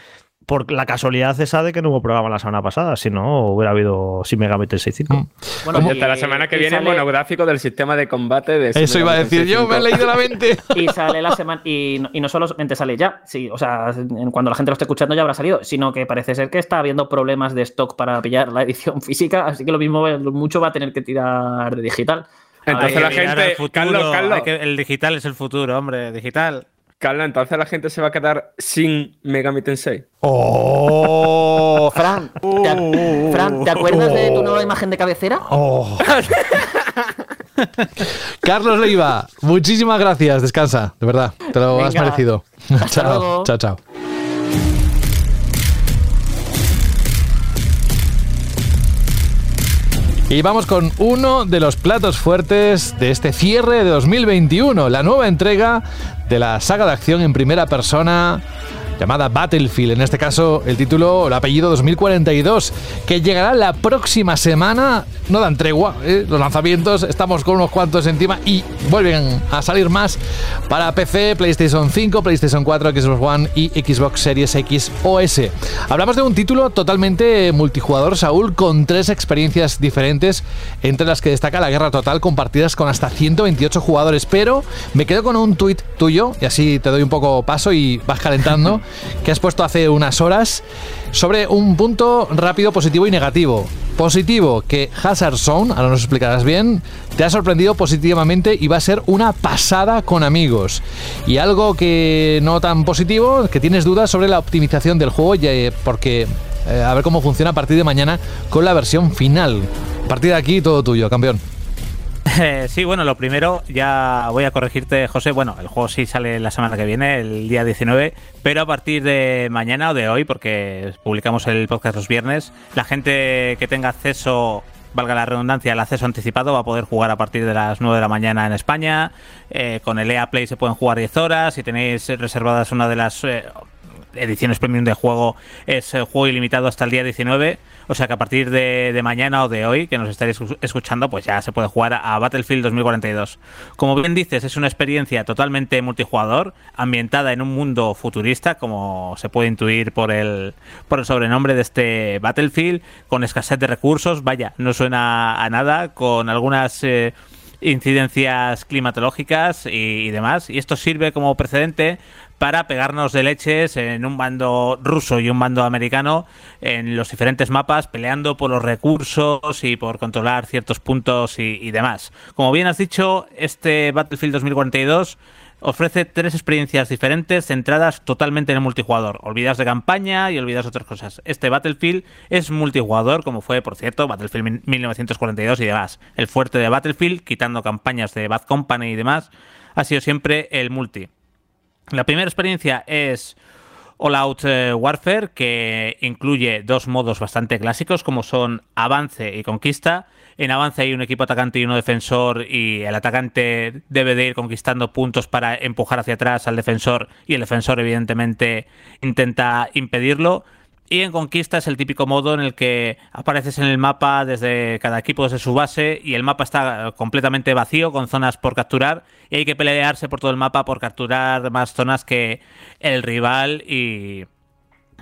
Speaker 3: por la casualidad esa de que no hubo programa la semana pasada, si no hubiera habido Shin Megami Tensei 5.
Speaker 2: Mm.
Speaker 12: Bueno,
Speaker 1: Oye,
Speaker 12: y-
Speaker 1: hasta la semana que viene,
Speaker 12: sale-
Speaker 1: monográfico del sistema de combate de
Speaker 2: Eso iba a decir yo, me he leído la mente.
Speaker 12: Y sale la semana. Y, no- y no solamente sale ya, sí, o sea, cuando la gente lo esté escuchando ya habrá salido, sino que parece ser que está habiendo problemas de stock para pillar la edición <laughs> física, así que lo mismo mucho va a tener que tirar de digital.
Speaker 1: Entonces la gente-
Speaker 5: al futuro,
Speaker 1: Carlos, Carlos.
Speaker 5: hay que- el digital es el futuro, hombre. Digital.
Speaker 1: Carla, entonces la gente se va a quedar sin Megami Tensei.
Speaker 2: ¡Oh! <laughs>
Speaker 12: Fran, ¿te, ac- Fran, ¿te acuerdas de tu nueva imagen de cabecera?
Speaker 2: Oh. <laughs> Carlos Leiva, muchísimas gracias. Descansa, de verdad. Te lo has merecido.
Speaker 12: Hasta <laughs>
Speaker 2: chao,
Speaker 12: luego.
Speaker 2: chao, chao. Y vamos con uno de los platos fuertes de este cierre de 2021, la nueva entrega de la saga de acción en primera persona llamada Battlefield, en este caso el título el apellido 2042, que llegará la próxima semana. No dan tregua, ¿eh? los lanzamientos, estamos con unos cuantos encima y vuelven a salir más para PC, PlayStation 5, PlayStation 4, Xbox One y Xbox Series X o S. Hablamos de un título totalmente multijugador, Saúl, con tres experiencias diferentes, entre las que destaca la guerra total compartidas con hasta 128 jugadores, pero me quedo con un tuit tuyo, y así te doy un poco paso y vas calentando, <laughs> que has puesto hace unas horas sobre un punto rápido, positivo y negativo. Positivo, que Hazard Zone, ahora nos explicarás bien, te ha sorprendido positivamente y va a ser una pasada con amigos. Y algo que no tan positivo, que tienes dudas sobre la optimización del juego, eh, porque eh, a ver cómo funciona a partir de mañana con la versión final. A partir de aquí, todo tuyo, campeón. <laughs>
Speaker 5: Sí, bueno, lo primero, ya voy a corregirte, José. Bueno, el juego sí sale la semana que viene, el día 19, pero a partir de mañana o de hoy, porque publicamos el podcast los viernes, la gente que tenga acceso valga la redundancia, el acceso anticipado, va a poder jugar a partir de las 9 de la mañana en España. Eh, con el EA Play se pueden jugar 10 horas. Si tenéis reservadas una de las eh, ediciones premium de juego, es eh, juego ilimitado hasta el día 19. O sea que a partir de, mañana o de hoy, que nos estaréis escuchando, pues ya se puede jugar a Battlefield 2042. Como bien dices, es una experiencia totalmente multijugador, ambientada en un mundo futurista, como se puede intuir por el, por el sobrenombre de este Battlefield, con escasez de recursos, vaya, no suena a nada, con algunas... Eh, incidencias climatológicas y, demás. Y esto sirve como precedente para pegarnos de leches en un bando ruso y un bando americano en los diferentes mapas, peleando por los recursos y por controlar ciertos puntos y, demás. Como bien has dicho, este Battlefield 2042 ofrece tres experiencias diferentes centradas totalmente en el multijugador. Olvidas de campaña y olvidas otras cosas. Este Battlefield es multijugador, como fue, por cierto, Battlefield 1942 y demás. El fuerte de Battlefield, quitando campañas de Bad Company y demás, ha sido siempre el multi. La primera experiencia es All Out eh, Warfare, que incluye dos modos bastante clásicos, como son avance y conquista. En avance hay un equipo atacante y uno defensor, y el atacante debe de ir conquistando puntos para empujar hacia atrás al defensor, y el defensor, evidentemente, intenta impedirlo. Y en Conquista es el típico modo en el que apareces en el mapa desde cada equipo desde su base y el mapa está completamente vacío con zonas por capturar y hay que pelearse por todo el mapa por capturar más zonas que el rival y,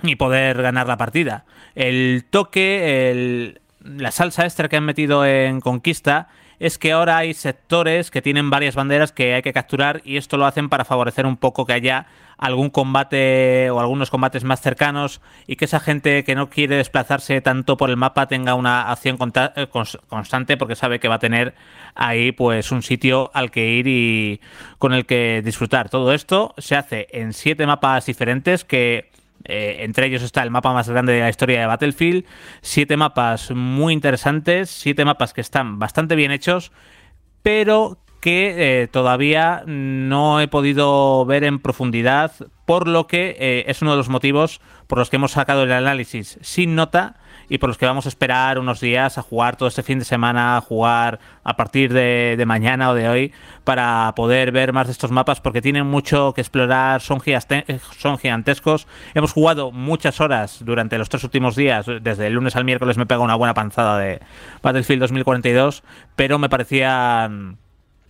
Speaker 5: y poder ganar la partida. El toque, el, la salsa extra que han metido en Conquista es que ahora hay sectores que tienen varias banderas que hay que capturar y esto lo hacen para favorecer un poco que haya algún combate o algunos combates más cercanos y que esa gente que no quiere desplazarse tanto por el mapa tenga una acción eh, constante porque sabe que va a tener ahí pues un sitio al que ir y con el que disfrutar. Todo esto se hace en siete mapas diferentes que eh, entre ellos está el mapa más grande de la historia de Battlefield. Siete mapas muy interesantes, siete mapas que están bastante bien hechos, pero que eh, todavía no he podido ver en profundidad, por lo que eh, es uno de los motivos por los que hemos sacado el análisis sin nota y por los que vamos a esperar unos días a jugar todo este fin de semana, a jugar a partir de, mañana o de hoy para poder ver más de estos mapas porque tienen mucho que explorar, son, son gigantescos. Hemos jugado muchas horas durante los tres últimos días, desde el lunes al miércoles me pega una buena panzada de Battlefield 2042, pero me parecían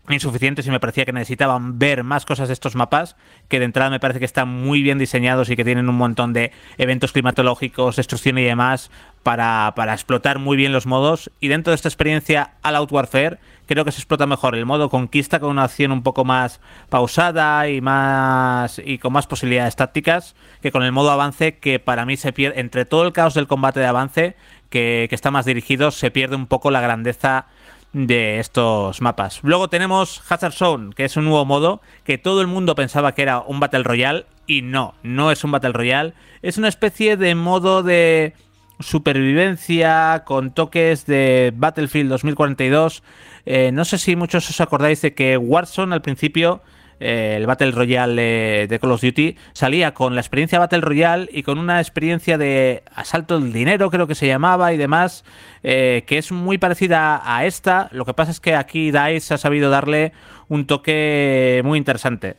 Speaker 5: insuficientes y me parecía que necesitaban ver más cosas de estos mapas, que de entrada me parece que están muy bien diseñados y que tienen un montón de eventos climatológicos, destrucción y demás para, para explotar muy bien los modos. Y dentro de esta experiencia All Out Warfare, creo que se explota mejor el modo conquista con una acción un poco más pausada y más y con más posibilidades tácticas que con el modo avance que para mí se pierde entre todo el caos del combate de avance que, que está más dirigido se pierde un poco la grandeza de estos mapas. Luego tenemos Hazard Zone, que es un nuevo modo que todo el mundo pensaba que era un Battle Royale y no, no es un Battle Royale, es una especie de modo de supervivencia con toques de Battlefield 2042. Eh, no sé si muchos os acordáis de que Warzone al principio eh, el Battle Royale de, Call of Duty, salía con la experiencia Battle Royale y con una experiencia de asalto del dinero, creo que se llamaba, y demás, eh, que es muy parecida a esta. Lo que pasa es que aquí DICE ha sabido darle un toque muy interesante.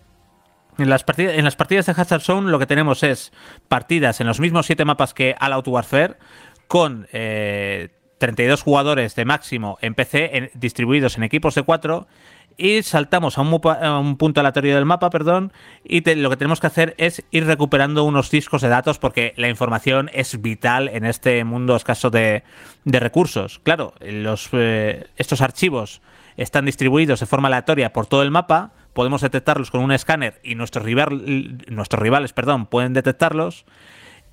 Speaker 5: En las, partidas, en las partidas de Hazard Zone lo que tenemos es partidas en los mismos siete mapas que All Out Warfare, con 32 eh, jugadores de máximo en PC distribuidos en equipos de 4 y saltamos a un, punto aleatorio del mapa, perdón, y lo que tenemos que hacer es ir recuperando unos discos de datos porque la información es vital en este mundo escaso de, recursos. Claro, los, eh, estos archivos están distribuidos de forma aleatoria por todo el mapa, podemos detectarlos con un escáner y nuestros, nuestros rivales perdón, pueden detectarlos.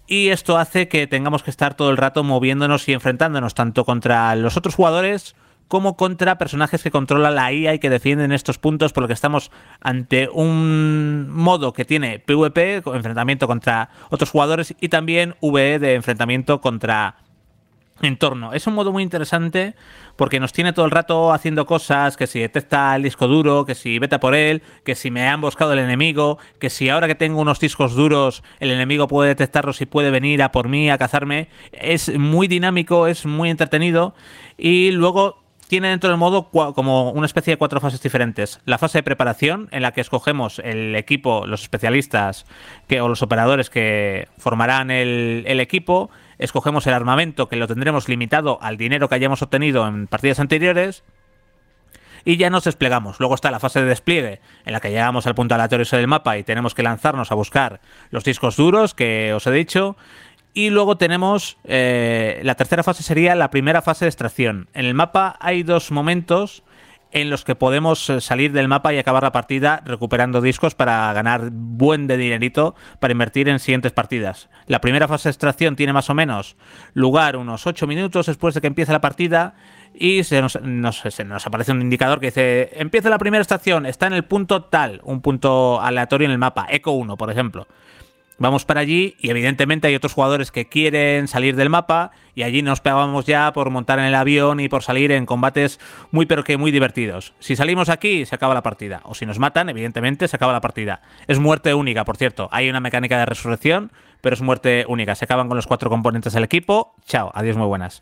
Speaker 5: Y esto hace que tengamos que estar todo el rato moviéndonos y enfrentándonos tanto contra los otros jugadores como contra personajes que controla la IA y que defienden estos puntos, por lo que estamos ante un modo que tiene PvP, enfrentamiento contra otros jugadores, y también VE de enfrentamiento contra entorno. Es un modo muy interesante porque nos tiene todo el rato haciendo cosas, que si detecta el disco duro, que si vete por él, que si me ha emboscado el enemigo, que si ahora que tengo unos discos duros el enemigo puede detectarlos y puede venir a por mí, a cazarme. Es muy dinámico, es muy entretenido y luego tiene dentro del modo como una especie de cuatro fases diferentes. La fase de preparación, en la que escogemos el equipo, los especialistas que, o los operadores que formarán el, equipo escogemos el armamento que lo tendremos limitado al dinero que hayamos obtenido en partidas anteriores y ya nos desplegamos. Luego está la fase de despliegue, en la que llegamos al punto aleatorio del mapa y tenemos que lanzarnos a buscar los discos duros que os he dicho. Y luego tenemos eh, la tercera fase sería la primera fase de extracción. En el mapa hay dos momentos en los que podemos eh, salir del mapa y acabar la partida recuperando discos para ganar buen de dinerito para invertir en siguientes partidas. La primera fase de extracción tiene más o menos lugar unos 8 minutos después de que empiece la partida y se nos, nos, aparece un indicador que dice empieza la primera extracción, está en el punto tal, un punto aleatorio en el mapa, eco 1 por ejemplo. Vamos para allí y evidentemente hay otros jugadores que quieren salir del mapa y allí nos pegamos ya por montar en el avión y por salir en combates muy pero que muy divertidos. Si salimos aquí se acaba la partida o si nos matan evidentemente se acaba la partida. Es muerte única, por cierto. Hay una mecánica de resurrección, pero es muerte única. Se acaban con los cuatro componentes del equipo. Chao, adiós muy buenas.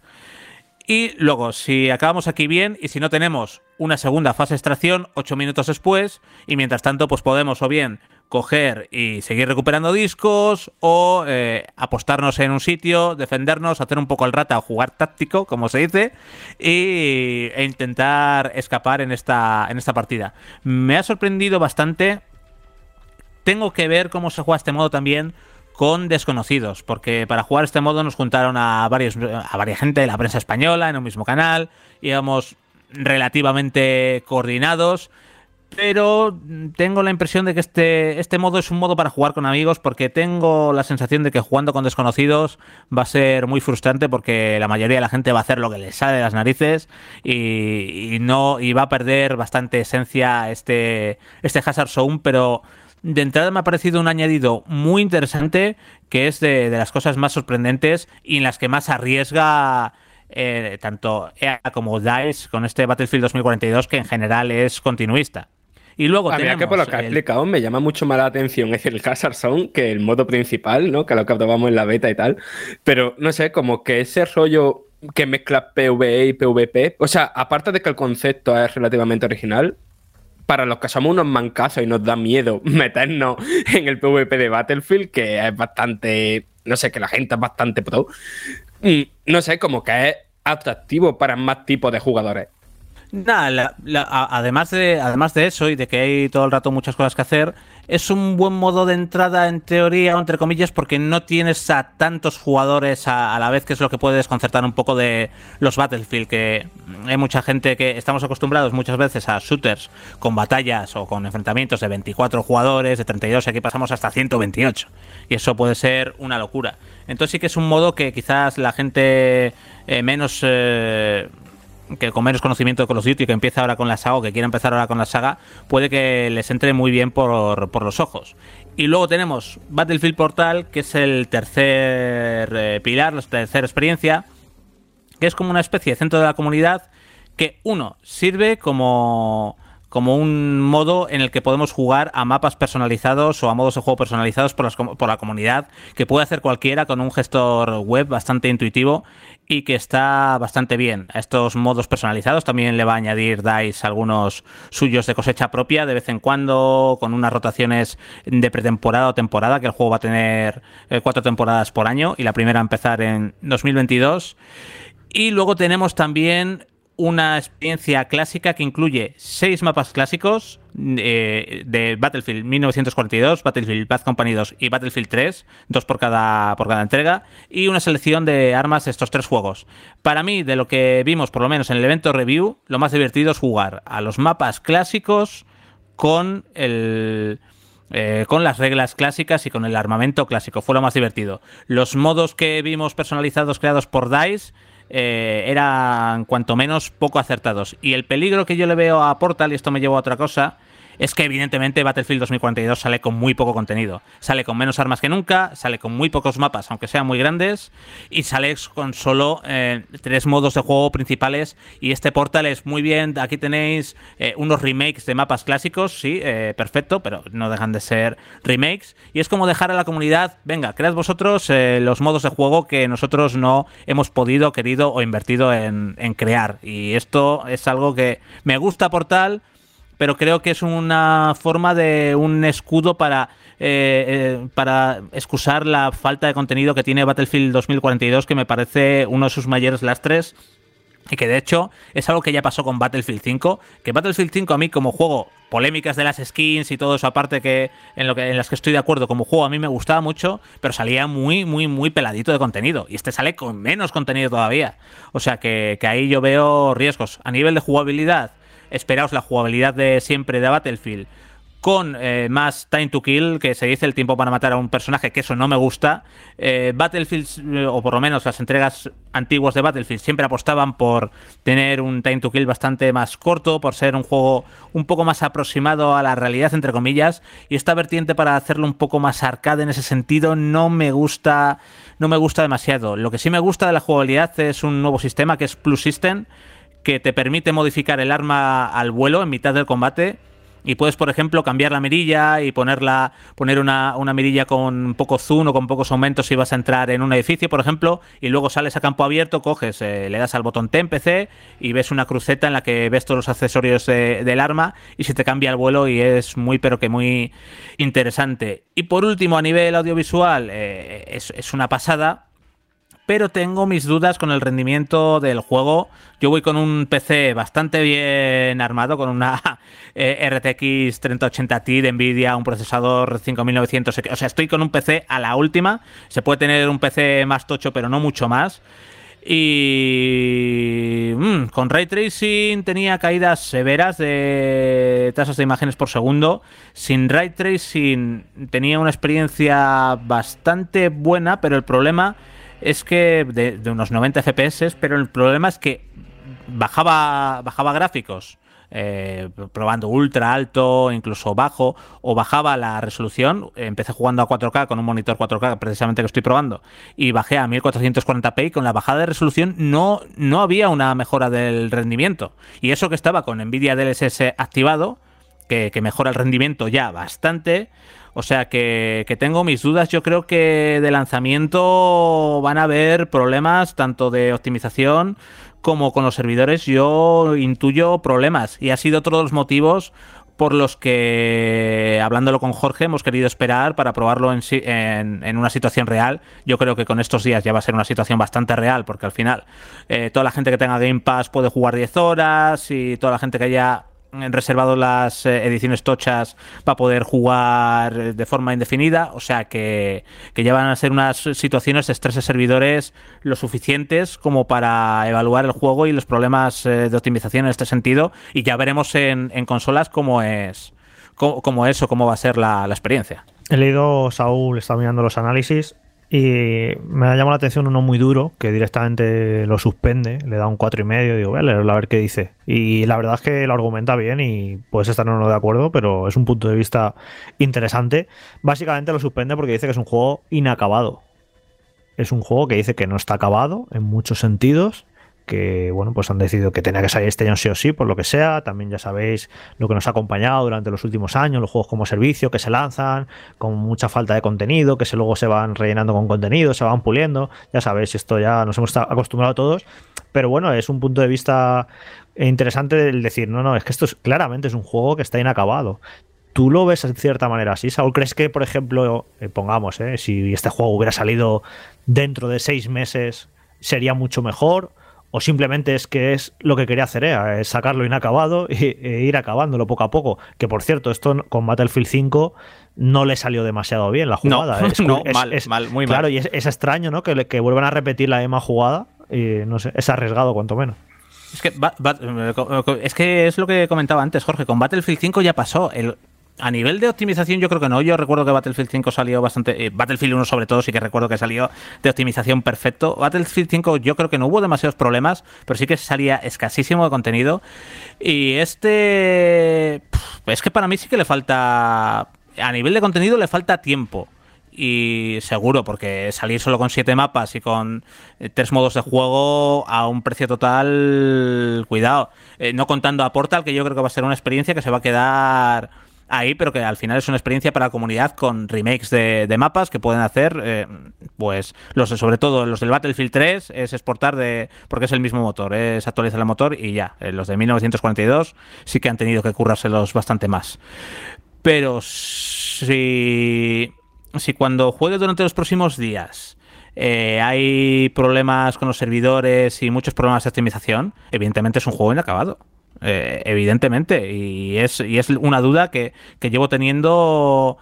Speaker 5: Y luego, si acabamos aquí bien y si no tenemos una segunda fase de extracción, ocho minutos después, y mientras tanto, pues podemos o bien coger y seguir recuperando discos o eh, apostarnos en un sitio, defendernos, hacer un poco el rata o jugar táctico, como se dice, y, e intentar escapar en esta, en esta partida. Me ha sorprendido bastante. Tengo que ver cómo se juega este modo también con desconocidos, porque para jugar este modo nos juntaron a, varios, a varias gente de la prensa española en un mismo canal, íbamos relativamente coordinados, pero tengo la impresión de que este, este modo es un modo para jugar con amigos, porque tengo la sensación de que jugando con desconocidos va a ser muy frustrante, porque la mayoría de la gente va a hacer lo que le sale de las narices y, no y va a perder bastante esencia este, este Hazard Zone, pero de entrada me ha parecido un añadido muy interesante que es de, las cosas más sorprendentes y en las que más arriesga eh, tanto EA como DICE con este Battlefield 2042 que en general es continuista. Y luego
Speaker 1: a mí que por lo que ha explicado me llama mucho más la atención es el Hazard Zone que el modo principal, ¿no? Que lo que probamos en la beta y tal. Pero no sé, como que ese rollo que mezcla PvE y PvP, o sea, aparte de que el concepto es relativamente original, para los que somos unos mancazos y nos da miedo <laughs> meternos en el PvP de Battlefield, que es bastante, no sé, que la gente es bastante pro, no sé, como que es atractivo para más tipos de jugadores.
Speaker 5: Nada, además, de, además de eso y de que hay todo el rato muchas cosas que hacer, es un buen modo de entrada en teoría, entre comillas, porque no tienes a tantos jugadores a, la vez, que es lo que puede desconcertar un poco de los Battlefield, que hay mucha gente que estamos acostumbrados muchas veces a shooters con batallas o con enfrentamientos de 24 jugadores, de 32, y aquí pasamos hasta 128. Y eso puede ser una locura. Entonces sí que es un modo que quizás la gente eh, menos... Eh, que con menos conocimiento de Call of Duty, que empieza ahora con la saga o que quiere empezar ahora con la saga, puede que les entre muy bien por, por los ojos. Y luego tenemos Battlefield Portal, que es el tercer eh, pilar, la tercera experiencia, que es como una especie de centro de la comunidad que, uno, sirve como como un modo en el que podemos jugar a mapas personalizados o a modos de juego personalizados por, por, la comunidad, que puede hacer cualquiera con un gestor web bastante intuitivo y que está bastante bien. A estos modos personalizados también le va a añadir DICE algunos suyos de cosecha propia de vez en cuando, con unas rotaciones de pretemporada o temporada, que el juego va a tener eh, cuatro temporadas por año y la primera a empezar en 2022. Y luego tenemos también una experiencia clásica que incluye seis mapas clásicos eh, de Battlefield 1942, Battlefield Bad Company 2 y Battlefield 3, dos por cada, por cada entrega, y una selección de armas de estos tres juegos. Para mí, de lo que vimos por lo menos en el evento review, lo más divertido es jugar a los mapas clásicos con el... Eh, con las reglas clásicas y con el armamento clásico. Fue lo más divertido. Los modos que vimos personalizados creados por DICE eh, eran cuanto menos poco acertados. Y el peligro que yo le veo a Portal, y esto me lleva a otra cosa, es que evidentemente Battlefield 2042 sale con muy poco contenido. Sale con menos armas que nunca, sale con muy pocos mapas, aunque sean muy grandes, y sale con solo eh, tres modos de juego principales. Y este portal es muy bien, aquí tenéis eh, unos remakes de mapas clásicos, sí, eh, perfecto, pero no dejan de ser remakes. Y es como dejar a la comunidad, venga, cread vosotros los modos de juego que nosotros no hemos podido, querido o invertido en, en crear. Y esto es algo que me gusta Portal pero creo que es una forma de un escudo para, eh, eh, para excusar la falta de contenido que tiene Battlefield 2042, que me parece uno de sus mayores lastres. Y que de hecho es algo que ya pasó con Battlefield 5. Que Battlefield 5 a mí como juego, polémicas de las skins y todo eso aparte que en, lo que en las que estoy de acuerdo como juego a mí me gustaba mucho, pero salía muy, muy, muy peladito de contenido. Y este sale con menos contenido todavía. O sea que, que ahí yo veo riesgos. A nivel de jugabilidad, esperaos la jugabilidad de siempre de Battlefield con eh, más time to kill, que se dice el tiempo para matar a un personaje, que eso no me gusta. Eh, Battlefield, eh, o por lo menos las entregas antiguas de Battlefield, siempre apostaban por tener un time to kill bastante más corto, por ser un juego un poco más aproximado a la realidad, entre comillas. Y esta vertiente para hacerlo un poco más arcade en ese sentido no me gusta, no me gusta demasiado. Lo que sí me gusta de la jugabilidad es un nuevo sistema que es Plus System que te permite modificar el arma al vuelo en mitad del combate. Y puedes, por ejemplo, cambiar la mirilla y ponerla, poner una, mirilla con poco zoom o con pocos aumentos si vas a entrar en un edificio, por ejemplo, y luego sales a campo abierto, coges, eh, le das al botón T en PC y ves una cruceta en la que ves todos los accesorios del arma y se te cambia el vuelo y es muy, pero que muy interesante. Y por último, a nivel audiovisual, eh, es, es una pasada pero tengo mis dudas con el rendimiento del juego. Yo voy con un PC bastante bien armado, con una <laughs> eh, RTX 3080 Ti de Nvidia, un procesador 5900. O sea, estoy con un PC a la última. Se puede tener un PC más tocho, pero no mucho más. Y mm, con ray tracing tenía caídas severas de tasas de imágenes por segundo. Sin ray tracing tenía una experiencia bastante buena, pero el problema es que de, unos 90 FPS, pero el problema es que bajaba, bajaba gráficos. Eh, probando ultra alto, incluso bajo, o bajaba la resolución. Empecé jugando a 4K con un monitor 4K, precisamente que estoy probando, y bajé a 1440p y con la bajada de resolución no, no había una mejora del rendimiento. Y eso que estaba con Nvidia DLSS activado, que mejora el rendimiento ya bastante, o sea que, tengo mis dudas. Yo creo que de lanzamiento van a haber problemas tanto de optimización como con los servidores. Yo intuyo problemas y ha sido otro de los motivos por los que, hablándolo con Jorge, hemos querido esperar para probarlo en, una situación real. Yo creo que con estos días ya va a ser una situación bastante real, porque al final eh, toda la gente que tenga Game Pass puede jugar 10 horas y toda la gente que haya reservado las eh, ediciones tochas para poder jugar de forma indefinida, o sea que, ya van a ser unas situaciones de estrés de servidores lo suficientes como para evaluar el juego y los problemas eh, de optimización en este sentido y ya veremos en, consolas cómo es cómo, es o cómo va a ser la, la experiencia.
Speaker 3: He leído, Saúl está mirando los análisis y me ha llamado la atención uno muy duro que directamente lo suspende, le da un cuatro y medio, digo, voy a ver qué dice. Y la verdad es que lo argumenta bien y puedes estar no de acuerdo, pero es un punto de vista interesante. Básicamente lo suspende porque dice que es un juego inacabado. Es un juego que dice que no está acabado en muchos sentidos que bueno, pues han decidido que tenía que salir este año sí o sí, por lo que sea. También ya sabéis lo que nos ha acompañado durante los últimos años, los juegos como servicio que se lanzan, con mucha falta de contenido, que se luego se van rellenando con contenido, se van puliendo. Ya sabéis, esto ya nos hemos acostumbrado a todos. Pero bueno, es un punto de vista interesante el decir, no, no, es que esto es, claramente es un juego que está inacabado. ¿Tú lo ves en cierta manera así, Saúl? ¿Crees que, por ejemplo, eh, pongamos, eh, si este juego hubiera salido dentro de seis meses, sería mucho mejor? O simplemente es que es lo que quería hacer EA, es sacarlo inacabado <laughs> e, ir acabándolo poco a poco. Que por cierto, esto con Battlefield 5 no le salió demasiado bien la jugada. <laughs>
Speaker 5: No, mal, mal, muy
Speaker 3: claro,
Speaker 5: mal.
Speaker 3: y es, extraño, ¿no? Que, que vuelvan a repetir la misma jugada y no sé, es arriesgado cuanto menos.
Speaker 5: Es que, es que es lo que comentaba antes, Jorge. Con Battlefield 5 ya pasó. El, a nivel de optimización yo creo que no. Yo recuerdo que Battlefield 5 salió bastante... eh, Battlefield 1 sobre todo sí que recuerdo que salió de optimización perfecto. Battlefield 5 yo creo que no hubo demasiados problemas, pero sí que salía escasísimo de contenido. Y este... Es que para mí sí que le falta... A nivel de contenido le falta tiempo y seguro, porque salir solo con siete mapas y con eh, tres modos de juego a un precio total, cuidado, Eh, no contando a Portal, que yo creo que va a ser una experiencia que se va a quedar ahí, pero que al final es una experiencia para la comunidad con remakes de, mapas que pueden hacer, eh, pues los sobre todo los del Battlefield 3 es exportar de, porque es el mismo motor, es actualizar el motor y ya, Eh, los de 1942 sí que han tenido que currárselos bastante más. Pero si, cuando juegues durante los próximos días eh, hay problemas con los servidores y muchos problemas de optimización, evidentemente es un juego inacabado. Eh, evidentemente. Y es, y es una duda que, que llevo teniendo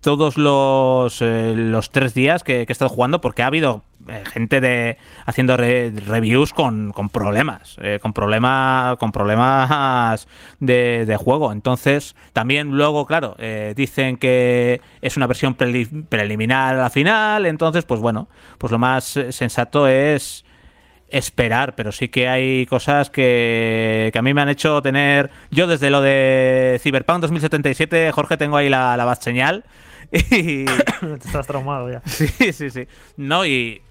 Speaker 5: todos los, eh, los tres días que, he estado jugando porque ha habido eh, gente de haciendo re- reviews con, con problemas eh, con problemas con problemas de, de juego entonces también luego claro dicen que es una versión preli- preliminar a la final entonces pues bueno pues lo más sensato es esperar, pero sí que hay cosas que, que a mí me han hecho tener. Yo, desde lo de Cyberpunk 2077, Jorge, tengo ahí la, la bad señal. <laughs> Y.
Speaker 3: Te estás traumado ya. <laughs>
Speaker 5: Sí, sí, sí. No, y.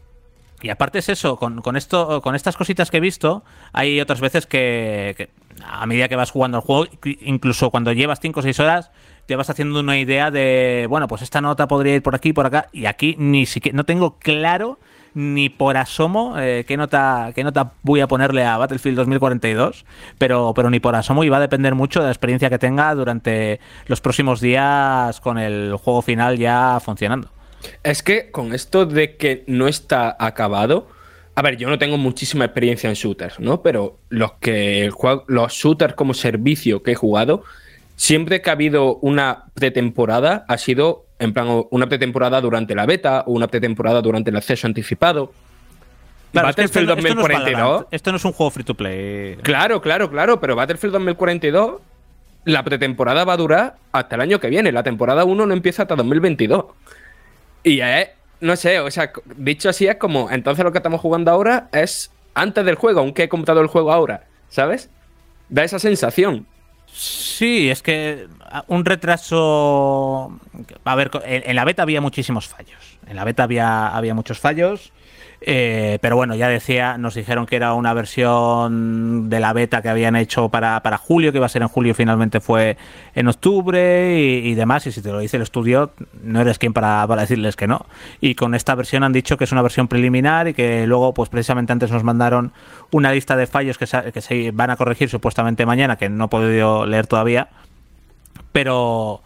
Speaker 5: Y aparte es eso, con, con esto, con estas cositas que he visto, hay otras veces que, que a medida que vas jugando el juego, incluso cuando llevas 5 o 6 horas, te vas haciendo una idea de, bueno, pues esta nota podría ir por aquí, por acá, y aquí ni siquiera, no tengo claro ni por asomo eh, qué nota qué nota voy a ponerle a Battlefield 2042, pero, pero ni por asomo y va a depender mucho de la experiencia que tenga durante los próximos días con el juego final ya funcionando.
Speaker 1: Es que con esto de que no está acabado. A ver, yo no tengo muchísima experiencia en shooters, ¿no? Pero los que los shooters como servicio que he jugado, siempre que ha habido una pretemporada, ha sido en plan una pretemporada durante la beta o una pretemporada durante el acceso anticipado.
Speaker 5: Claro, es que esto,
Speaker 1: Battlefield
Speaker 5: no- esto no es
Speaker 1: 2042.
Speaker 5: Esto no es un juego free to play.
Speaker 1: Claro, claro, claro, pero Battlefield 2042, la pretemporada va a durar hasta el año que viene. La temporada 1 no empieza hasta 2022. Y es, no sé, o sea, dicho así es como, entonces lo que estamos jugando ahora es antes del juego, aunque he comprado el juego ahora, ¿sabes? Da esa sensación.
Speaker 5: Sí, es que un retraso. A ver, en, la beta había muchísimos fallos. En la beta había, había muchos fallos. eh, pero bueno, ya decía, nos dijeron que era una versión de la beta que habían hecho para, para julio, que iba a ser en julio, finalmente fue en octubre y, y demás. Y si te lo dice el estudio, no eres quien para, para decirles que no. Y con esta versión han dicho que es una versión preliminar y que luego, pues precisamente antes nos mandaron una lista de fallos que se, que se van a corregir supuestamente mañana, que no he podido leer todavía. Pero.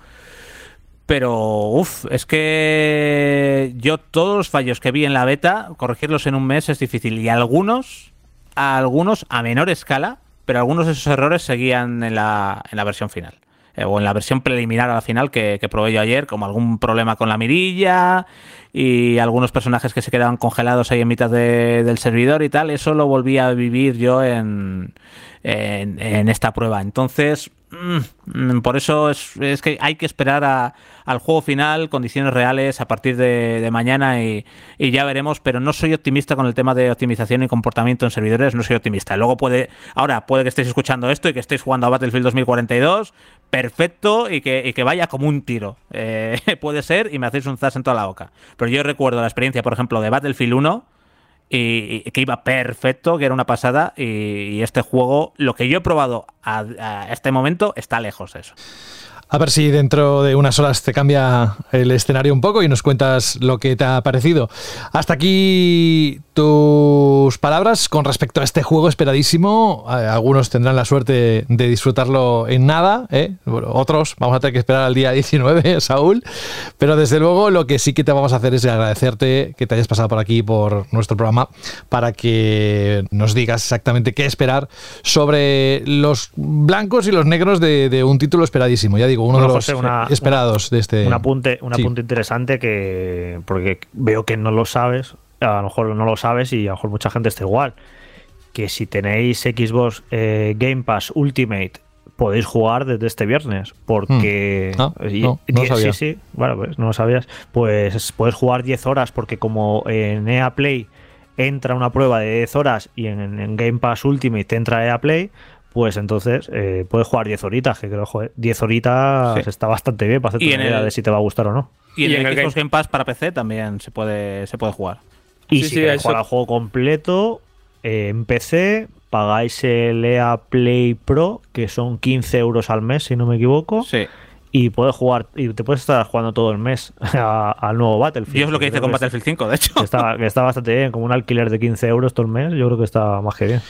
Speaker 5: Pero, uff, es que yo todos los fallos que vi en la beta, corregirlos en un mes es difícil. Y algunos, algunos a menor escala, pero algunos de esos errores seguían en la, en la versión final. Eh, o en la versión preliminar a la final que, probé yo ayer, como algún problema con la mirilla y algunos personajes que se quedaban congelados ahí en mitad de- del servidor y tal. Eso lo volví a vivir yo en, en, esta prueba. Entonces, por eso es, que hay que esperar a- al juego final, condiciones reales a partir de, mañana y, y ya veremos. Pero no soy optimista con el tema de optimización y comportamiento en servidores, no soy optimista. Luego puede, ahora puede que estéis escuchando esto y que estéis jugando a Battlefield 2042, perfecto y que, y que vaya como un tiro. Eh, <laughs> puede ser y me hacéis un zas en toda la boca. Pero yo recuerdo la experiencia, por ejemplo, de Battlefield 1 y, y que iba perfecto, que era una pasada. Y, y este juego, lo que yo he probado a, a este momento, está lejos de eso.
Speaker 2: A ver si dentro de unas horas te cambia el escenario un poco y nos cuentas lo que te ha parecido. Hasta aquí tus palabras con respecto a este juego esperadísimo. Algunos tendrán la suerte de disfrutarlo en nada, ¿eh? Otros vamos a tener que esperar al día <laughs> 19, Saúl. Pero desde luego lo que sí que te vamos a hacer es agradecerte que te hayas pasado por aquí, por nuestro programa, para que nos digas exactamente qué esperar sobre los blancos y los negros de, de un título esperadísimo. Ya digo, uno
Speaker 3: Bueno,
Speaker 2: de los
Speaker 3: José, una-
Speaker 2: esperados de este.
Speaker 3: Un apunte, un
Speaker 2: Sí.
Speaker 3: apunte interesante que. Porque veo que no lo sabes. A lo mejor no lo sabes y a lo mejor mucha gente está igual. Que si tenéis Xbox eh, Game Pass Ultimate podéis jugar desde este viernes. Porque.
Speaker 2: Ah,
Speaker 3: y-
Speaker 2: no, no sabía.
Speaker 3: Sí, sí, bueno, pues no lo sabías. Pues puedes jugar 10 horas, porque como en EA Play entra una prueba de 10 horas y en, en Game Pass Ultimate te entra EA Play. Pues entonces eh, puedes jugar 10 horitas, que creo, joder, 10 horitas
Speaker 5: Sí.
Speaker 3: está bastante bien para una
Speaker 5: en
Speaker 3: idea
Speaker 5: el-
Speaker 3: de si te va a gustar o no.
Speaker 5: Y en
Speaker 1: Y
Speaker 5: el
Speaker 1: en el
Speaker 5: Xbox Game Pass para PC también se puede, se puede jugar.
Speaker 3: Y
Speaker 1: Sí,
Speaker 3: si
Speaker 1: sí,
Speaker 3: queréis
Speaker 1: eso-
Speaker 3: jugar al juego completo, eh, en PC pagáis el EA Play Pro, que son 15 euros al mes, si no me equivoco.
Speaker 5: Sí.
Speaker 3: Y puedes jugar, y te puedes estar jugando todo el mes <laughs> al nuevo Battlefield.
Speaker 5: Yo es lo que hice con Battlefield 5, de hecho.
Speaker 3: que está, que está bastante bien, como un alquiler de 15 euros todo el mes, yo creo que está más que bien.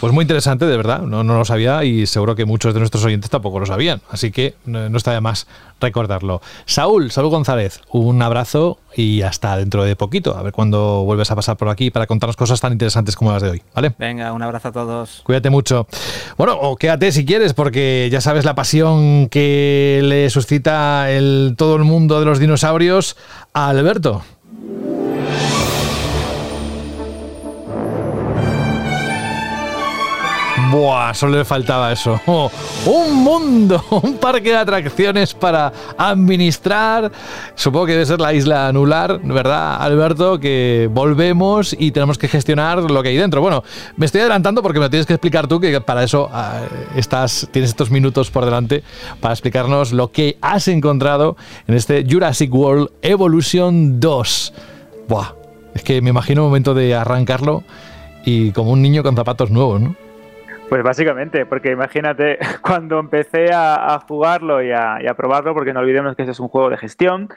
Speaker 2: Pues muy interesante, de verdad. No, no lo sabía y seguro que muchos de nuestros oyentes tampoco lo sabían. Así que no, no está de más recordarlo. Saúl, Saúl González, un abrazo y hasta dentro de poquito. A ver cuándo vuelves a pasar por aquí para contarnos cosas tan interesantes como las de hoy. ¿Vale?
Speaker 5: Venga, un abrazo a todos.
Speaker 2: Cuídate mucho. Bueno, o quédate si quieres, porque ya sabes la pasión que le suscita el, todo el mundo de los dinosaurios a Alberto. Buah, solo le faltaba eso. <laughs> Oh, un mundo, <laughs> un parque de atracciones para administrar. Supongo que debe ser la isla anular, ¿verdad, Alberto? Que volvemos y tenemos que gestionar lo que hay dentro. Bueno, me estoy adelantando porque me tienes que explicar tú, que para eso ah, estás, tienes estos minutos por delante para explicarnos lo que has encontrado en este Jurassic World Evolution 2. Buah, es que me imagino un momento de arrancarlo y como un niño con zapatos nuevos, ¿no?
Speaker 4: Pues básicamente, porque imagínate <laughs> cuando empecé a, jugarlo y a, probarlo, porque no olvidemos que este es un juego de gestión,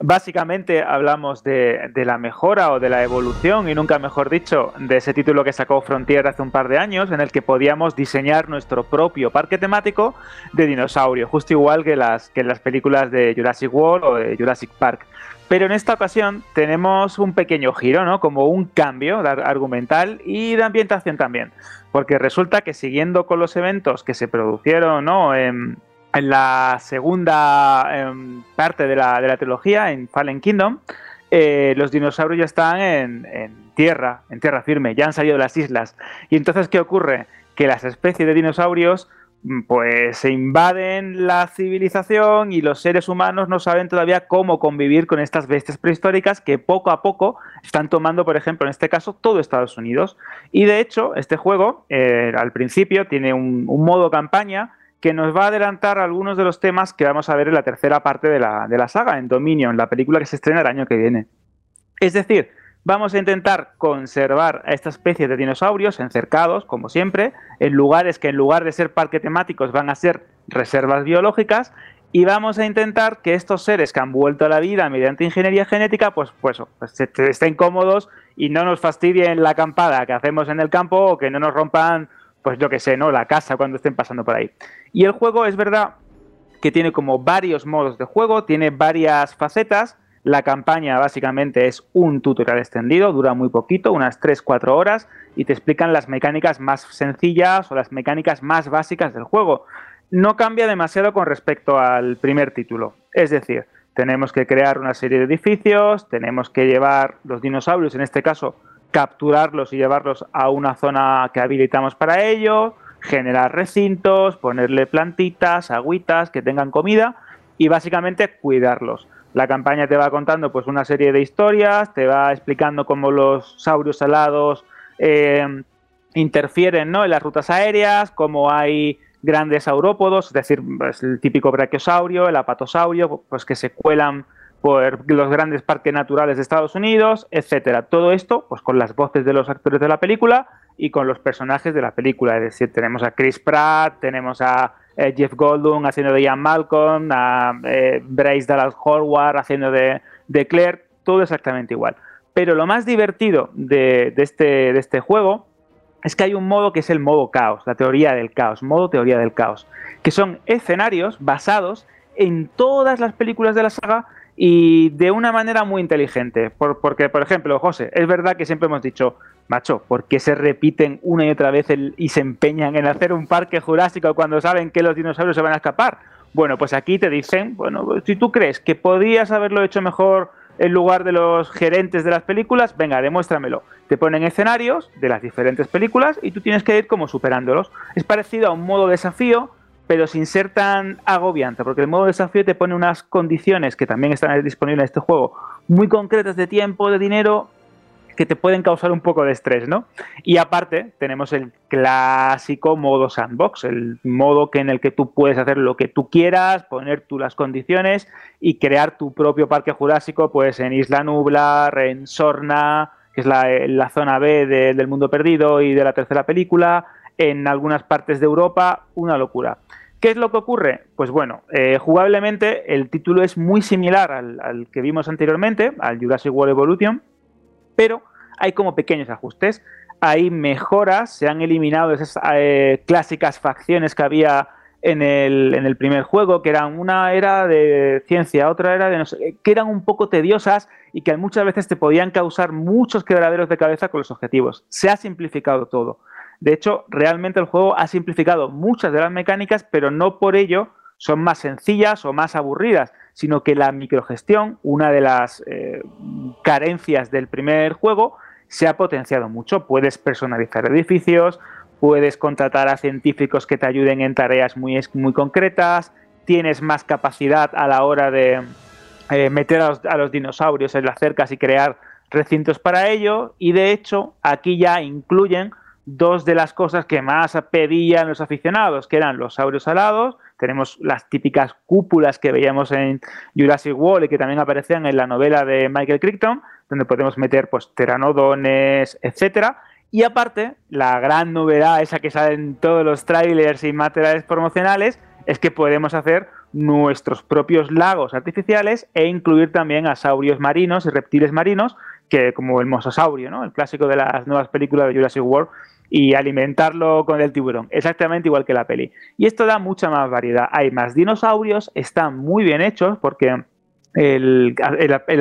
Speaker 4: básicamente hablamos de, de la mejora o de la evolución, y nunca mejor dicho, de ese título que sacó Frontier hace un par de años, en el que podíamos diseñar nuestro propio parque temático de dinosaurio, justo igual que las, que las películas de Jurassic World o de Jurassic Park. Pero en esta ocasión tenemos un pequeño giro, ¿no? Como un cambio argumental y de ambientación también. Porque resulta que siguiendo con los eventos que se produjeron, ¿no? En, en la segunda em, parte de la, de la trilogía, en Fallen Kingdom, eh, los dinosaurios ya están en, en tierra, en tierra firme, ya han salido de las islas. Y entonces, ¿qué ocurre? Que las especies de dinosaurios pues se invaden la civilización y los seres humanos no saben todavía cómo convivir con estas bestias prehistóricas que poco a poco están tomando, por ejemplo, en este caso, todo Estados Unidos. Y de hecho, este juego, eh, al principio, tiene un, modo campaña que nos va a adelantar algunos de los temas que vamos a ver en la tercera parte de la, de la saga, en Dominion, la película que se estrena el año que viene. Es decir, vamos a intentar conservar a esta especie de dinosaurios encercados, como siempre, en lugares que en lugar de ser parques temáticos van a ser reservas biológicas, y vamos a intentar que estos seres que han vuelto a la vida mediante ingeniería genética, pues, pues, pues estén cómodos y no nos fastidien la acampada que hacemos en el campo o que no nos rompan, pues yo que sé, ¿no? La casa cuando estén pasando por ahí. Y el juego es verdad que tiene como varios modos de juego, tiene varias facetas. La campaña básicamente es un tutorial extendido, dura muy poquito, unas 3-4 horas, y te explican las mecánicas más sencillas o las mecánicas más básicas del juego. No cambia demasiado con respecto al primer título. Es decir, tenemos que crear una serie de edificios, tenemos que llevar los dinosaurios, en este caso, capturarlos y llevarlos a una zona que habilitamos para ello, generar recintos, ponerle plantitas, agüitas, que tengan comida y básicamente cuidarlos. La campaña te va contando pues una serie de historias, te va explicando cómo los saurios alados eh, interfieren ¿no? en las rutas aéreas, cómo hay grandes saurópodos, es decir, pues, el típico brachiosaurio, el apatosaurio, pues que se cuelan por los grandes parques naturales de Estados Unidos, etcétera. Todo esto, pues con las voces de los actores de la película y con los personajes de la película. Es decir, tenemos a Chris Pratt, tenemos a eh, Jeff Goldblum haciendo de Ian Malcolm, a eh, Bryce Dallas Howard haciendo de, de Claire, todo exactamente igual. Pero lo más divertido de, de este, de este juego es que hay un modo que es el modo caos, la teoría del caos, modo teoría del caos, que son escenarios basados en todas las películas de la saga y de una manera muy inteligente. Por- porque, por ejemplo, José, es verdad que siempre hemos dicho, macho, ¿por qué se repiten una y otra vez y se empeñan en hacer un parque jurásico cuando saben que los dinosaurios se van a escapar? Bueno, pues aquí te dicen, bueno, pues si tú crees que podías haberlo hecho mejor en lugar de los gerentes de las películas, venga, demuéstramelo. Te ponen escenarios de las diferentes películas y tú tienes que ir como superándolos. Es parecido a un modo desafío, pero sin ser tan agobiante, porque el modo desafío te pone unas condiciones que también están disponibles en este juego, muy concretas de tiempo, de dinero, que te pueden causar un poco de estrés, ¿no? Y aparte, tenemos el clásico modo sandbox, el modo que en el que tú puedes hacer lo que tú quieras, poner tú las condiciones y crear tu propio parque jurásico, pues en Isla Nublar, en Sorna, que es la, zona B del mundo perdido y de la tercera película, en algunas partes de Europa, una locura. ¿Qué es lo que ocurre? Pues bueno, eh, jugablemente el título es muy similar al, que vimos anteriormente, al Jurassic World Evolution, pero hay como pequeños ajustes. Hay mejoras, se han eliminado esas eh, clásicas facciones que había en el, en el, primer juego, que eran una era de ciencia, otra era de no sé, que eran un poco tediosas y que muchas veces te podían causar muchos quebraderos de cabeza con los objetivos. Se ha simplificado todo. De hecho, realmente el juego ha simplificado muchas de las mecánicas, pero no por ello son más sencillas o más aburridas, sino que la microgestión, una de las eh, carencias del primer juego, se ha potenciado mucho. Puedes personalizar edificios, puedes contratar a científicos que te ayuden en tareas muy, muy concretas, tienes más capacidad a la hora de eh, meter a los, dinosaurios en las cercas y crear recintos para ello. Y de hecho, aquí ya incluyen dos de las cosas que más pedían los aficionados, que eran los saurios alados. Tenemos las típicas cúpulas que veíamos en Jurassic World y que también aparecían en la novela de Michael Crichton, donde podemos meter pues pteranodones, etcétera. Y aparte, la gran novedad, esa que sale en todos los trailers y materiales promocionales, es que podemos hacer nuestros propios lagos artificiales e incluir también a saurios marinos y reptiles marinos, que como el mosasaurio, ¿no? el clásico de las nuevas películas de Jurassic World, y alimentarlo con el tiburón, exactamente igual que la peli. Y esto da mucha más variedad. Hay más dinosaurios, están muy bien hechos porque el,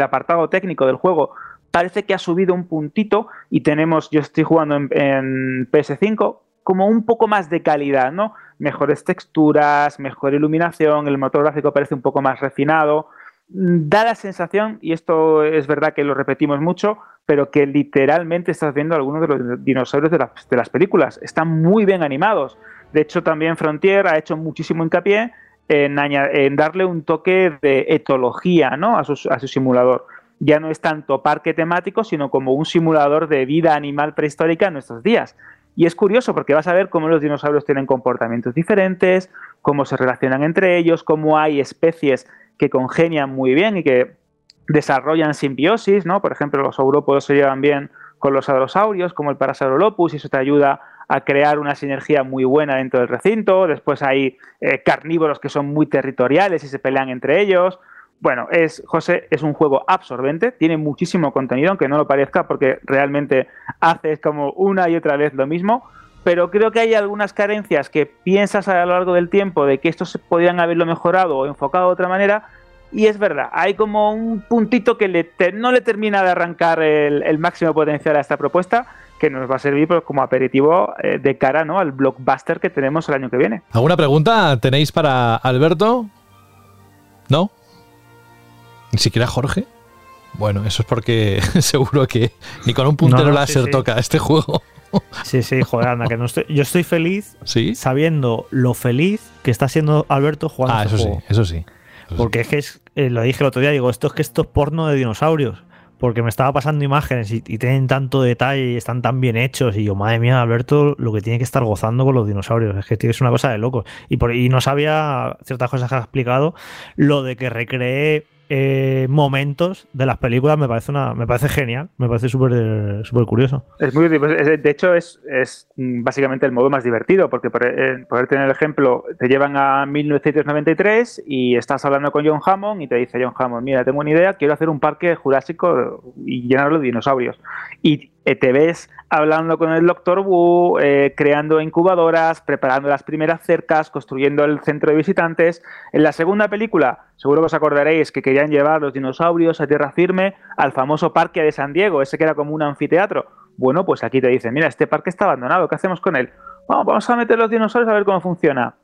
Speaker 4: apartado técnico del juego parece que ha subido un puntito y tenemos, yo estoy jugando en, PS5, como un poco más de calidad, ¿no? Mejores texturas, mejor iluminación, el motor gráfico parece un poco más refinado. Da la sensación, y esto es verdad que lo repetimos mucho, pero que literalmente estás viendo algunos de los dinosaurios de, de las películas. Están muy bien animados. De hecho, también Frontier ha hecho muchísimo hincapié en, darle un toque de etología ¿no? a, su, a su simulador. Ya no es tanto parque temático, sino como un simulador de vida animal prehistórica en nuestros días. Y es curioso porque vas a ver cómo los dinosaurios tienen comportamientos diferentes, cómo se relacionan entre ellos, cómo hay especies que congenian muy bien y que desarrollan simbiosis, ¿no? Por ejemplo, los saurópodos se llevan bien con los hadrosaurios, como el Parasaurolophus, y eso te ayuda a crear una sinergia muy buena dentro del recinto. Después hay eh, carnívoros que son muy territoriales y se pelean entre ellos. Bueno, es, José, es un juego absorbente, tiene muchísimo contenido, aunque no lo parezca, porque realmente haces como una y otra vez lo mismo. Pero creo que hay algunas carencias que piensas a lo largo del tiempo de que estos podrían haberlo mejorado o enfocado de otra manera. Y es verdad, hay como un puntito que no le termina de arrancar el máximo potencial a esta propuesta que nos va a servir pues, como aperitivo eh, de cara ¿no? al blockbuster que tenemos el año que viene.
Speaker 2: ¿Alguna pregunta tenéis para Alberto? ¿No? ¿Ni siquiera Jorge? Bueno, eso es porque <laughs> seguro que ni con un puntero láser toca este juego. <laughs>
Speaker 3: Sí, sí, joder, anda, que no estoy, yo estoy feliz sabiendo lo feliz que está siendo Alberto jugando.
Speaker 2: Ah,
Speaker 3: este
Speaker 2: eso
Speaker 3: juego.
Speaker 2: sí, eso sí.
Speaker 3: Porque es que es, eh, lo dije el otro día, digo, esto es que esto es porno de dinosaurios porque me estaba pasando imágenes y, tienen tanto detalle y están tan bien hechos. Y yo, madre mía, Alberto, lo que tiene que estar gozando con los dinosaurios. Es que es una cosa de locos. Y, por, y no sabía ciertas cosas que ha explicado. Lo de que recreé eh, momentos de las películas me parece una me parece genial, me parece súper súper curioso.
Speaker 4: Es muy de hecho es, es, básicamente el modo más divertido porque por, eh, poder tener el ejemplo, te llevan a 1993 y estás hablando con John Hammond y te dice John Hammond, mira, tengo una idea, quiero hacer un parque jurásico y llenarlo de dinosaurios. Y te ves hablando con el Dr. Wu, eh, creando incubadoras, preparando las primeras cercas, construyendo el centro de visitantes. En la segunda película, seguro que os acordaréis que querían llevar los dinosaurios a tierra firme al famoso parque de San Diego, ese que era como un anfiteatro. Bueno, pues aquí te dicen, mira, este parque está abandonado, ¿qué hacemos con él? vamos a meter los dinosaurios a ver cómo funciona.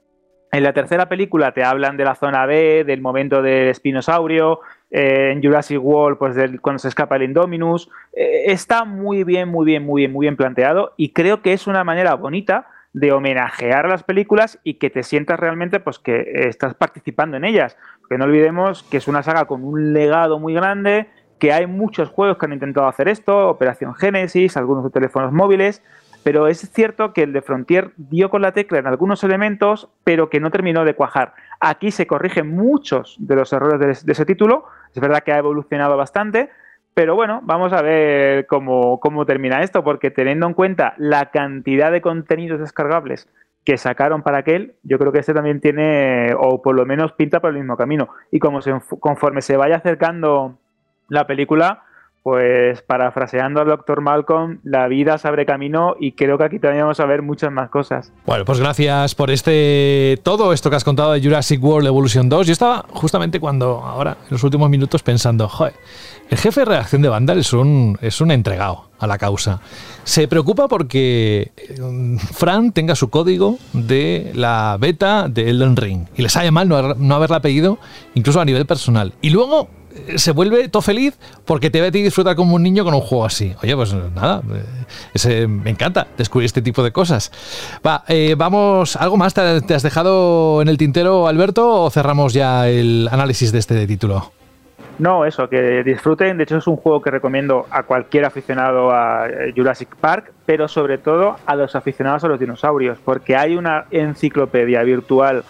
Speaker 4: En la tercera película te hablan de la zona B, del momento del espinosaurio, eh, en Jurassic World, pues cuando se escapa el Indominus. Eh, está muy bien, muy bien, muy bien, muy bien planteado y creo que es una manera bonita de homenajear a las películas y que te sientas realmente pues que estás participando en ellas. Porque no olvidemos que es una saga con un legado muy grande, que hay muchos juegos que han intentado hacer esto, Operación Genesis, algunos de teléfonos móviles, pero es cierto que el de Frontier dio con la tecla en algunos elementos, pero que no terminó de cuajar. Aquí se corrigen muchos de los errores de ese título, es verdad que ha evolucionado bastante, pero bueno, vamos a ver cómo, cómo termina esto, porque teniendo en cuenta la cantidad de contenidos descargables que sacaron para aquel, yo creo que este también tiene, o por lo menos pinta por el mismo camino. Y como conforme se vaya acercando la película, pues parafraseando al Dr. Malcolm, la vida se abre camino y creo que aquí también vamos a ver muchas más cosas.
Speaker 2: Bueno, pues gracias por este todo esto que has contado de Jurassic World Evolution 2. Yo estaba justamente cuando ahora, en los últimos minutos, pensando, joder, el jefe de redacción de Vandal es un, es un entregado a la causa. Se preocupa porque eh, Fran tenga su código de la beta de Elden Ring y le sale mal no, no haberla pedido, incluso a nivel personal. Y luego se vuelve todo feliz porque te ve a ti disfrutar como un niño con un juego así. Oye, pues nada, ese, me encanta descubrir este tipo de cosas. Va, eh, vamos, ¿algo más te, has dejado en el tintero, Alberto, o cerramos ya el análisis de este título?
Speaker 4: No, eso, que disfruten. De hecho, es un juego que recomiendo a cualquier aficionado a Jurassic Park, pero sobre todo a los aficionados a los dinosaurios, porque hay una enciclopedia virtual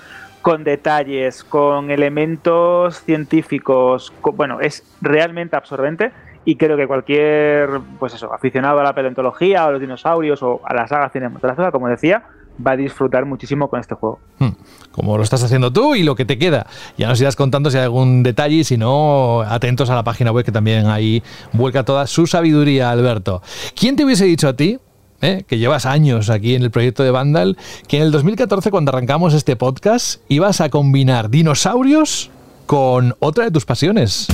Speaker 4: con detalles, con elementos científicos, bueno, es realmente absorbente y creo que cualquier, pues eso, aficionado a la paleontología a los dinosaurios o a la saga cinematográfica, como decía, va a disfrutar muchísimo con este juego.
Speaker 2: Hmm, como lo estás haciendo tú y lo que te queda. Ya nos irás contando si hay algún detalle y si no, atentos a la página web que también ahí vuelca toda su sabiduría, Alberto. ¿Quién te hubiese dicho a ti ¿eh? que llevas años aquí en el proyecto de Vandal, que en el 2014 cuando arrancamos este podcast ibas a combinar dinosaurios con otra de tus pasiones.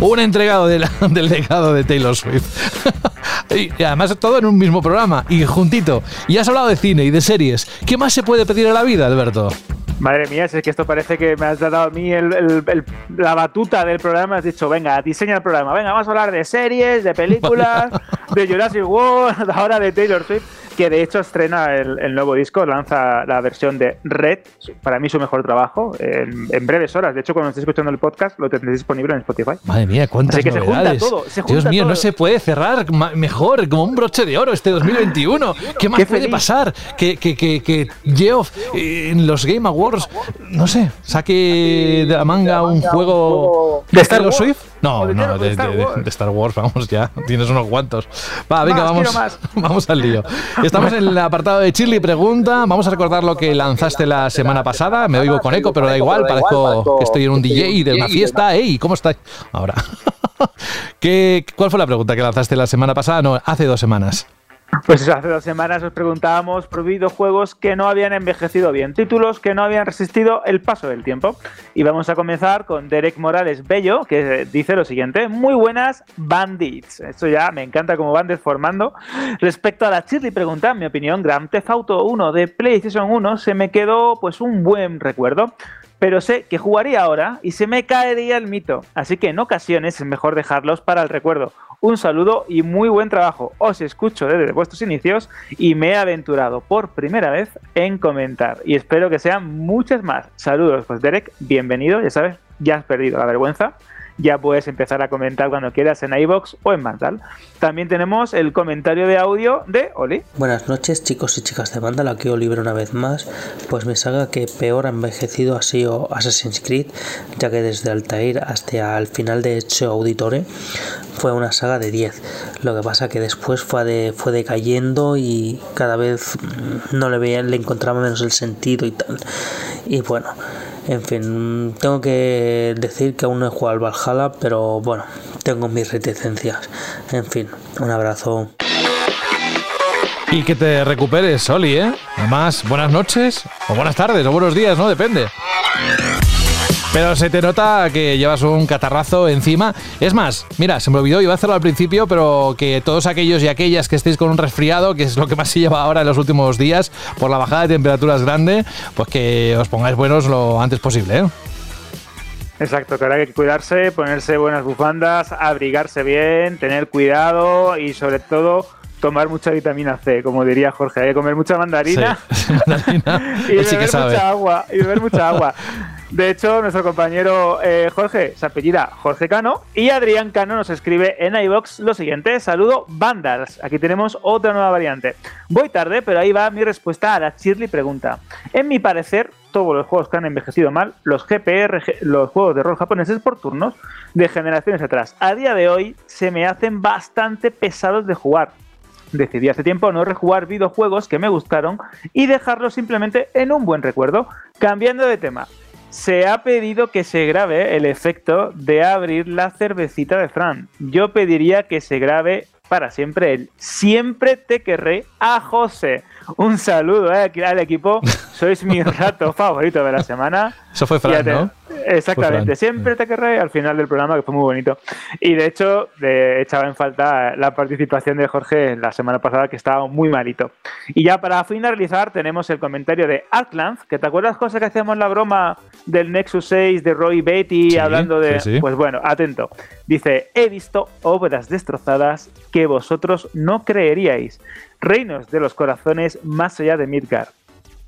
Speaker 2: Un entregado <laughs> del legado de Taylor Swift. <laughs> y además todo en un mismo programa y juntito. Y has hablado de cine y de series. ¿Qué más se puede pedir a la vida, Alberto?
Speaker 4: Madre mía, si es que esto parece que me has dado a mí la batuta del programa. Has dicho, venga, diseña el programa. Venga, vamos a hablar de series, de películas, <laughs> de Jurassic World, <laughs> ahora de Taylor Swift que de hecho estrena el, nuevo disco, lanza la versión de Red, para mí su mejor trabajo, en, breves horas. De hecho, cuando estéis escuchando el podcast, lo tendréis disponible en Spotify.
Speaker 2: Madre mía, cuántas Así que novedades. Se junta todo, Dios mío, no se puede cerrar mejor, como un broche de oro este 2021. <laughs> ¿Qué más puede pasar? Que, que, que, que Geoff eh, en los Game Awards, no sé, saque de la manga un juego
Speaker 4: de Star Wars. Swift.
Speaker 2: No, no, de, Star Wars, vamos ya, <laughs> tienes unos cuantos. Va, venga, vamos, <laughs> vamos al lío. Estamos en el apartado de Chile Pregunta. Vamos a recordar lo que lanzaste la semana pasada. Me oigo con eco, pero da igual. Parezco que estoy en un DJ de una fiesta. ¡Ey! ¿Cómo estás? Ahora. <laughs> ¿Qué, ¿Cuál fue la pregunta que lanzaste la semana pasada? No, hace dos semanas.
Speaker 4: Pues hace dos semanas os preguntábamos por videojuegos que no habían envejecido bien, títulos que no habían resistido el paso del tiempo. Y vamos a comenzar con Derek Morales Bello, que dice lo siguiente: Muy buenas bandits. Esto ya me encanta cómo van desformando. Respecto a la Chirly pregunta, en mi opinión, Grand Theft Auto 1 de PlayStation 1 se me quedó pues un buen recuerdo pero sé que jugaría ahora y se me caería el mito. Así que en ocasiones es mejor dejarlos para el recuerdo. Un saludo y muy buen trabajo. Os escucho desde vuestros inicios y me he aventurado por primera vez en comentar. Y espero que sean muchas más. Saludos, pues Derek, bienvenido. Ya sabes, ya has perdido la vergüenza ya puedes empezar a comentar cuando quieras en iBox o en Mandal. También tenemos el comentario de audio de Oli.
Speaker 13: Buenas noches, chicos y chicas de Mandal. Aquí Oliver una vez más. Pues mi saga que peor ha envejecido ha sido Assassin's Creed, ya que desde Altair hasta el final de hecho Auditore fue una saga de 10. Lo que pasa que después fue, de, fue decayendo y cada vez no le veía, le encontraba menos el sentido y tal. Y bueno, en fin, tengo que decir que aún no he jugado al Valhalla, pero bueno, tengo mis reticencias. En fin, un abrazo.
Speaker 2: Y que te recuperes, Oli, ¿eh? Además, buenas noches, o buenas tardes, o buenos días, ¿no? Depende. Pero se te nota que llevas un catarrazo encima. Es más, mira, se me olvidó, iba a hacerlo al principio, pero que todos aquellos y aquellas que estéis con un resfriado, que es lo que más se lleva ahora en los últimos días, por la bajada de temperaturas grande, pues que os pongáis buenos lo antes posible, ¿eh?
Speaker 4: Exacto, que hay que cuidarse, ponerse buenas bufandas, abrigarse bien, tener cuidado y sobre todo tomar mucha vitamina C, como diría Jorge, hay que comer mucha mandarina
Speaker 2: Sí, mandarina. <laughs>
Speaker 4: y
Speaker 2: sí que
Speaker 4: beber
Speaker 2: sabe.
Speaker 4: mucha agua, y beber mucha agua. De hecho, nuestro compañero eh, Jorge se apellida Jorge Cano y Adrián Cano nos escribe en iBox lo siguiente: Saludo Vandals. Aquí tenemos otra nueva variante. Voy tarde, pero ahí va mi respuesta a la Shirley pregunta. En mi parecer, todos los juegos que han envejecido mal, los GPRG, los juegos de rol japoneses por turnos, de generaciones atrás, a día de hoy se me hacen bastante pesados de jugar. Decidí hace tiempo no rejugar videojuegos que me gustaron y dejarlos simplemente en un buen recuerdo. Cambiando de tema, se ha pedido que se grabe el efecto de abrir la cervecita de Fran. Yo pediría que se grabe para siempre el Siempre te querré a José. Un saludo eh, al equipo. <laughs> Sois mi rato favorito de la semana.
Speaker 2: Eso fue Fran, ¿no?
Speaker 4: Exactamente,
Speaker 2: Fue Fran.
Speaker 4: siempre te querré al final del programa, que fue muy bonito. Y de hecho, de- echaba en falta la participación de Jorge la semana pasada, que estaba muy malito. Y ya para finalizar, tenemos el comentario de Atlanth, que te acuerdas, José, que hacíamos la broma del Nexus 6 de Roy Betty
Speaker 2: Sí,
Speaker 4: hablando de.
Speaker 2: sí, sí.
Speaker 4: Pues bueno, atento. Dice: He visto obras destrozadas que vosotros no creeríais. Reinos de los corazones más allá de Midgard.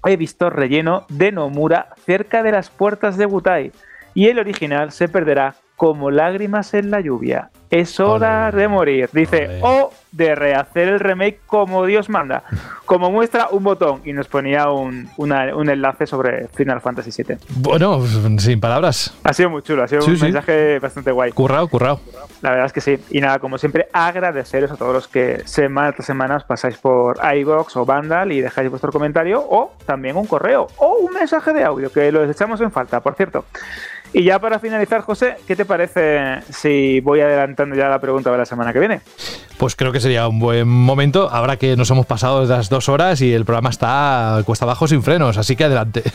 Speaker 4: He visto relleno de Nomura cerca de las puertas de Butai y el original se perderá como lágrimas en la lluvia. Es hora de morir, dice, o de rehacer el remake como Dios manda. <laughs> Como muestra un botón y nos ponía un, una- un enlace sobre Final Fantasy VII.
Speaker 2: Bueno, sin palabras.
Speaker 4: Ha sido muy chulo, ha sido
Speaker 2: Sí,
Speaker 4: un
Speaker 2: sí.
Speaker 4: mensaje bastante guay.
Speaker 2: Currao, currao.
Speaker 4: La verdad es que sí. Y nada, como siempre, agradeceros a todos los que semana tras semana os pasáis por iBox o Vandal y dejáis vuestro comentario o también un correo o un mensaje de audio, que los echamos en falta, por cierto. Y ya para finalizar, José, ¿qué te parece si voy adelantando ya la pregunta de la semana que viene?
Speaker 2: Pues creo que sería un buen momento. Ahora que nos hemos pasado las dos horas y el programa está cuesta abajo sin frenos, así que adelante. <laughs>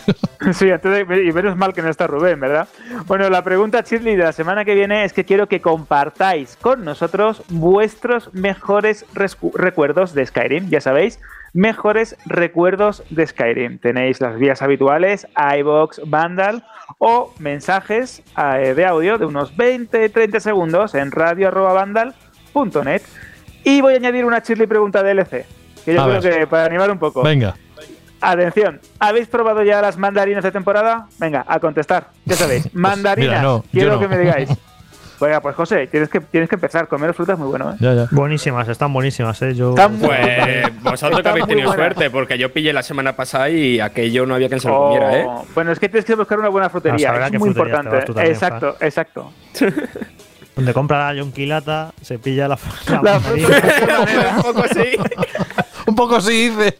Speaker 4: Sí, y menos mal que no está Rubén, ¿verdad? Bueno, la pregunta, Shirley, de la semana que viene es que quiero que compartáis con nosotros vuestros mejores recuerdos de Skyrim. Ya sabéis, mejores recuerdos de Skyrim. Tenéis las vías habituales, iBox, Vandal o mensajes eh, de audio de unos 20-30 segundos en radio.vandal.net. Y voy a añadir una Shirley pregunta DLC, que yo
Speaker 2: A
Speaker 4: creo
Speaker 2: ver.
Speaker 4: que para animar un poco.
Speaker 2: Venga.
Speaker 4: Atención, ¿habéis probado ya las mandarinas de temporada? Venga, a contestar. Ya sabéis, <laughs> mandarinas.
Speaker 2: mira, no,
Speaker 4: Quiero
Speaker 2: no.
Speaker 4: que me digáis. <laughs> Oiga, pues José, tienes que, tienes que empezar. Comer fruta es muy bueno, ¿eh?
Speaker 3: Buenísimas, están buenísimas, ¿eh? Yo...
Speaker 4: Están
Speaker 1: Pues vosotros que habéis tenido suerte, porque yo pillé la semana pasada y aquello no había quien se lo comiera, ¿eh?
Speaker 4: Oh, Bueno, es que tienes que buscar una buena
Speaker 3: A
Speaker 4: frutería. Es muy
Speaker 3: frutería te
Speaker 4: importante.
Speaker 3: vas tú también,
Speaker 4: exacto, exacto. <laughs>
Speaker 3: Donde compra la yonquilata, se pilla la, la, <laughs>
Speaker 4: La
Speaker 3: mandarina. <laughs>
Speaker 1: Un poco así.
Speaker 2: Un poco sí dice.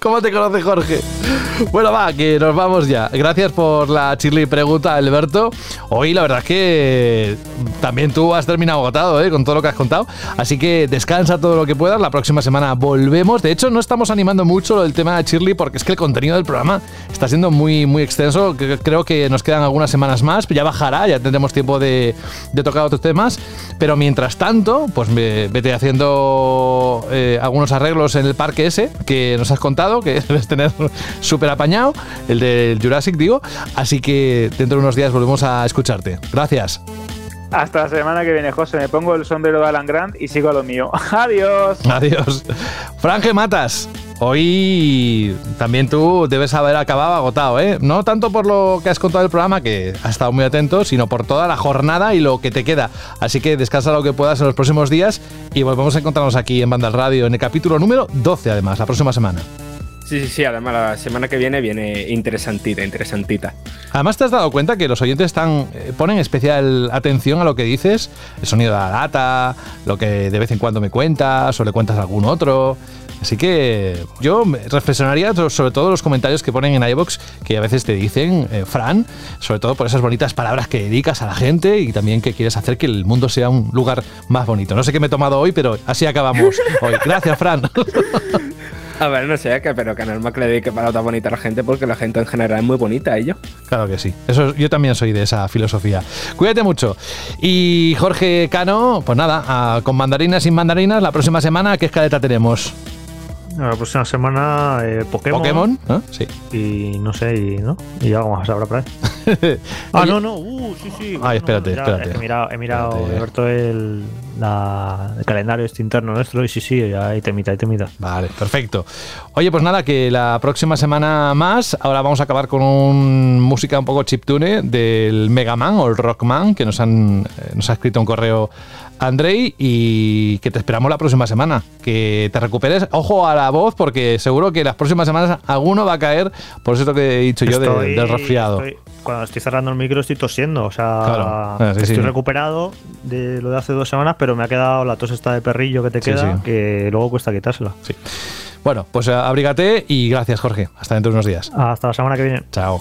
Speaker 2: ¿Cómo te conoce Jorge? Bueno, va, que nos vamos ya. Gracias por la chirly pregunta, Alberto. Hoy la verdad es que también tú has terminado agotado ¿eh? con todo lo que has contado. Así que descansa todo lo que puedas. La próxima semana volvemos. De hecho, no estamos animando mucho el tema de Chirly porque es que el contenido del programa está siendo muy, muy extenso. Creo que nos quedan algunas semanas más. Ya bajará, ya tendremos tiempo de, de tocar otros temas. Pero mientras tanto, pues me- vete haciendo eh, algunos arreglos en el parque ese que nos has contado, que <laughs> debes tener súper apañado, el del Jurassic, digo. Así que dentro de unos días volvemos a escucharte. Gracias.
Speaker 4: Hasta la semana que viene, José. Me pongo el sombrero de Alan Grant y sigo a lo mío. <laughs> Adiós.
Speaker 2: Adiós. Franje Matas. Hoy también tú debes haber acabado agotado, ¿eh? No tanto por lo que has contado del programa, que has estado muy atento, sino por toda la jornada y lo que te queda. Así que descansa lo que puedas en los próximos días y volvemos a encontrarnos aquí en Banda al Radio en el capítulo número 12, además, la próxima semana.
Speaker 1: Sí, sí, sí. Además, la semana que viene viene interesantita, interesantita.
Speaker 2: Además, te has dado cuenta que los oyentes están, eh, ponen especial atención a lo que dices, el sonido de la lata, lo que de vez en cuando me cuentas o le cuentas a algún otro. Así que yo reflexionaría so- sobre todo los comentarios que ponen en iBox, que a veces te dicen, eh, Fran, sobre todo por esas bonitas palabras que dedicas a la gente y también que quieres hacer que el mundo sea un lugar más bonito. No sé qué me he tomado hoy, pero así acabamos <laughs> hoy. Gracias, Fran. <laughs> <laughs>
Speaker 1: A ver, no sé, que, pero que normal que le dedique palabras bonitas a la gente porque la gente en general es muy bonita, ellos.
Speaker 2: Claro que sí. Eso, yo también soy de esa filosofía. Cuídate mucho. Y Jorge Cano, pues nada, a- con mandarinas sin mandarinas, la próxima semana, ¿qué escaleta tenemos?
Speaker 3: La próxima semana eh, Pokémon.
Speaker 2: Pokémon, ¿no? Sí.
Speaker 3: Y no sé, y, ¿no? Y algo más habrá por ahí. <laughs> ah, no, no, uh, sí, sí.
Speaker 2: Ay, espérate,
Speaker 3: ya,
Speaker 2: espérate.
Speaker 3: es que he mirado, he mirado
Speaker 2: Espérate.
Speaker 3: abierto el, la- el calendario este interno nuestro y sí, sí, ya hay temita, hay temita.
Speaker 2: Vale, perfecto. Oye, pues nada, que la próxima semana más, ahora vamos a acabar con un música un poco chiptune del Mega Man o el Rockman, que nos, han, eh, nos ha escrito un correo Andrei y que te esperamos la próxima semana. Que te recuperes, ojo a la voz, porque seguro que las próximas semanas alguno va a caer por eso que he dicho yo de- del resfriado.
Speaker 3: estoy- cuando estoy cerrando el micro estoy tosiendo, o sea,
Speaker 2: Claro. Ah, sí,
Speaker 3: estoy
Speaker 2: sí.
Speaker 3: recuperado de lo de hace dos semanas, pero me ha quedado la tos esta de perrillo que te queda,
Speaker 2: sí.
Speaker 3: que luego cuesta quitársela.
Speaker 2: Bueno, pues abrígate y gracias, Jorge. Hasta dentro de unos días.
Speaker 3: Hasta la semana que viene.
Speaker 2: Chao.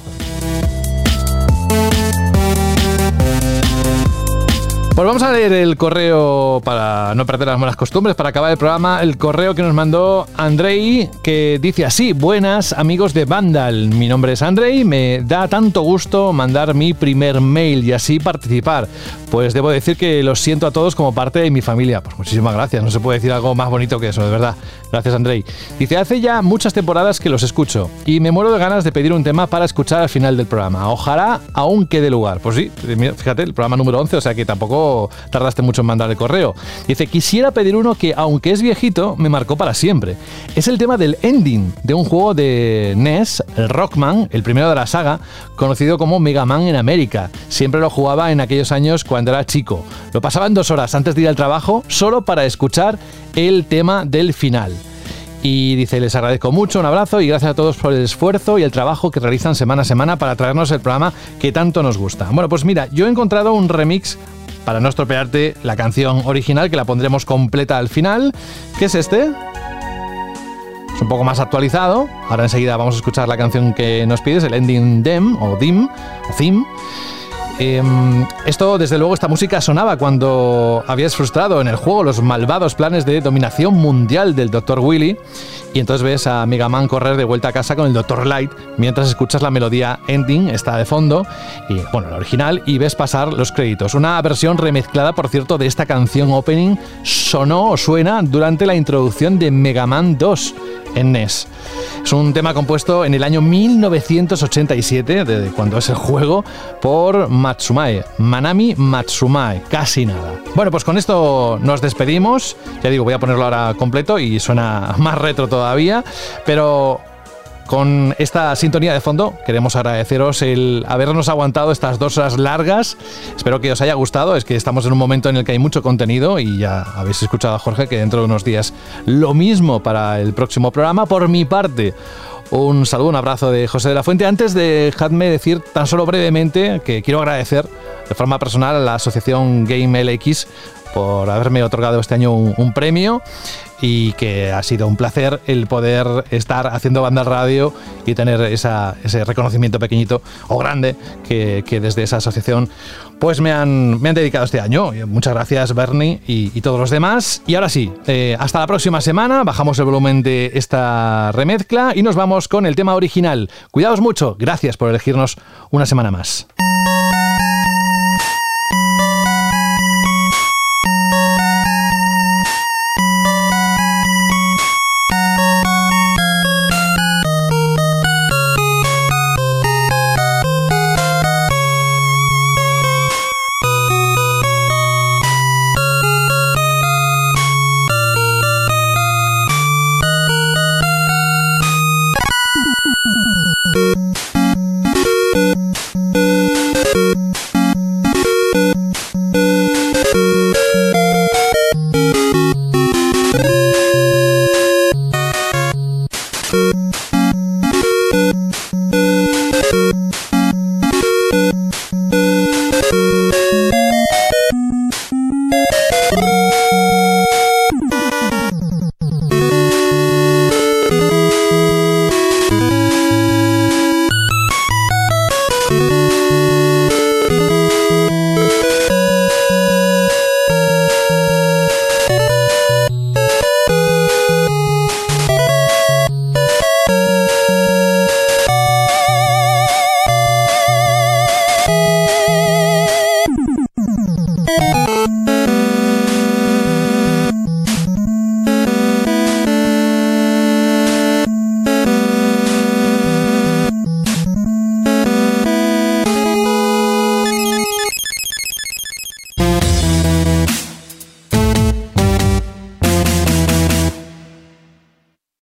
Speaker 2: Pues vamos a leer el correo para no perder las buenas costumbres, para acabar el programa, el correo que nos mandó Andrei, que dice así, buenas amigos de Vandal, mi nombre es Andrei, me da tanto gusto mandar mi primer mail y así participar, pues debo decir que los siento a todos como parte de mi familia, pues muchísimas gracias, no se puede decir algo más bonito que eso, de verdad, gracias Andrei. Dice, hace ya muchas temporadas que los escucho y me muero de ganas de pedir un tema para escuchar al final del programa, ojalá aún quede lugar, pues sí, fíjate, el programa número 11, o sea que tampoco tardaste mucho en mandar el correo. Dice, quisiera pedir uno que, aunque es viejito, me marcó para siempre. Es el tema del ending de un juego de NES, el Rockman, el primero de la saga, conocido como Mega Man en América. Siempre lo jugaba en aquellos años cuando era chico. Lo pasaba en dos horas antes de ir al trabajo, solo para escuchar el tema del final. Y dice, les agradezco mucho, un abrazo y gracias a todos por el esfuerzo y el trabajo que realizan semana a semana para traernos el programa que tanto nos gusta. Bueno, pues mira, yo he encontrado un remix para no estropearte la canción original, que la pondremos completa al final, que es este. Es un poco más actualizado. Ahora enseguida vamos a escuchar la canción que nos pides, el ending dem o dim o theme. Em, esto, desde luego, esta música sonaba cuando habías frustrado en el juego los malvados planes de dominación mundial del Dr. Willy y entonces ves a Mega Man correr de vuelta a casa con el Dr. Light mientras escuchas la melodía ending, está de fondo, y bueno, la original, y ves pasar los créditos. Una versión remezclada, por cierto, de esta canción opening sonó o suena durante la introducción de Mega Man 2 en NES. Es un tema compuesto en el año 1987, de cuando es el juego, por Matsumae, Manami Matsumae, casi nada. Bueno, pues con esto nos despedimos. Ya digo, voy a ponerlo ahora completo y suena <laughs> más retro todavía, pero con esta sintonía de fondo queremos agradeceros el habernos aguantado estas dos horas largas. Espero que os haya gustado. Es que estamos en un momento en el que hay mucho contenido y ya habéis escuchado a Jorge que dentro de unos días lo mismo para el próximo programa. Por mi parte, un saludo, un abrazo de José de la Fuente. Antes dejadme decir tan solo brevemente que quiero agradecer de forma personal a la asociación Game LX por haberme otorgado este año un, un premio y que ha sido un placer el poder estar haciendo banda radio y tener esa- ese reconocimiento pequeñito o grande que, que desde esa asociación pues me han, me han dedicado este año. Y Muchas gracias Bernie y, y todos los demás. Y ahora sí, eh, hasta la próxima semana, bajamos el volumen de esta remezcla y nos vamos con el tema original. Cuidaos mucho, gracias por elegirnos una semana más.